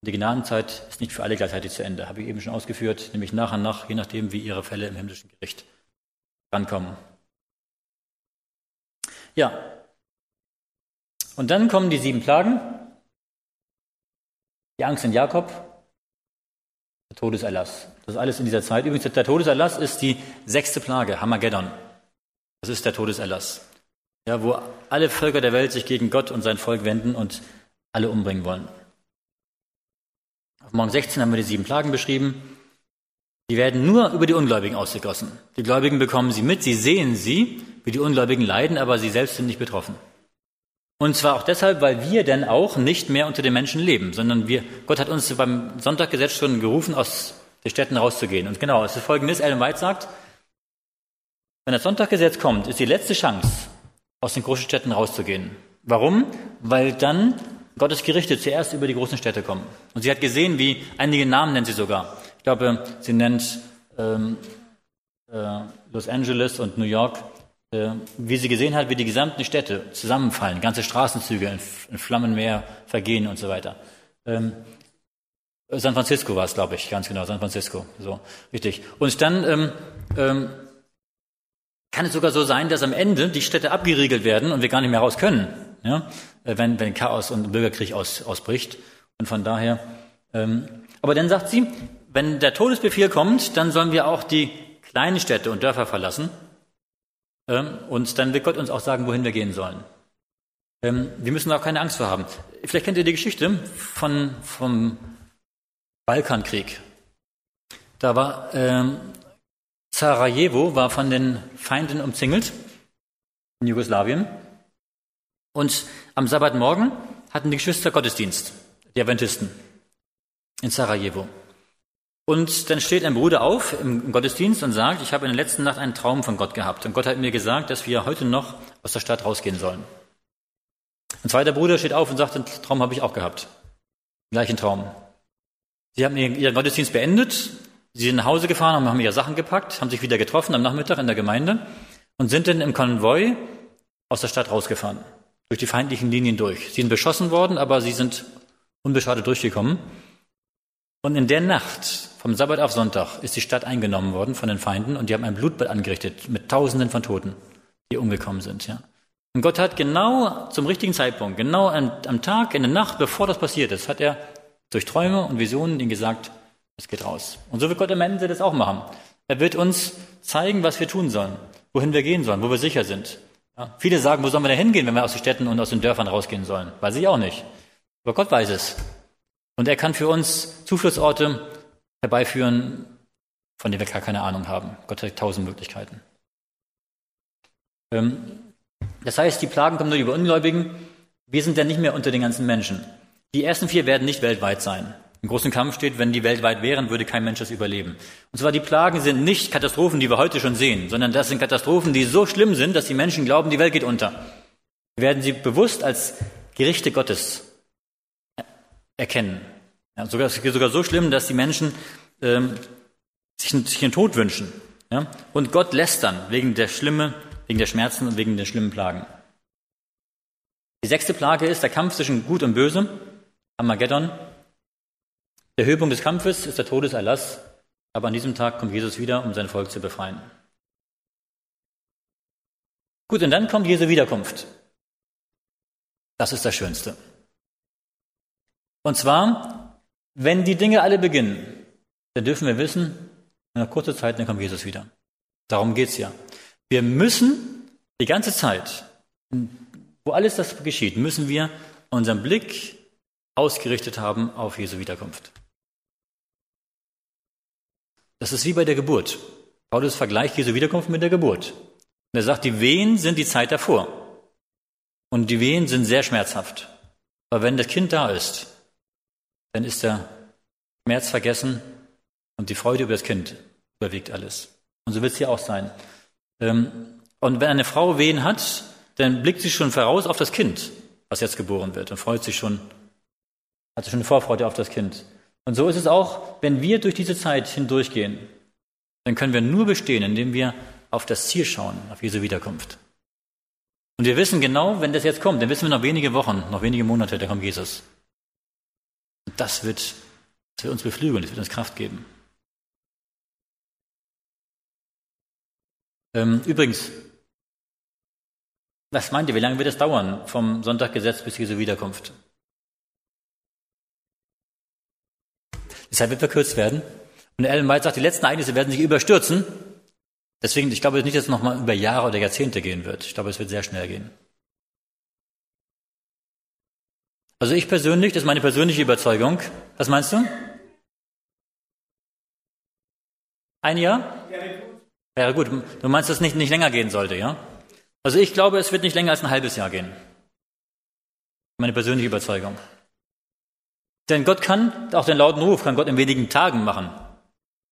Die Gnadenzeit ist nicht für alle gleichzeitig zu Ende, habe ich eben schon ausgeführt, nämlich nach und nach, je nachdem, wie ihre Fälle im himmlischen Gericht rankommen. Ja. Und dann kommen die sieben Plagen. Die Angst in Jakob, der Todeserlass. Das ist alles in dieser Zeit. Übrigens, der Todeserlass ist die sechste Plage, Hamageddon. Das ist der Todeserlass. Ja, wo alle Völker der Welt sich gegen Gott und sein Volk wenden und alle umbringen wollen. Auf Morgen 16 haben wir die sieben Plagen beschrieben. Die werden nur über die Ungläubigen ausgegossen. Die Gläubigen bekommen sie mit, sie sehen sie, wie die Ungläubigen leiden, aber sie selbst sind nicht betroffen. Und zwar auch deshalb, weil wir denn auch nicht mehr unter den Menschen leben, sondern wir, Gott hat uns beim Sonntaggesetz schon gerufen, aus den Städten rauszugehen. Und genau, es ist folgendes, Ellen White sagt, wenn das Sonntaggesetz kommt, ist die letzte Chance, aus den großen Städten rauszugehen. Warum? Weil dann Gottes Gerichte zuerst über die großen Städte kommen. Und sie hat gesehen, wie einige Namen nennt sie sogar. Ich glaube, sie nennt ähm, äh, Los Angeles und New York wie sie gesehen hat, wie die gesamten Städte zusammenfallen, ganze Straßenzüge in, Flammenmeer vergehen und so weiter. Ähm, San Francisco war es, glaube ich, ganz genau, San Francisco, so richtig. Und dann ähm, ähm, kann es sogar so sein, dass am Ende die Städte abgeriegelt werden und wir gar nicht mehr raus können, ja? Äh, wenn, wenn Chaos und Bürgerkrieg aus, ausbricht. Und von daher, ähm, aber dann sagt sie, wenn der Todesbefehl kommt, dann sollen wir auch die kleinen Städte und Dörfer verlassen und dann wird Gott uns auch sagen, wohin wir gehen sollen. Ähm, wir müssen auch keine Angst vor haben. Vielleicht kennt ihr die Geschichte von, vom Balkankrieg. Da war, ähm, Sarajevo war von den Feinden umzingelt in Jugoslawien. Und am Sabbatmorgen hatten die Geschwister Gottesdienst, die Adventisten, in Sarajevo. Und dann steht ein Bruder auf im Gottesdienst und sagt, ich habe in der letzten Nacht einen Traum von Gott gehabt. Und Gott hat mir gesagt, dass wir heute noch aus der Stadt rausgehen sollen. Ein zweiter Bruder steht auf und sagt, den Traum habe ich auch gehabt. Gleichen Traum. Sie haben ihren Gottesdienst beendet, sie sind nach Hause gefahren, haben ihre Sachen gepackt, haben sich wieder getroffen am Nachmittag in der Gemeinde und sind dann im Konvoi aus der Stadt rausgefahren, durch die feindlichen Linien durch. Sie sind beschossen worden, aber sie sind unbeschadet durchgekommen. Und in der Nacht, vom Sabbat auf Sonntag, ist die Stadt eingenommen worden von den Feinden und die haben ein Blutbad angerichtet mit Tausenden von Toten, die umgekommen sind. Ja. Und Gott hat genau zum richtigen Zeitpunkt, genau am, am Tag, in der Nacht, bevor das passiert ist, hat er durch Träume und Visionen ihnen gesagt, es geht raus. Und so wird Gott am Ende das auch machen. Er wird uns zeigen, was wir tun sollen, wohin wir gehen sollen, wo wir sicher sind. Ja, viele sagen, wo sollen wir denn hingehen, wenn wir aus den Städten und aus den Dörfern rausgehen sollen? Weiß ich auch nicht. Aber Gott weiß es. Und er kann für uns Zufluchtsorte herbeiführen, von denen wir gar keine Ahnung haben. Gott hat tausend Möglichkeiten. Ähm, das heißt, die Plagen kommen nur über Ungläubigen. Wir sind ja nicht mehr unter den ganzen Menschen. Die ersten vier werden nicht weltweit sein. Im großen Kampf steht, wenn die weltweit wären, würde kein Mensch das überleben. Und zwar die Plagen sind nicht Katastrophen, die wir heute schon sehen, sondern das sind Katastrophen, die so schlimm sind, dass die Menschen glauben, die Welt geht unter. Wir werden sie bewusst als Gerichte Gottes erkennen. Ja, sogar, sogar so schlimm, dass die Menschen ähm, sich, sich den Tod wünschen. Ja? Und Gott lässt dann wegen der Schlimme, wegen der Schmerzen und wegen der schlimmen Plagen. Die sechste Plage ist der Kampf zwischen Gut und Böse. Armageddon. Der Höhepunkt des Kampfes ist der Todeserlass, aber an diesem Tag kommt Jesus wieder, um sein Volk zu befreien. Gut, und dann kommt Jesu Wiederkunft. Das ist das Schönste. Und zwar, wenn die Dinge alle beginnen, dann dürfen wir wissen, in einer kurzen Zeit, dann kommt Jesus wieder. Darum geht's ja. Wir müssen die ganze Zeit, wo alles das geschieht, müssen wir unseren Blick ausgerichtet haben auf Jesu Wiederkunft. Das ist wie bei der Geburt. Paulus vergleicht Jesu Wiederkunft mit der Geburt. Und er sagt, die Wehen sind die Zeit davor. Und die Wehen sind sehr schmerzhaft. Aber wenn das Kind da ist, dann ist der Schmerz vergessen und die Freude über das Kind überwiegt alles. Und so wird es hier auch sein. Ähm, und wenn eine Frau Wehen hat, dann blickt sie schon voraus auf das Kind, was jetzt geboren wird und freut sich schon hatte schon eine Vorfreude auf das Kind. Und so ist es auch, wenn wir durch diese Zeit hindurchgehen, dann können wir nur bestehen, indem wir auf das Ziel schauen, auf Jesu Wiederkunft. Und wir wissen genau, wenn das jetzt kommt, dann wissen wir noch wenige Wochen, noch wenige Monate, da kommt Jesus. Und das wird, das wird uns beflügeln, das wird uns Kraft geben. Ähm, übrigens, was meint ihr, wie lange wird es dauern vom Sonntag gesetzt bis Jesu Wiederkunft? Zeit wird verkürzt werden. Und Ellen White sagt, die letzten Ereignisse werden sich überstürzen. Deswegen, ich glaube nicht, dass es nochmal über Jahre oder Jahrzehnte gehen wird. Ich glaube, es wird sehr schnell gehen. Also ich persönlich, das ist meine persönliche Überzeugung. Was meinst du? Ein Jahr? Wäre gut. Du meinst, dass es nicht, nicht länger gehen sollte, ja? Also ich glaube, es wird nicht länger als ein halbes Jahr gehen. Meine persönliche Überzeugung. Denn Gott kann, auch den lauten Ruf kann Gott in wenigen Tagen machen.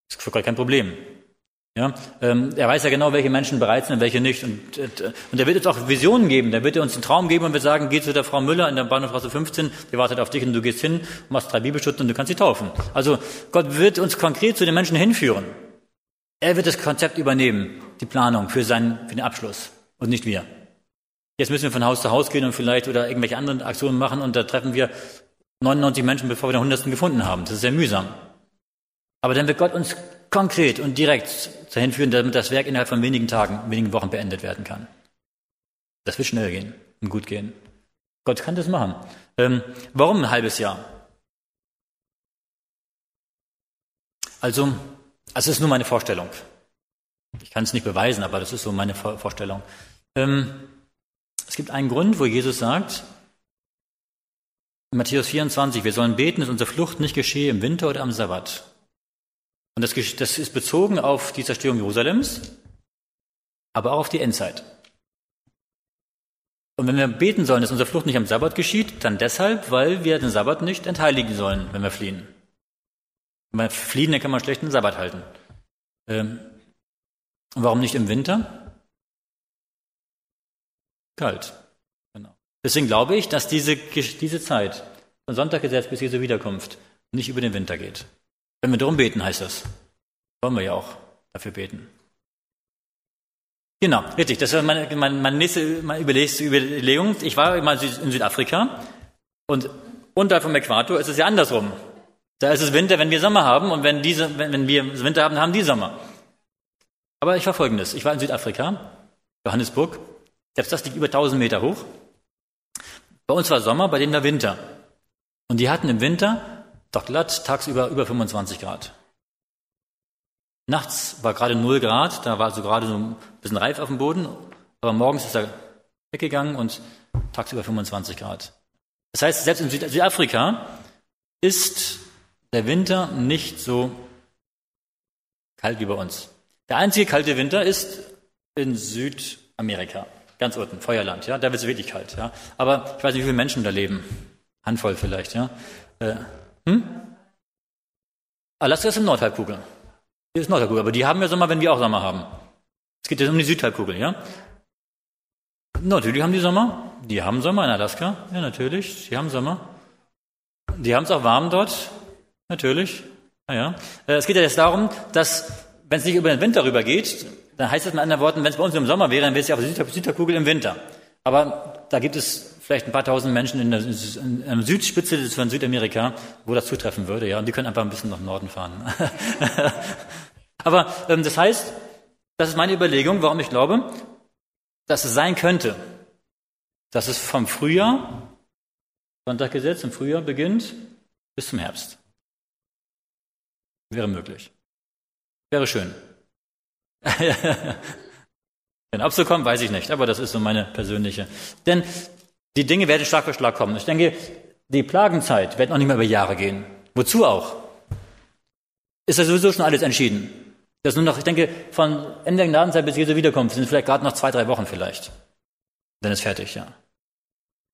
Das ist für Gott kein Problem. Ja, ähm, er weiß ja genau, welche Menschen bereit sind und welche nicht. Und, äh, und er wird uns auch Visionen geben. Der wird uns einen Traum geben und wird sagen, geh zu der Frau Müller in der Bahnhofstraße 15, die wartet auf dich und du gehst hin, machst drei Bibelstunden und du kannst sie taufen. Also Gott wird uns konkret zu den Menschen hinführen. Er wird das Konzept übernehmen, die Planung für, seinen, für den Abschluss und nicht wir. Jetzt müssen wir von Haus zu Haus gehen und vielleicht oder irgendwelche anderen Aktionen machen und da treffen wir 99 Menschen, bevor wir den hundertsten gefunden haben. Das ist sehr mühsam. Aber dann wird Gott uns konkret und direkt dahin führen, damit das Werk innerhalb von wenigen Tagen, wenigen Wochen beendet werden kann. Das wird schnell gehen und gut gehen. Gott kann das machen. Ähm, warum ein halbes Jahr? Also, es ist nur meine Vorstellung. Ich kann es nicht beweisen, aber das ist so meine Vorstellung. Ähm, es gibt einen Grund, wo Jesus sagt, in Matthäus 24, wir sollen beten, dass unsere Flucht nicht geschehe im Winter oder am Sabbat. Und das, das ist bezogen auf die Zerstörung Jerusalems, aber auch auf die Endzeit. Und wenn wir beten sollen, dass unsere Flucht nicht am Sabbat geschieht, dann deshalb, weil wir den Sabbat nicht entheiligen sollen, wenn wir fliehen. Wenn wir fliehen, dann kann man schlecht den Sabbat halten. Ähm, und warum nicht im Winter? Kalt. Genau. Deswegen glaube ich, dass diese, diese Zeit von Sonntaggesetz bis Jesu Wiederkunft nicht über den Winter geht. Wenn wir darum beten, heißt das. Wollen wir ja auch dafür beten. Genau, richtig. Das war meine, meine, nächste meine Überlegung. Ich war mal in Südafrika und unterhalb vom Äquator ist es ja andersrum. Da ist es Winter, wenn wir Sommer haben und wenn, diese, wenn, wenn wir Winter haben, haben die Sommer. Aber ich war folgendes. Ich war in Südafrika, Johannesburg. Selbst das liegt über 1000 Meter hoch. Bei uns war Sommer, bei denen war Winter. Und die hatten im Winter doch glatt tagsüber über 25 Grad. Nachts war gerade 0 Grad, da war so gerade so ein bisschen reif auf dem Boden, aber morgens ist er weggegangen und tagsüber 25 Grad. Das heißt, selbst in Südafrika ist der Winter nicht so kalt wie bei uns. Der einzige kalte Winter ist in Südamerika, ganz unten, Feuerland, ja, da wird es wirklich kalt, ja. Aber ich weiß nicht, wie viele Menschen da leben. Handvoll vielleicht, ja. Äh, hm? Alaska ist im Nordhalbkugel. Hier ist Nordhalbkugel, aber die haben ja Sommer, wenn wir auch Sommer haben. Es geht jetzt um die Südhalbkugel, ja? Natürlich haben die Sommer. Die haben Sommer in Alaska. Ja, natürlich. Die haben Sommer. Die haben es auch warm dort. Natürlich. Ja, ja. Es geht ja jetzt darum, dass, wenn es nicht über den Winter rübergeht, dann heißt es mit anderen Worten, wenn es bei uns im Sommer wäre, dann wäre es ja auf der Südhalbkugel im Winter. Aber da gibt es vielleicht ein paar tausend Menschen in der, in der Südspitze von Südamerika, wo das zutreffen würde, ja, und die können einfach ein bisschen nach Norden fahren. [laughs] Aber ähm, das heißt, das ist meine Überlegung, warum ich glaube, dass es sein könnte, dass es vom Frühjahr, Sonntaggesetz im Frühjahr beginnt, bis zum Herbst. Wäre möglich. Wäre schön. [laughs] So kommt, weiß ich nicht, aber das ist so meine persönliche. Denn die Dinge werden Schlag für Schlag kommen. Ich denke, die Plagenzeit wird noch nicht mehr über Jahre gehen. Wozu auch? Ist ja sowieso schon alles entschieden. Das nur noch, ich denke, von Ende der Gnadenzeit bis Jesu Wiederkunft sind vielleicht gerade noch zwei, drei Wochen vielleicht. Dann ist fertig, ja.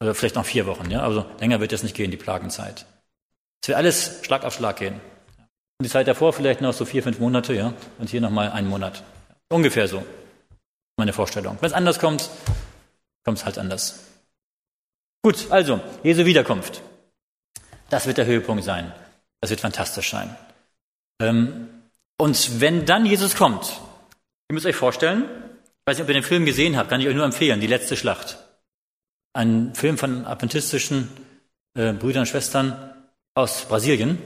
Oder vielleicht noch vier Wochen, ja. Also länger wird es nicht gehen, die Plagenzeit. Es wird alles Schlag auf Schlag gehen. Und die Zeit davor vielleicht noch so vier, fünf Monate, ja. Und hier nochmal einen Monat. Ungefähr so. Meine Vorstellung. Wenn es anders kommt, kommt es halt anders. Gut, also, Jesu Wiederkunft. Das wird der Höhepunkt sein. Das wird fantastisch sein. Ähm, und wenn dann Jesus kommt, ihr müsst euch vorstellen, ich weiß nicht, ob ihr den Film gesehen habt, kann ich euch nur empfehlen, die letzte Schlacht. Ein Film von adventistischen äh, Brüdern und Schwestern aus Brasilien,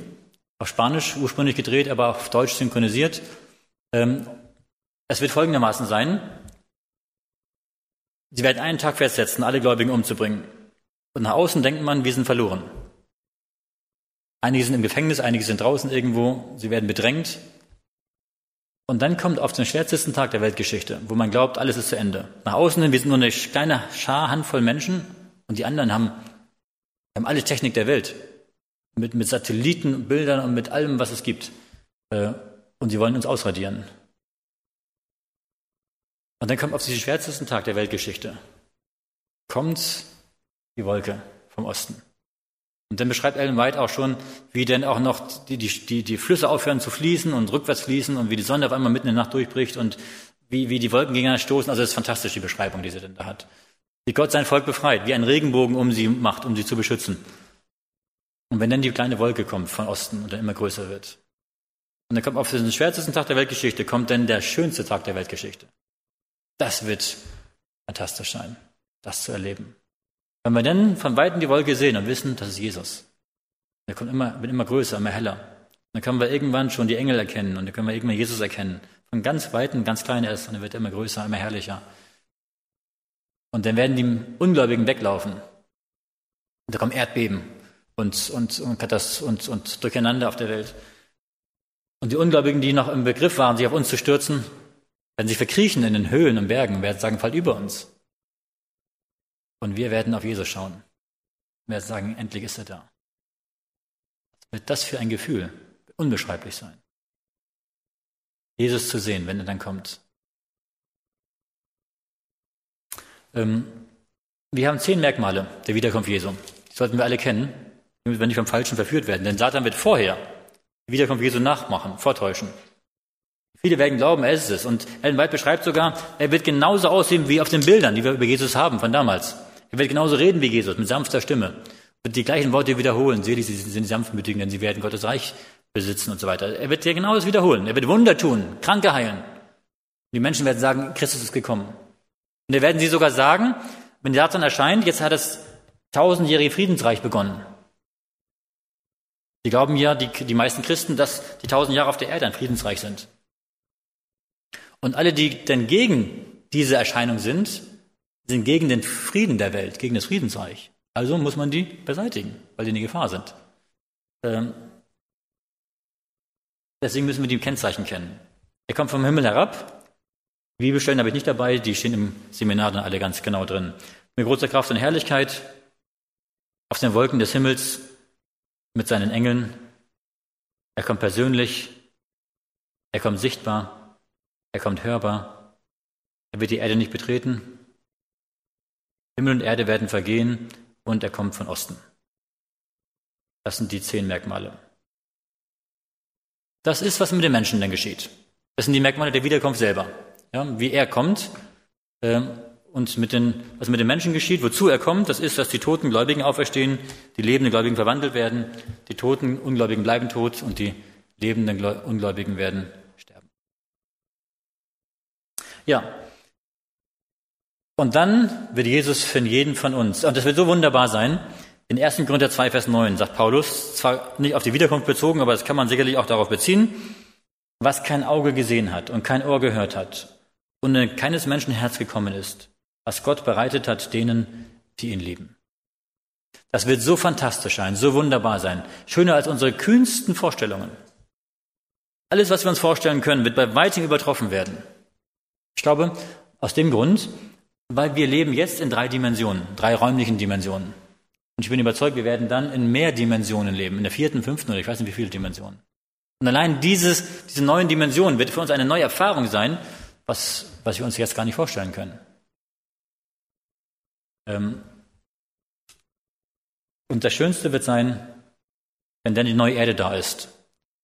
auf Spanisch ursprünglich gedreht, aber auf Deutsch synchronisiert. Ähm, es wird folgendermaßen sein. Sie werden einen Tag festsetzen, alle Gläubigen umzubringen. Und nach außen denkt man, wir sind verloren. Einige sind im Gefängnis, einige sind draußen irgendwo, sie werden bedrängt. Und dann kommt auf den schwärzesten Tag der Weltgeschichte, wo man glaubt, alles ist zu Ende. Nach außen hin, wir sind nur eine kleine Schar, Handvoll Menschen und die anderen haben, haben alle Technik der Welt. Mit, mit Satelliten, Bildern und mit allem, was es gibt. Äh, und sie wollen uns ausradieren. Und dann kommt auf diesen schwärzesten Tag der Weltgeschichte, kommt die Wolke vom Osten. Und dann beschreibt Ellen White auch schon, wie denn auch noch die, die, die Flüsse aufhören zu fließen und rückwärts fließen und wie die Sonne auf einmal mitten in der Nacht durchbricht und wie, wie die Wolken gegeneinander stoßen. Also das ist fantastisch, die Beschreibung, die sie denn da hat. Wie Gott sein Volk befreit, wie ein Regenbogen um sie macht, um sie zu beschützen. Und wenn dann die kleine Wolke kommt von Osten und dann immer größer wird. Und dann kommt auf den schwärzesten Tag der Weltgeschichte, kommt dann der schönste Tag der Weltgeschichte. Das wird fantastisch sein, das zu erleben. Wenn wir dann von Weitem die Wolke sehen und wissen, das ist Jesus. Der kommt immer, wird immer größer, immer heller. Dann können wir irgendwann schon die Engel erkennen und dann können wir irgendwann Jesus erkennen. Von ganz Weitem, ganz klein ist und er wird immer größer, immer herrlicher. Und dann werden die Ungläubigen weglaufen. Und da kommen Erdbeben und, und, und, und, und Durcheinander auf der Welt. Und die Ungläubigen, die noch im Begriff waren, sich auf uns zu stürzen, werden sich verkriechen in den Höhlen und Bergen, werden sagen, fall über uns. Und wir werden auf Jesus schauen. Wir werden sagen, endlich ist er da. Was wird das für ein Gefühl? Unbeschreiblich sein. Jesus zu sehen, wenn er dann kommt. Ähm, wir haben zehn Merkmale der Wiederkunft Jesu. Die sollten wir alle kennen, damit wir nicht vom Falschen verführt werden. Denn Satan wird vorher die Wiederkunft Jesu nachmachen, vortäuschen. Viele werden glauben, er ist es. Und Ellen White beschreibt sogar, er wird genauso aussehen wie auf den Bildern, die wir über Jesus haben von damals. Er wird genauso reden wie Jesus, mit sanfter Stimme. Wird die gleichen Worte wiederholen. Selig sind die Sanftmütigen, denn sie werden Gottes Reich besitzen und so weiter. Er wird dir genau das wiederholen. Er wird Wunder tun, Kranke heilen. Die Menschen werden sagen, Christus ist gekommen. Und da werden sie sogar sagen, wenn Satan erscheint, jetzt hat das tausendjährige Friedensreich begonnen. Sie glauben ja, die, die meisten Christen, dass die tausend Jahre auf der Erde ein Friedensreich sind. Und alle, die denn gegen diese Erscheinung sind, sind gegen den Frieden der Welt, gegen das Friedensreich. Also muss man die beseitigen, weil die in Gefahr sind. Ähm, deswegen müssen wir die Kennzeichen kennen. Er kommt vom Himmel herab. Bibelstellen habe ich nicht dabei, die stehen im Seminar dann alle ganz genau drin. Mit großer Kraft und Herrlichkeit auf den Wolken des Himmels mit seinen Engeln. Er kommt persönlich, er kommt sichtbar, er kommt hörbar. Er wird die Erde nicht betreten. Himmel und Erde werden vergehen und er kommt von Osten. Das sind die zehn Merkmale. Das ist, was mit den Menschen dann geschieht. Das sind die Merkmale der Wiederkunft selber. Ja, wie er kommt äh, und mit den, was mit den Menschen geschieht, wozu er kommt, das ist, dass die toten Gläubigen auferstehen, die lebenden Gläubigen verwandelt werden, die toten Ungläubigen bleiben tot und die lebenden Ungläubigen werden sterben. Ja. Und dann wird Jesus für jeden von uns, und das wird so wunderbar sein, in 1. Korinther 2, Vers 9 sagt Paulus, zwar nicht auf die Wiederkunft bezogen, aber das kann man sicherlich auch darauf beziehen, was kein Auge gesehen hat und kein Ohr gehört hat und in keines Menschen Herz gekommen ist, was Gott bereitet hat denen, die ihn lieben. Das wird so fantastisch sein, so wunderbar sein, schöner als unsere kühnsten Vorstellungen. Alles, was wir uns vorstellen können, wird bei weitem übertroffen werden. Ich glaube, aus dem Grund, weil wir leben jetzt in drei Dimensionen, drei räumlichen Dimensionen. Und ich bin überzeugt, wir werden dann in mehr Dimensionen leben, in der vierten, fünften oder ich weiß nicht wie viele Dimensionen. Und allein dieses, diese neuen Dimensionen wird für uns eine neue Erfahrung sein, was, was wir uns jetzt gar nicht vorstellen können. Ähm und das Schönste wird sein, wenn dann die neue Erde da ist.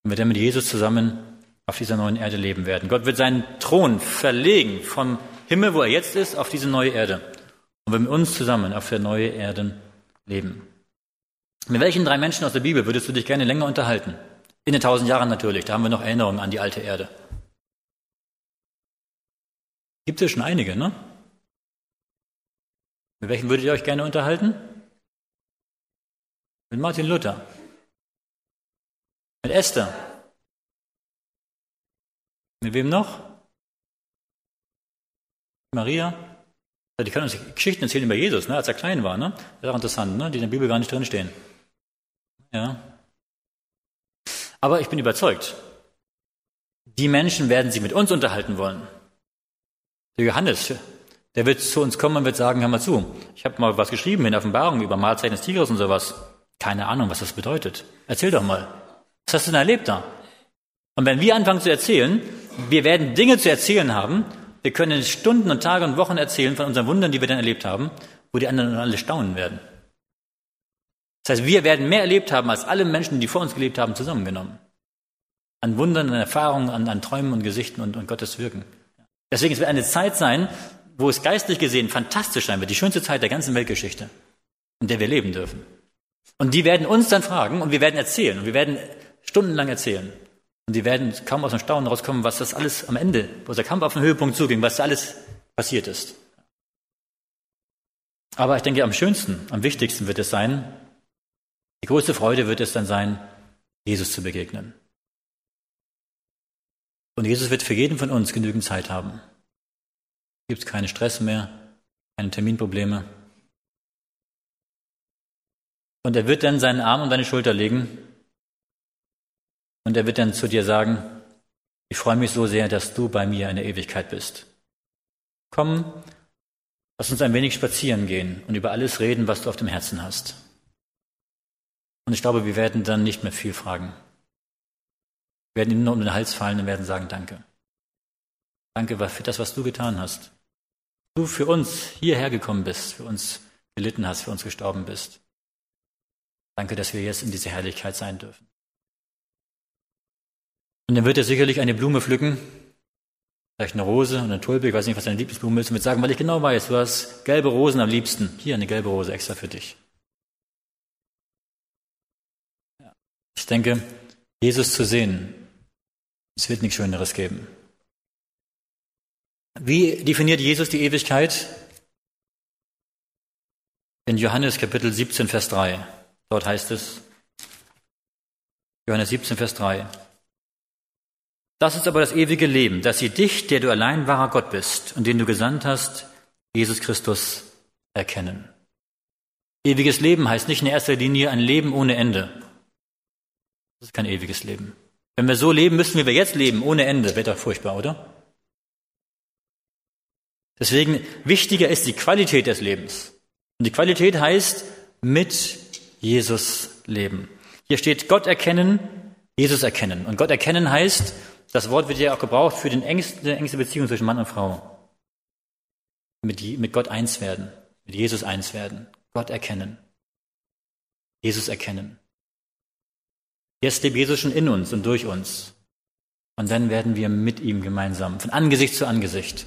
Und wir dann mit Jesus zusammen auf dieser neuen Erde leben werden. Gott wird seinen Thron verlegen vom Himmel, wo er jetzt ist, auf diese neue Erde. Und wir mit uns zusammen auf der neuen Erde leben. Mit welchen drei Menschen aus der Bibel würdest du dich gerne länger unterhalten? In den tausend Jahren natürlich, da haben wir noch Erinnerungen an die alte Erde. Gibt es schon einige, ne? Mit welchen würdet ihr euch gerne unterhalten? Mit Martin Luther. Mit Esther. Mit wem noch? Maria. Die können uns Geschichten erzählen über Jesus, ne, als er klein war. Ne? Das ist auch interessant, ne? die in der Bibel gar nicht drinstehen. Ja. Aber ich bin überzeugt, die Menschen werden sich mit uns unterhalten wollen. Der Johannes, der wird zu uns kommen und wird sagen, hör mal zu, ich habe mal was geschrieben in der Offenbarung über Mahlzeiten des Tigers und sowas. Keine Ahnung, was das bedeutet. Erzähl doch mal. Was hast du denn erlebt da? Und wenn wir anfangen zu erzählen, wir werden Dinge zu erzählen haben, wir können Stunden und Tage und Wochen erzählen von unseren Wundern, die wir dann erlebt haben, wo die anderen alle staunen werden. Das heißt, wir werden mehr erlebt haben als alle Menschen, die vor uns gelebt haben, zusammengenommen. An Wundern, an Erfahrungen, an, an Träumen und Gesichten und, und Gottes Wirken. Deswegen es wird eine Zeit sein, wo es geistlich gesehen fantastisch sein wird, die schönste Zeit der ganzen Weltgeschichte, in der wir leben dürfen. Und die werden uns dann fragen und wir werden erzählen und wir werden stundenlang erzählen. Und die werden kaum aus dem Staunen rauskommen, was das alles am Ende, wo der Kampf auf den Höhepunkt zuging, was da alles passiert ist. Aber ich denke, am schönsten, am wichtigsten wird es sein, die größte Freude wird es dann sein, Jesus zu begegnen. Und Jesus wird für jeden von uns genügend Zeit haben. Gibt es keinen Stress mehr, keine Terminprobleme. Und er wird dann seinen Arm um deine Schulter legen und er wird dann zu dir sagen, ich freue mich so sehr, dass du bei mir in der Ewigkeit bist. Komm, lass uns ein wenig spazieren gehen und über alles reden, was du auf dem Herzen hast. Und ich glaube, wir werden dann nicht mehr viel fragen. Wir werden ihm nur um den Hals fallen und werden sagen Danke. Danke für das, was du getan hast. Du für uns hierher gekommen bist, für uns gelitten hast, für uns gestorben bist. Danke, dass wir jetzt in dieser Herrlichkeit sein dürfen. Und dann wird er sicherlich eine Blume pflücken, vielleicht eine Rose und eine Tulpe, ich weiß nicht, was deine Lieblingsblume ist, und wird sagen, weil ich genau weiß, du hast gelbe Rosen am liebsten. Hier eine gelbe Rose extra für dich. Ich denke, Jesus zu sehen, es wird nichts Schöneres geben. Wie definiert Jesus die Ewigkeit? In Johannes Kapitel 17, Vers 3. Dort heißt es, Johannes 17, Vers 3. Das ist aber das ewige Leben, dass sie dich, der du allein wahrer Gott bist und den du gesandt hast, Jesus Christus, erkennen. Ewiges Leben heißt nicht in erster Linie ein Leben ohne Ende. Das ist kein ewiges Leben. Wenn wir so leben müssen, wie wir jetzt leben, ohne Ende, wäre doch furchtbar, oder? Deswegen wichtiger ist die Qualität des Lebens. Und die Qualität heißt mit Jesus leben. Hier steht Gott erkennen, Jesus erkennen. Und Gott erkennen heißt, das Wort wird ja auch gebraucht für die engste Beziehung zwischen Mann und Frau. Mit, mit Gott eins werden, mit Jesus eins werden, Gott erkennen, Jesus erkennen. Jetzt lebt Jesus schon in uns und durch uns. Und dann werden wir mit ihm gemeinsam, von Angesicht zu Angesicht.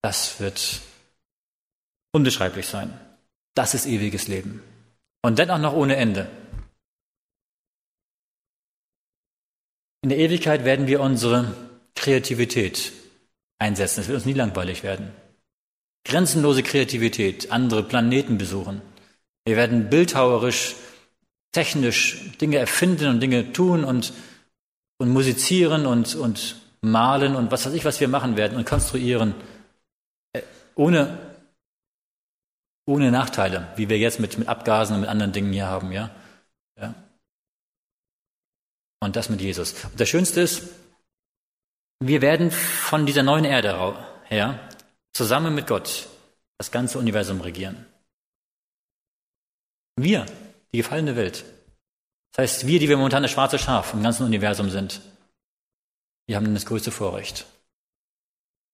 Das wird unbeschreiblich sein. Das ist ewiges Leben. Und dann auch noch ohne Ende. In der Ewigkeit werden wir unsere Kreativität einsetzen. Es wird uns nie langweilig werden. Grenzenlose Kreativität, andere Planeten besuchen. Wir werden bildhauerisch, technisch Dinge erfinden und Dinge tun und, und musizieren und, und malen und was weiß ich, was wir machen werden und konstruieren ohne, ohne Nachteile, wie wir jetzt mit, mit Abgasen und mit anderen Dingen hier haben, ja. ja. Und das mit Jesus. Und das Schönste ist, wir werden von dieser neuen Erde her zusammen mit Gott das ganze Universum regieren. Wir, die gefallene Welt. Das heißt, wir, die wir momentan das schwarze Schaf im ganzen Universum sind, wir haben das größte Vorrecht,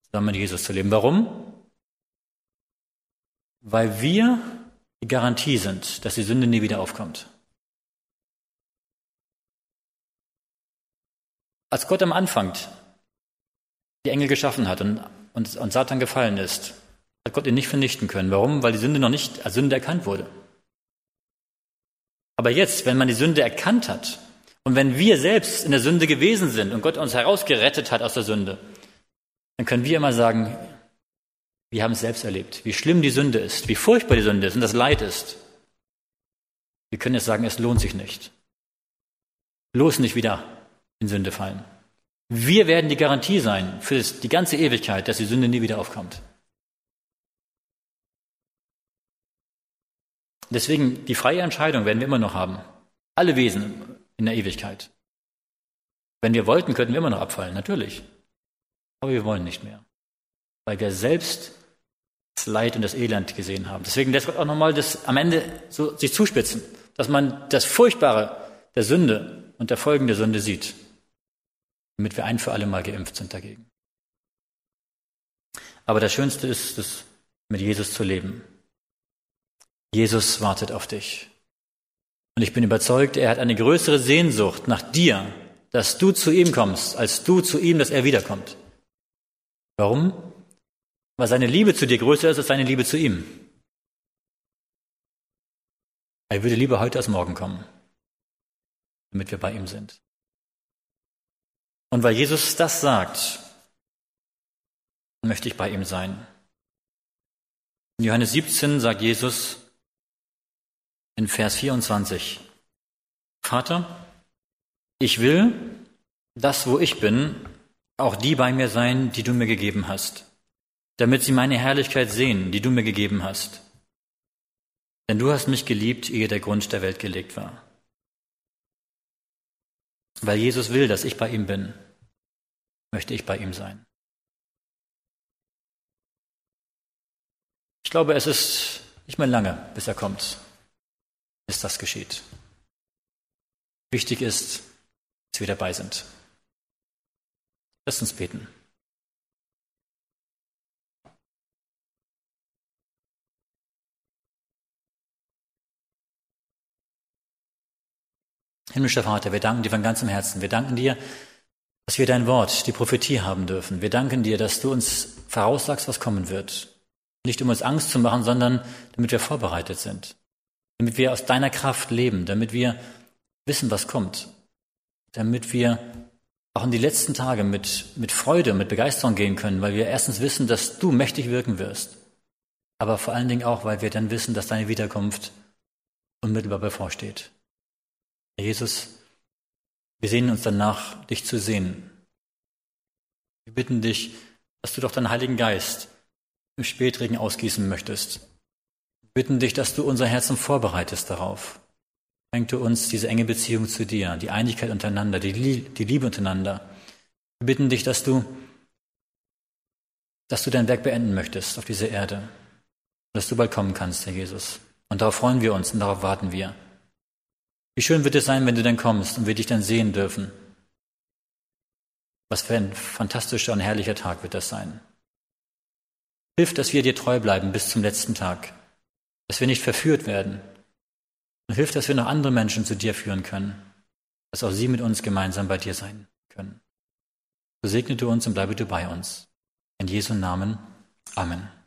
zusammen mit Jesus zu leben. Warum? Weil wir die Garantie sind, dass die Sünde nie wieder aufkommt. Als Gott am Anfang die Engel geschaffen hat und, und, und Satan gefallen ist, hat Gott ihn nicht vernichten können. Warum? Weil die Sünde noch nicht als Sünde erkannt wurde. Aber jetzt, wenn man die Sünde erkannt hat und wenn wir selbst in der Sünde gewesen sind und Gott uns herausgerettet hat aus der Sünde, dann können wir immer sagen, wir haben es selbst erlebt, wie schlimm die Sünde ist, wie furchtbar die Sünde ist und das Leid ist. Wir können jetzt sagen, es lohnt sich nicht. Los nicht wieder in Sünde fallen. Wir werden die Garantie sein für die ganze Ewigkeit, dass die Sünde nie wieder aufkommt. Deswegen die freie Entscheidung werden wir immer noch haben. Alle Wesen in der Ewigkeit. Wenn wir wollten, könnten wir immer noch abfallen, natürlich. Aber wir wollen nicht mehr. Weil wir selbst das Leid und das Elend gesehen haben. Deswegen lässt Gott auch nochmal das am Ende so sich zuspitzen, dass man das Furchtbare der Sünde und der Folgen der Sünde sieht, damit wir ein für alle Mal geimpft sind dagegen. Aber das Schönste ist es, mit Jesus zu leben. Jesus wartet auf dich. Und ich bin überzeugt, er hat eine größere Sehnsucht nach dir, dass du zu ihm kommst, als du zu ihm, dass er wiederkommt. Warum? weil seine Liebe zu dir größer ist als seine Liebe zu ihm. Er würde lieber heute als morgen kommen, damit wir bei ihm sind. Und weil Jesus das sagt, möchte ich bei ihm sein. In Johannes 17 sagt Jesus in Vers 24, Vater, ich will, dass wo ich bin, auch die bei mir sein, die du mir gegeben hast damit sie meine Herrlichkeit sehen, die du mir gegeben hast. Denn du hast mich geliebt, ehe der Grund der Welt gelegt war. Weil Jesus will, dass ich bei ihm bin, möchte ich bei ihm sein. Ich glaube, es ist nicht mehr lange, bis er kommt, bis das geschieht. Wichtig ist, dass wir dabei sind. Lass uns beten. Himmlischer Vater, wir danken dir von ganzem Herzen. Wir danken dir, dass wir dein Wort, die Prophetie haben dürfen. Wir danken dir, dass du uns voraussagst, was kommen wird. Nicht um uns Angst zu machen, sondern damit wir vorbereitet sind. Damit wir aus deiner Kraft leben, damit wir wissen, was kommt. Damit wir auch in die letzten Tage mit, mit Freude mit Begeisterung gehen können, weil wir erstens wissen, dass du mächtig wirken wirst. Aber vor allen Dingen auch, weil wir dann wissen, dass deine Wiederkunft unmittelbar bevorsteht. Jesus, wir sehnen uns danach, dich zu sehen. Wir bitten dich, dass du doch deinen Heiligen Geist im Spätregen ausgießen möchtest. Wir bitten dich, dass du unser Herzen vorbereitest darauf. Schenk du uns diese enge Beziehung zu dir, die Einigkeit untereinander, die, Liebe untereinander. Wir bitten dich, dass du, dass du dein Werk beenden möchtest auf dieser Erde. Dass du bald kommen kannst, Herr Jesus. Und darauf freuen wir uns und darauf warten wir. Wie schön wird es sein, wenn du dann kommst und wir dich dann sehen dürfen. Was für ein fantastischer und herrlicher Tag wird das sein. Hilf, dass wir dir treu bleiben bis zum letzten Tag, dass wir nicht verführt werden. Und hilf, dass wir noch andere Menschen zu dir führen können, dass auch sie mit uns gemeinsam bei dir sein können. So segne du uns und bleibe du bei uns. In Jesu Namen. Amen.